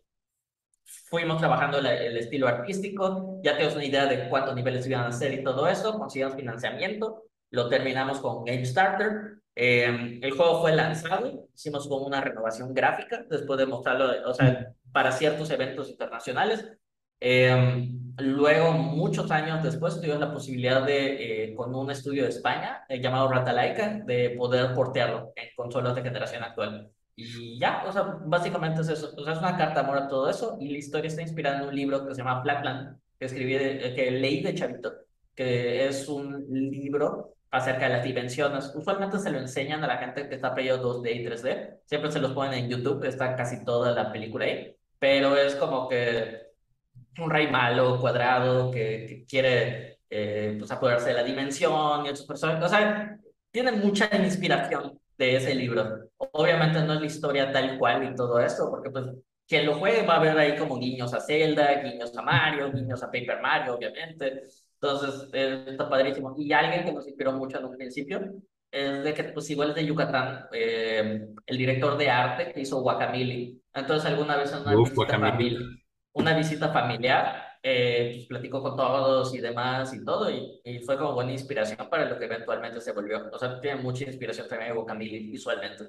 Speaker 6: fuimos trabajando el, estilo artístico, ya tenemos una idea de cuántos niveles iban a ser y todo eso, conseguimos financiamiento, lo terminamos con Game Starter, em, el juego fue lanzado, hicimos como una renovación gráfica después de mostrarlo, o sea, para ciertos eventos internacionales. Em, luego, muchos años después, tuvimos la posibilidad de, eh, con un estudio de España eh, llamado Ratalaika, de poder portearlo en consolas de generación actual. Y ya, o sea, básicamente es eso. O sea, es una carta de amor a todo eso. Y la historia está inspirada en un libro que se llama Flatland, que escribí, que leí de Chavito, que es un libro acerca de las dimensiones. Usualmente se lo enseñan a la gente que está aprendiendo 2D y 3D. Siempre se los ponen en YouTube, está casi toda la película ahí. Pero es como que un rey malo, cuadrado, que, quiere eh, pues, apoderarse de la dimensión y otras personas. O sea, tiene mucha inspiración de ese libro. Obviamente no es la historia tal cual y todo eso, porque pues quien lo juegue va a ver ahí como guiños a Zelda, guiños a Mario, guiños a Paper Mario, obviamente. Entonces, eh, está padrísimo. Y alguien que nos inspiró mucho en un principio es de que, pues igual es de Yucatán, eh, el director de arte que hizo Guacamili. Entonces, alguna vez en una, visita, familiar, una visita familiar, eh, pues platicó con todos y demás y todo, y, y, fue como buena inspiración para lo que eventualmente se volvió. O sea, tiene mucha inspiración también de Guacamili visualmente.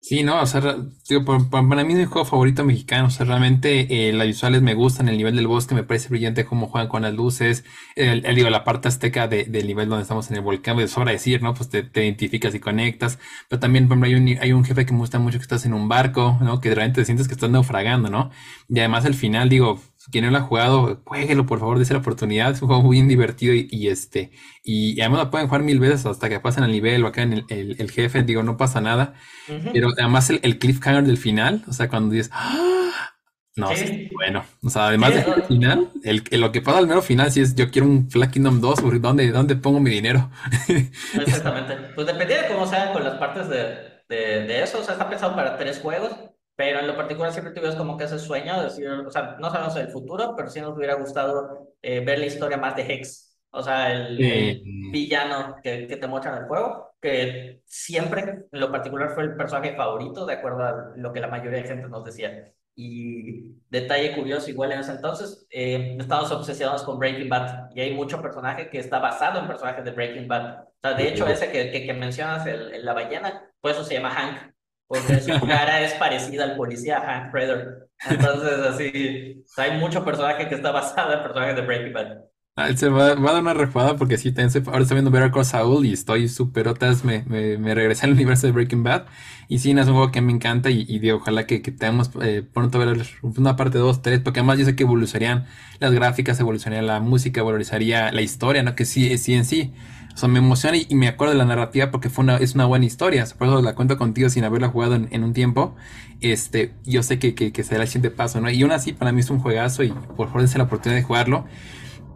Speaker 3: Sí, no, o sea, digo, para, mí es mi juego favorito mexicano, o sea, realmente eh, las visuales me gustan, el nivel del bosque me parece brillante, cómo juegan con las luces, el, digo, la parte azteca del nivel donde estamos en el volcán, pues sobra decir, ¿no? Pues te, identificas y conectas, pero también, por ejemplo, hay un, hay un jefe que me gusta mucho que estás en un barco, ¿no? Que realmente te sientes que estás naufragando, ¿no? Y además al final, digo, quien no lo ha jugado, jueguelo por favor, de la oportunidad. Es un juego muy divertido y, este, y, además lo pueden jugar mil veces hasta que pasen al nivel o acá en el, jefe, digo, no pasa nada. Pero además el, el, cliffhanger del final, o sea, cuando dices, ¡Ah! no, sí. bueno, o sea, además del final, el, lo que pasa al mero final, si es yo quiero un Flag Kingdom 2, ¿dónde, ¿dónde pongo mi dinero?
Speaker 6: Exactamente. Pues depende de cómo sean con las partes de, de, de eso, o sea, está pensado para tres juegos pero en lo particular siempre tuvimos como que ese sueño, de decir, o sea, no sabemos el futuro, pero sí nos hubiera gustado eh, ver la historia más de Hex, o sea, el, villano que, que, te muestran en el juego, que siempre en lo particular fue el personaje favorito, de acuerdo a lo que la mayoría de gente nos decía. Y detalle curioso, igual en ese entonces, eh, estamos obsesionados con Breaking Bad y hay mucho personaje que está basado en personajes de Breaking Bad. O sea, de hecho, ese que, que, mencionas, el, la ballena, pues eso se llama Hank porque su cara es parecida al policía Hank Fredder. Entonces, así, hay mucho personaje que está basado en personajes de Breaking Bad.
Speaker 3: Se va, a dar una refada porque sí, ahora estoy viendo Better Call Saul y estoy súper otas, me, me, me, regresé al universo de Breaking Bad y sí, es un juego que me encanta y, y ojalá que, que tengamos eh, pronto ver una parte 2, 3, porque además yo sé que evolucionarían las gráficas, evolucionaría la música, evolucionaría la historia, ¿no? Que sí, sí en sí o sea, me emociona y, me acuerdo de la narrativa porque fue una, es una buena historia. Por eso la cuento contigo sin haberla jugado en, un tiempo. Este, yo sé que, que, será el siguiente paso, ¿no? Y aún así, para mí es un juegazo y por favor dense la oportunidad de jugarlo.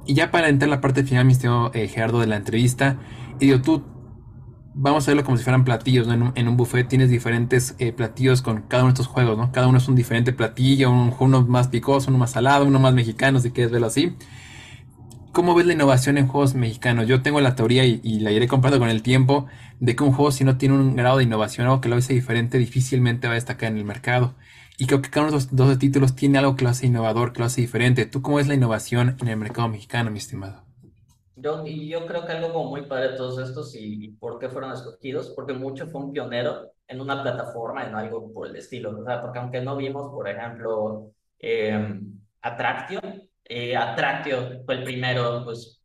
Speaker 3: Y ya para entrar a la parte final, mi estimado eh, Gerardo, de la entrevista, y digo, tú, vamos a verlo como si fueran platillos, ¿no? En un, buffet tienes diferentes eh, platillos con cada uno de estos juegos, ¿no? Cada uno es un diferente platillo, un, uno más picoso, uno más salado, uno más mexicano, si quieres verlo así ¿Cómo ves la innovación en juegos mexicanos? Yo tengo la teoría y, y la iré comprando con el tiempo de que un juego si no tiene un grado de innovación, algo que lo hace diferente, difícilmente va a destacar en el mercado. Y creo que cada uno de los 12 títulos tiene algo que lo hace innovador, que lo hace diferente. ¿Tú cómo ves la innovación en el mercado mexicano, mi estimado?
Speaker 6: Yo, y yo creo que algo como muy padre de todos estos y, y por qué fueron escogidos, porque mucho fue un pionero en una plataforma, en algo por el estilo. O sea, porque aunque no vimos, por ejemplo, eh, Attractio, eh, fue el primero, pues,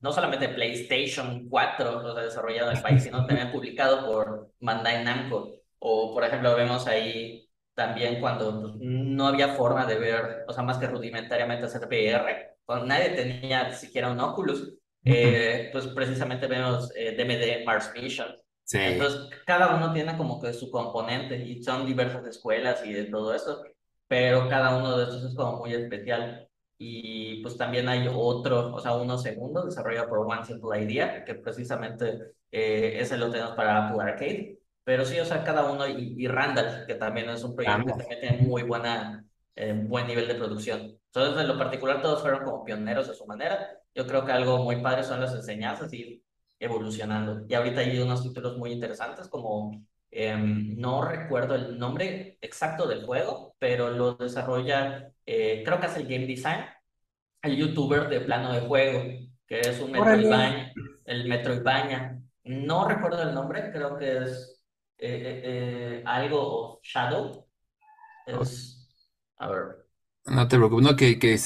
Speaker 6: no solamente PlayStation 4, o sea, desarrollado en el país, sino también publicado por Bandai Namco. O, por ejemplo, vemos ahí también cuando pues, no había forma de ver, o sea, más que rudimentariamente hacer VR, cuando nadie tenía siquiera un Oculus, eh, pues precisamente vemos eh, DMD Mars Mission.
Speaker 3: Sí.
Speaker 6: Entonces, cada uno tiene como que su componente y son diversas escuelas y de todo eso, pero cada uno de estos es como muy especial. Y pues también hay otro, o sea, uno segundo desarrollado por One Simple Idea, que precisamente eh, ese lo tenemos para Apple Arcade. Pero sí, o sea, cada uno, y, y Randall, que también es un proyecto que también tiene muy buena, eh, buen nivel de producción. Entonces, en lo particular, todos fueron como pioneros a su manera. Yo creo que algo muy padre son las enseñanzas y evolucionando. Y ahorita hay unos títulos muy interesantes como, eh, no recuerdo el nombre exacto del juego, pero lo desarrolla, eh, creo que es el game design, el youtuber de plano de juego, que es un Metroidvania, el Metroidvania. No recuerdo el nombre, creo que es eh, eh, eh, algo Shadow. Es, a ver,
Speaker 3: No te preocupes, no, que, que,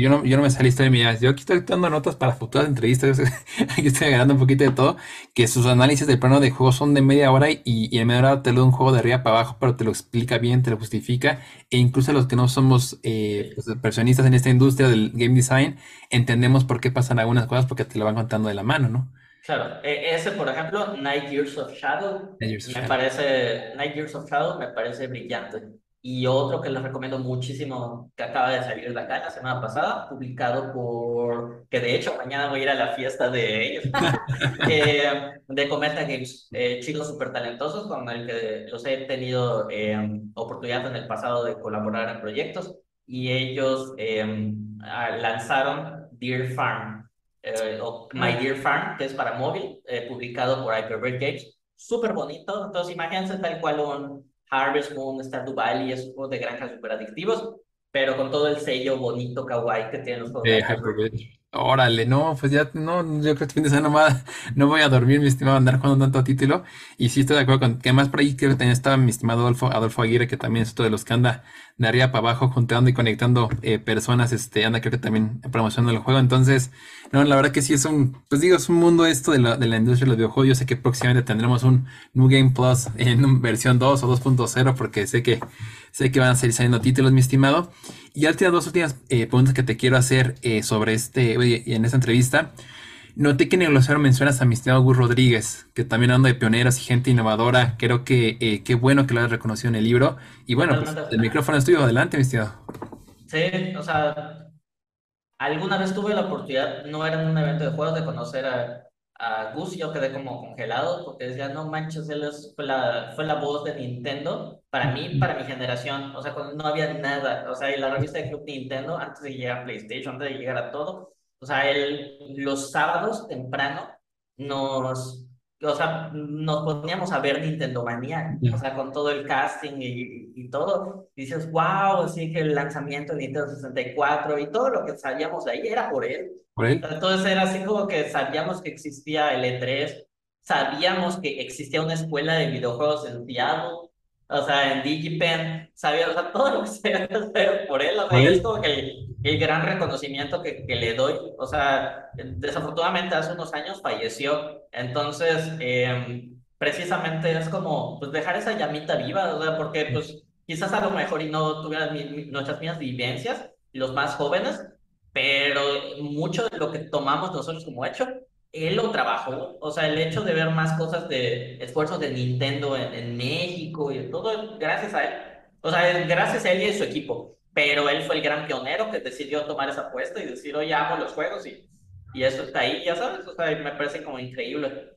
Speaker 3: yo, no, yo no me salí de mías. Yo aquí estoy dando notas para futuras entrevistas. Aquí estoy agarrando un poquito de todo. Que sus análisis del plano de juego son de media hora y, y en media hora te lo da un juego de arriba para abajo, pero te lo explica bien, te lo justifica. E incluso los que no somos eh, pues, personistas en esta industria del game design, entendemos por qué pasan algunas cosas porque te lo van contando de la mano, ¿no?
Speaker 6: Claro, e- ese por ejemplo, Night Years of Shadow,
Speaker 3: Night Years of
Speaker 6: me
Speaker 3: Shadow.
Speaker 6: parece, Night Years of Shadow me parece brillante. Y otro que les recomiendo muchísimo, que acaba de salir de acá la semana pasada, publicado por, que de hecho mañana voy a ir a la fiesta de ellos, eh, de Cometa Games, eh, chicos súper talentosos con el que los he tenido eh, oportunidad en el pasado de colaborar en proyectos y ellos eh, ah, lanzaron Deer Farm, eh, o My Dear Farm, que es para móvil, eh, publicado por Hyperbird Games. Súper bonito. Entonces, imagínense tal cual un Harvest Moon, Stardew Valley, esos juegos de granja súper adictivos, pero con todo el sello bonito, kawaii que tienen los juegos
Speaker 3: Eh. Órale, no, pues ya, no, yo creo que este fin de semana no voy a dormir, mi estimado, andar jugando tanto título. Y sí estoy de acuerdo con que además por ahí creo que también estaba mi estimado Adolfo, Adolfo Aguirre, que también es otro de los que anda de arriba para abajo, juntando y conectando eh, personas, este, anda creo que también promocionando el juego. Entonces, no, la verdad que sí es un, pues digo, es un mundo esto de la, de la industria de los videojuegos. Yo sé que próximamente tendremos un New Game Plus en versión 2 o 2.0, porque sé que, sé que van a seguir saliendo títulos, mi estimado. Y ya te dos últimas eh, preguntas que te quiero hacer eh, sobre este, en esta entrevista. Noté que en el glosario mencionas a mi estimado Gus Rodríguez, que también hablando de pioneros y gente innovadora. Creo que eh, qué bueno que lo hayas reconocido en el libro. Y bueno, pues el micrófono es tuyo. Adelante, mi estimado.
Speaker 6: Sí, o sea, alguna vez tuve la oportunidad, no era en un evento de juegos, de conocer a, a Gus yo quedé como congelado porque decía, no manches, él es- fue la, fue la voz de Nintendo para mí, para mi generación, o sea, cuando no había nada, o sea, y la revista de Club Nintendo, antes de llegar a PlayStation, antes de llegar a todo, o sea, él los sábados temprano nos... O sea, nos poníamos a ver Nintendo Manía, o sea, con todo el casting y, y todo. Dices, wow, así que el lanzamiento de Nintendo 64 y todo lo que sabíamos de ahí era por él.
Speaker 3: Por él.
Speaker 6: Entonces era así como que sabíamos que existía el E3, sabíamos que existía una escuela de videojuegos en Seattle, o sea, en DigiPen, sabía, o sea, todo lo que se hacer por él, o sea,
Speaker 3: Por
Speaker 6: y
Speaker 3: él.
Speaker 6: es como que el, gran reconocimiento que, que le doy, o sea, desafortunadamente hace unos años falleció, entonces, eh, precisamente es como, pues, dejar esa llamita viva, o sea, porque, pues, quizás a lo mejor y no tuvieran mi- mi- nuestras mismas vivencias, los más jóvenes, pero mucho de lo que tomamos nosotros como hecho, él lo trabajó. O sea, el hecho de ver más cosas de esfuerzos de Nintendo en, en México y todo, gracias a él. O sea, gracias a él y a su equipo. Pero él fue el gran pionero que decidió tomar esa apuesta y decir, oye, amo los juegos y, y eso está ahí, ya sabes. O sea, me parece como increíble.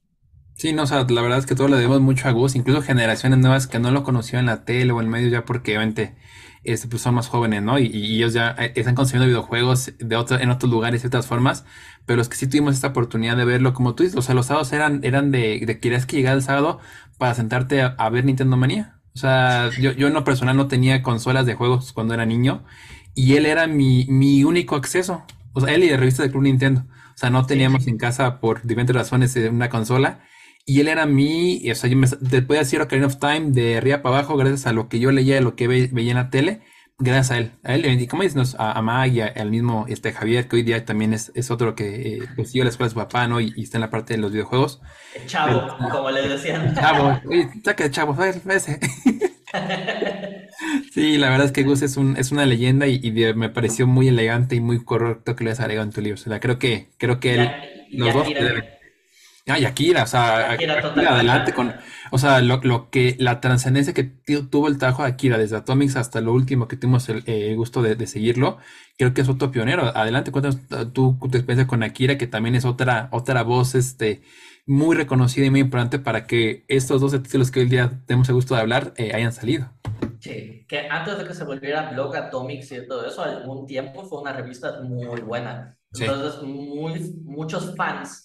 Speaker 3: Sí, no, o sea, la verdad es que todo le debemos mucho a Gus, incluso generaciones nuevas que no lo conocieron en la tele o en medios ya porque obviamente este, pues son más jóvenes, ¿no? Y, y ellos ya eh, están consumiendo videojuegos de otro, en otros lugares y otras formas, pero los que sí tuvimos esta oportunidad de verlo, como tú dices, o sea, los sábados eran, eran de, de querías que llegara el sábado para sentarte a, a ver Nintendo Manía. O sea, yo, yo en lo personal no tenía consolas de juegos cuando era niño y él era mi, mi único acceso. O sea, él y la revista de Club Nintendo. O sea, no teníamos en casa por diferentes razones eh, una consola. Y él era mi, o sea, yo me, te puedo decir Ocarina of Time de arriba para abajo gracias a lo que yo leía, lo que ve- veía en la tele, gracias a él. A él, y como dices, a, a Mag y a- al mismo este, Javier, que hoy día también es, es otro que eh, pues, siguió la escuela de su papá, ¿no? Y, y está en la parte de los videojuegos.
Speaker 6: Chavo, como le decían.
Speaker 3: Chavo, oye, saca de chavo, ese. Sí, la verdad es que Gus es un, es una leyenda y, y de- me pareció muy elegante y muy correcto que lo hayas agregado en tu libro. O sea, creo que, creo que él,
Speaker 6: Y
Speaker 3: los dos te deben. Ah, y Akira, o sea,
Speaker 6: Akira
Speaker 3: adelante con, o sea, lo, lo que, la trascendencia que tu- tuvo el trabajo de Akira desde Atomics hasta lo último que tuvimos el eh, gusto de, de seguirlo, creo que es otro pionero. Adelante, cuéntanos uh, tú tu experiencia con Akira, que también es otra, otra voz, este, muy reconocida y muy importante para que estos dos títulos que hoy día tenemos el gusto de hablar eh, hayan salido.
Speaker 6: Sí, que antes de que se volviera Blog Atomics y todo eso, algún tiempo fue una revista muy buena.
Speaker 3: Sí.
Speaker 6: Entonces, muy, muchos fans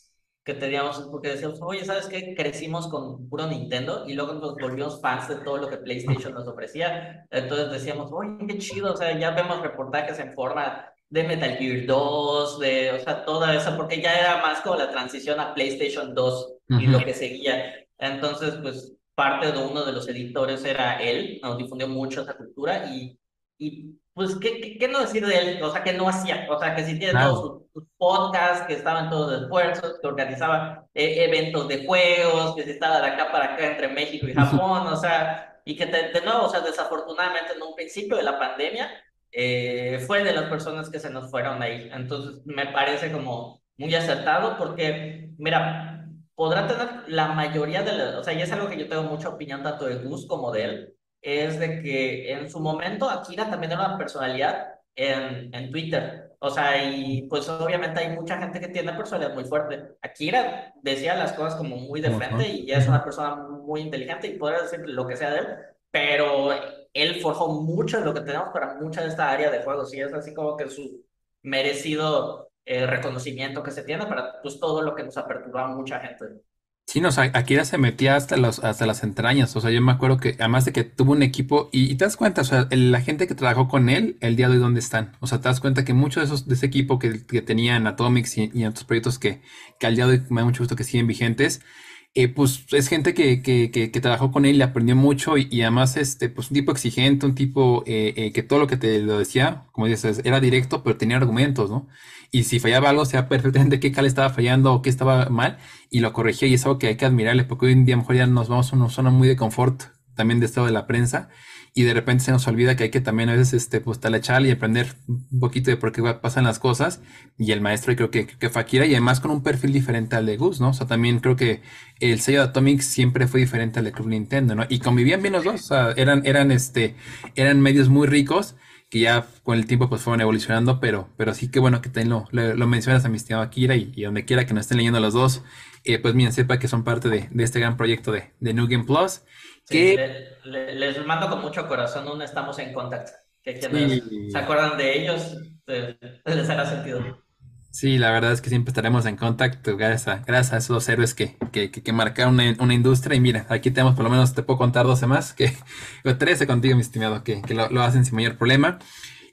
Speaker 6: que teníamos, porque decíamos, oye, ¿sabes qué? Crecimos con puro Nintendo y luego nos volvimos fans de todo lo que PlayStation nos ofrecía. Entonces decíamos, oye, qué chido, o sea, ya vemos reportajes en forma de Metal Gear 2, de, o sea, toda esa, porque ya era más como la transición a PlayStation 2 y
Speaker 3: Ujú.
Speaker 6: lo que seguía. Entonces, pues parte de uno de los editores era él, nos difundió mucho esa cultura y, y pues, ¿qué, qué, qué no decir de él? O sea, que no hacía, o sea, que sí tiene
Speaker 3: Claro.
Speaker 6: todos sus, sus podcasts, que estaban todos los esfuerzos, que organizaba eh, eventos de juegos, que se estaba de acá para acá entre México y Japón, o sea, y que de, de nuevo, o sea, desafortunadamente en un principio de la pandemia, eh, fue de las personas que se nos fueron ahí. Entonces, me parece como muy acertado porque, mira, podrá tener la mayoría de las, o sea, y es algo que yo tengo mucha opinión tanto de Gus como de él, es de que en su momento Akira también era una personalidad en, en Twitter. O sea, y pues obviamente hay mucha gente que tiene personalidad muy fuerte. Akira decía las cosas como muy de frente
Speaker 3: son.
Speaker 6: y ya es una persona muy inteligente y podrá decir lo que sea de él, pero él forjó mucho de lo que tenemos para mucha de esta área de juegos y es así como que su merecido eh, reconocimiento que se tiene para pues todo lo que nos aperturó a mucha gente.
Speaker 3: Sí, no, o sea, Akira se metía hasta los, hasta las entrañas. O sea, yo me acuerdo que además de que tuvo un equipo, y, te das cuenta, o sea, el- la gente que trabajó con él, el día de hoy, ¿dónde están? O sea, te das cuenta que muchos de esos, de ese equipo que, que tenía en Atomics y, y en otros proyectos que, que al día de hoy me da mucho gusto que siguen vigentes, eh, pues es gente que, que, que, trabajó con él y aprendió mucho y, y además, este, pues un tipo exigente, un tipo eh, eh, que todo lo que te lo decía, como dices, era directo, pero tenía argumentos, ¿no? Y si fallaba algo, sabía perfectamente qué cal estaba fallando o qué estaba mal y lo corregía y es algo que hay que admirarle porque hoy en día a lo mejor ya nos vamos a una zona muy de confort también de estado de la prensa y de repente se nos olvida que hay que también a veces este pues talachar y aprender un poquito de por qué pasan las cosas y el maestro creo que, que fue Akira y además con un perfil diferente al de Gus, ¿no? O sea, también creo que el sello de Atomic siempre fue diferente al de Club Nintendo, ¿no? Y convivían bien los dos, o sea, eran, eran, este, eran medios muy ricos que ya con el tiempo pues fueron evolucionando, pero, pero sí que bueno que también lo, lo, lo mencionas a mi estimado Akira y, y donde quiera que nos estén leyendo los dos, eh, pues miren, sepa que son parte de, de este gran proyecto de, de New Game Plus.
Speaker 6: Sí, le- le- les mando con mucho corazón un estamos en contacto. Que quienes
Speaker 3: Sí.
Speaker 6: se acuerdan de ellos, eh, les hará sentido.
Speaker 3: sí, la verdad es que siempre estaremos en contacto gracias a, gracias a esos héroes que, que, que, que marcaron una, una industria. Y mira, aquí tenemos por lo menos, te puedo contar 12 más, que o 13 contigo, mi estimado, que, que lo, lo hacen sin mayor problema.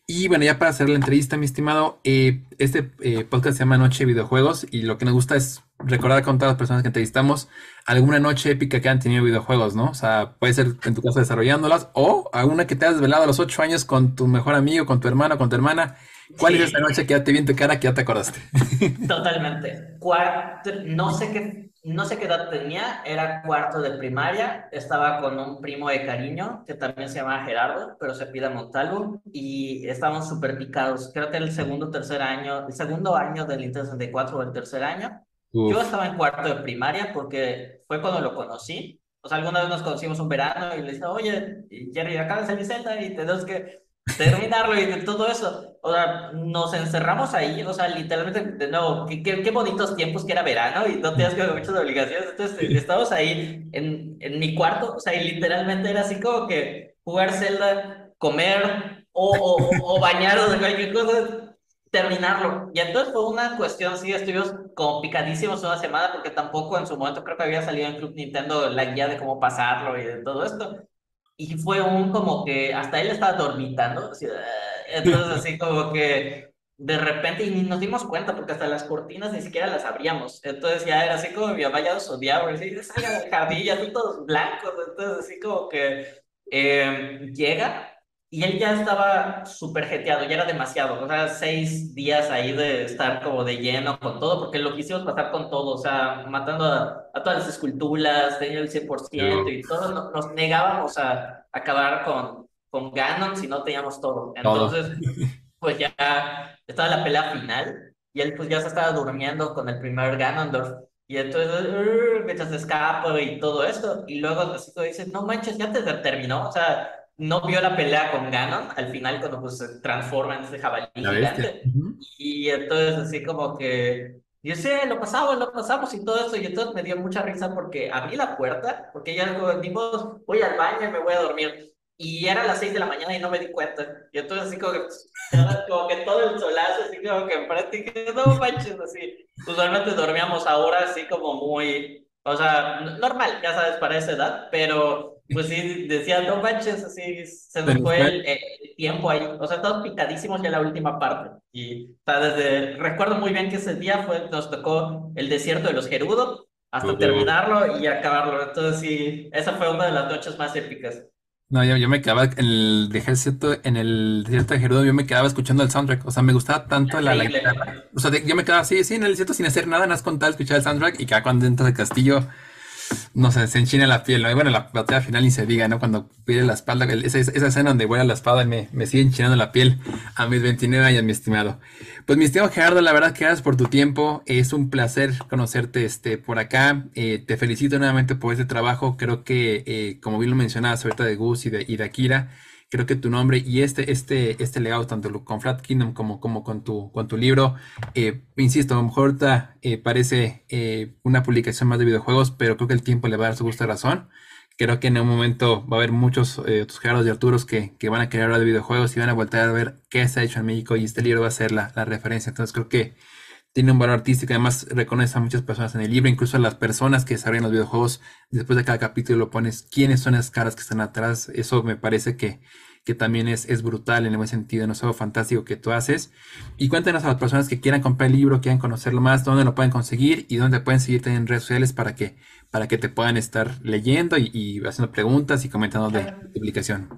Speaker 3: Y bueno, ya para hacer la entrevista, mi estimado, eh, este eh, podcast se llama Noche de Videojuegos y lo que nos gusta es recordar con todas las personas que entrevistamos alguna noche épica que han tenido videojuegos, ¿no? O sea, puede ser en tu caso desarrollándolas o alguna que te has desvelado a los ocho años con tu mejor amigo, con tu hermano, con tu hermana. ¿Cuál
Speaker 6: Sí.
Speaker 3: es esa noche que ya te vi en tu cara que ya te acordaste?
Speaker 6: Totalmente. Cuarto, no sé qué, no sé qué edad tenía, era cuarto de primaria, estaba con un primo de cariño que también se llama Gerardo, pero se pide Montalvo, y estábamos súper picados. Creo que el segundo, tercer año, el segundo año del Nintendo 64 o el tercer año. Yo estaba en cuarto de primaria porque fue cuando lo conocí. O sea, alguna vez nos conocimos un verano y le dije, oye, Jerry, de salir Zelda y tenemos que terminarlo y de todo eso. O sea, nos encerramos ahí, o sea, literalmente, de nuevo, qué, qué, qué bonitos tiempos que era verano y no tenías que muchas obligaciones. Entonces, estábamos ahí en, en mi cuarto, o sea, y literalmente era así como que jugar Zelda, comer, o, o, bañar de cualquier cosa, terminarlo. Y entonces fue una cuestión, sí, estuvimos como picadísimos una semana porque tampoco en su momento creo que había salido en Club Nintendo la guía de cómo pasarlo y de todo esto. Y fue un como que hasta él estaba dormitando. entonces así como que de repente y ni nos dimos cuenta porque hasta las cortinas ni siquiera las abríamos. Entonces ya era así como mi mamá ya los odiaba, así, salga del jardín, ya todos blancos. Entonces así como que eh, llega y él ya estaba súper jeteado, ya era demasiado, o sea, seis días ahí de estar como de lleno con todo, porque lo quisimos pasar con todo, o sea, matando a, todas las esculturas, tenía el 100% y todo, nos negábamos a, acabar con, con Ganon si no teníamos todo. Entonces, pues ya estaba la pelea final y él pues ya se estaba durmiendo con el primer Ganondorf. Y entonces, mientras escapa y todo esto, y luego dice, no manches, ya te terminó, o sea, no vio la pelea con Ganon al final cuando pues, se transforma en ese jabalí gigante. Y entonces así como que, yo sé, lo pasamos, lo pasamos y todo eso. Y entonces me dio mucha risa porque abrí la puerta, porque ya dimos, voy al baño y me voy a dormir. Y era las 6 de la mañana y no me di cuenta. Y entonces así como que, como que todo el solazo, así como que en no manches, así. Usualmente dormíamos ahora así como muy, o sea, normal, ya sabes, para esa edad, pero pues sí, decía, no manches, así se nos fue el, tiempo ahí. O sea, todos picadísimos ya la última parte. Y o sea, desde, recuerdo muy bien que ese día fue, nos tocó el desierto de los Gerudo hasta terminarlo y acabarlo. Entonces sí, esa fue una de las noches más épicas.
Speaker 3: No, yo, yo me quedaba en el desierto, en el desierto de Gerudo, yo me quedaba escuchando el soundtrack. O sea, me gustaba tanto la, la O sea, yo me quedaba así, sí, en el desierto sin hacer nada, nada más contar, escuchar el soundtrack y cada cuando dentro del castillo no sé, se enchina la piel, ¿no? Y bueno, la batalla final ni se diga, ¿no? Cuando pide la espalda, esa, esa escena donde vuela la espada me, me sigue enchinando la piel a mis 29 años, mi estimado. Pues mi estimado Gerardo, la verdad que gracias por tu tiempo, es un placer conocerte este, por acá, eh, te felicito nuevamente por este trabajo, creo que, eh, como bien lo mencionabas ahorita de Gus y de, y de Akira, creo que tu nombre y este, este, este legado, tanto con Flat Kingdom como, como con, tu, con tu libro, eh, insisto, a lo mejor ahorita eh, parece eh, una publicación más de videojuegos, pero creo que el tiempo le va a dar su gusto razón. Creo que en un momento va a haber muchos otros Gerardos y Arturos que, que, van a querer hablar de videojuegos y van a volver a ver qué se ha hecho en México y este libro va a ser la, la referencia. Entonces creo que tiene un valor artístico, además reconoce a muchas personas en el libro, incluso a las personas que desarrollan los videojuegos, después de cada capítulo lo pones quiénes son las caras que están atrás, eso me parece que, que también es, es brutal en el buen sentido, no es algo fantástico que tú haces. Y cuéntanos a las personas que quieran comprar el libro, quieran conocerlo más, dónde lo pueden conseguir y dónde pueden seguirte en redes sociales para que, para que te puedan estar leyendo y, haciendo preguntas y comentando de publicación.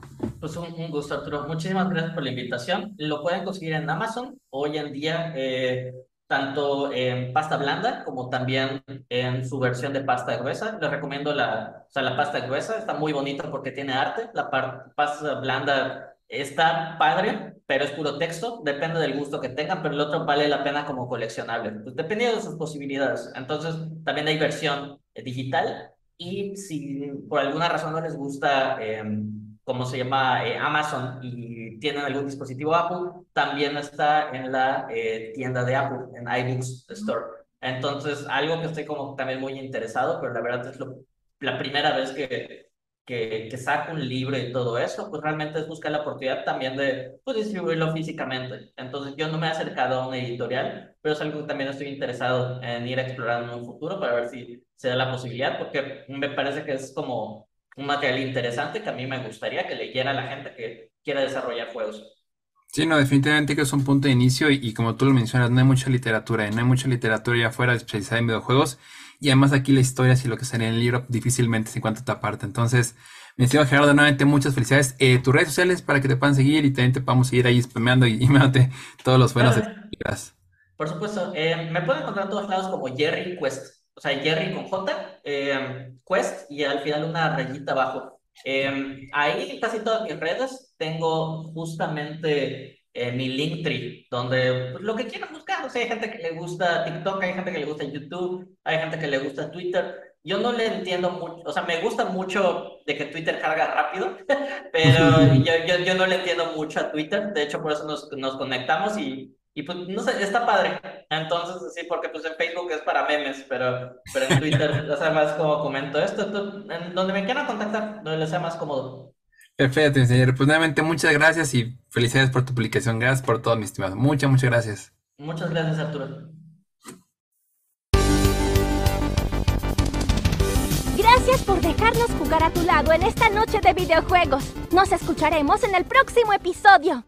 Speaker 6: Pues un, gusto, Arturo. Muchísimas gracias por la invitación. Lo pueden conseguir en Amazon. Hoy en día eh, tanto en pasta blanda como también en su versión de pasta gruesa. Les recomiendo la, o sea, la pasta gruesa, está muy bonita porque tiene arte. La pasta blanda está padre, pero es puro texto, depende del gusto que tengan, pero el otro vale la pena como coleccionable, pues dependiendo de sus posibilidades. Entonces, también hay versión digital y si por alguna razón no les gusta... Eh, como se llama eh, Amazon y tienen algún dispositivo Apple, también está en la eh, tienda de Apple, en iBooks Store. Entonces, algo que estoy como también muy interesado, pero la verdad es lo, la primera vez que, que, que, saco un libro y todo eso, pues realmente es buscar la oportunidad también de pues, distribuirlo físicamente. Entonces, yo no me he acercado a una editorial, pero es algo que también estoy interesado en ir explorando en un futuro para ver si se da la posibilidad, porque me parece que es como un material interesante que a mí me gustaría que leyera la gente que quiera desarrollar juegos.
Speaker 3: Sí, no, definitivamente que es un punto de inicio y, como tú lo mencionas, no hay mucha literatura, no hay mucha literatura ya afuera especializada en videojuegos y además aquí la historia, si lo que sale en el libro, difícilmente se encuentra otra parte. Entonces, me decía Gerardo, nuevamente muchas felicidades. Eh, tus redes sociales para que te puedan seguir y también te podamos seguir ahí spameando y, y todos los buenos.
Speaker 6: Por supuesto, eh, me pueden encontrar en todos lados como Jerry Quest o sea, Jerry con J, eh, Quest y al final una rayita abajo. Eh, ahí casi todas mis redes tengo justamente eh, mi Linktree, donde pues, lo que quieran buscar, o sea, hay gente que le gusta TikTok, hay gente que le gusta YouTube, hay gente que le gusta Twitter. Yo no le entiendo mucho, o sea, me gusta mucho de que Twitter carga rápido, pero yo, yo, yo no le entiendo mucho a Twitter, de hecho por eso nos, nos conectamos y y pues, no sé, está padre. Entonces, sí, porque pues en Facebook es para memes, pero, pero en Twitter, o sea, más como comento esto, en donde me quieran contactar, donde les sea más cómodo.
Speaker 3: Perfecto, señor. Pues nuevamente muchas gracias y felicidades por tu publicación. Gracias por todo, mi estimado. Muchas, muchas gracias.
Speaker 6: Muchas gracias, Arturo.
Speaker 2: Gracias por dejarnos jugar a tu lado en esta noche de videojuegos. Nos escucharemos en el próximo episodio.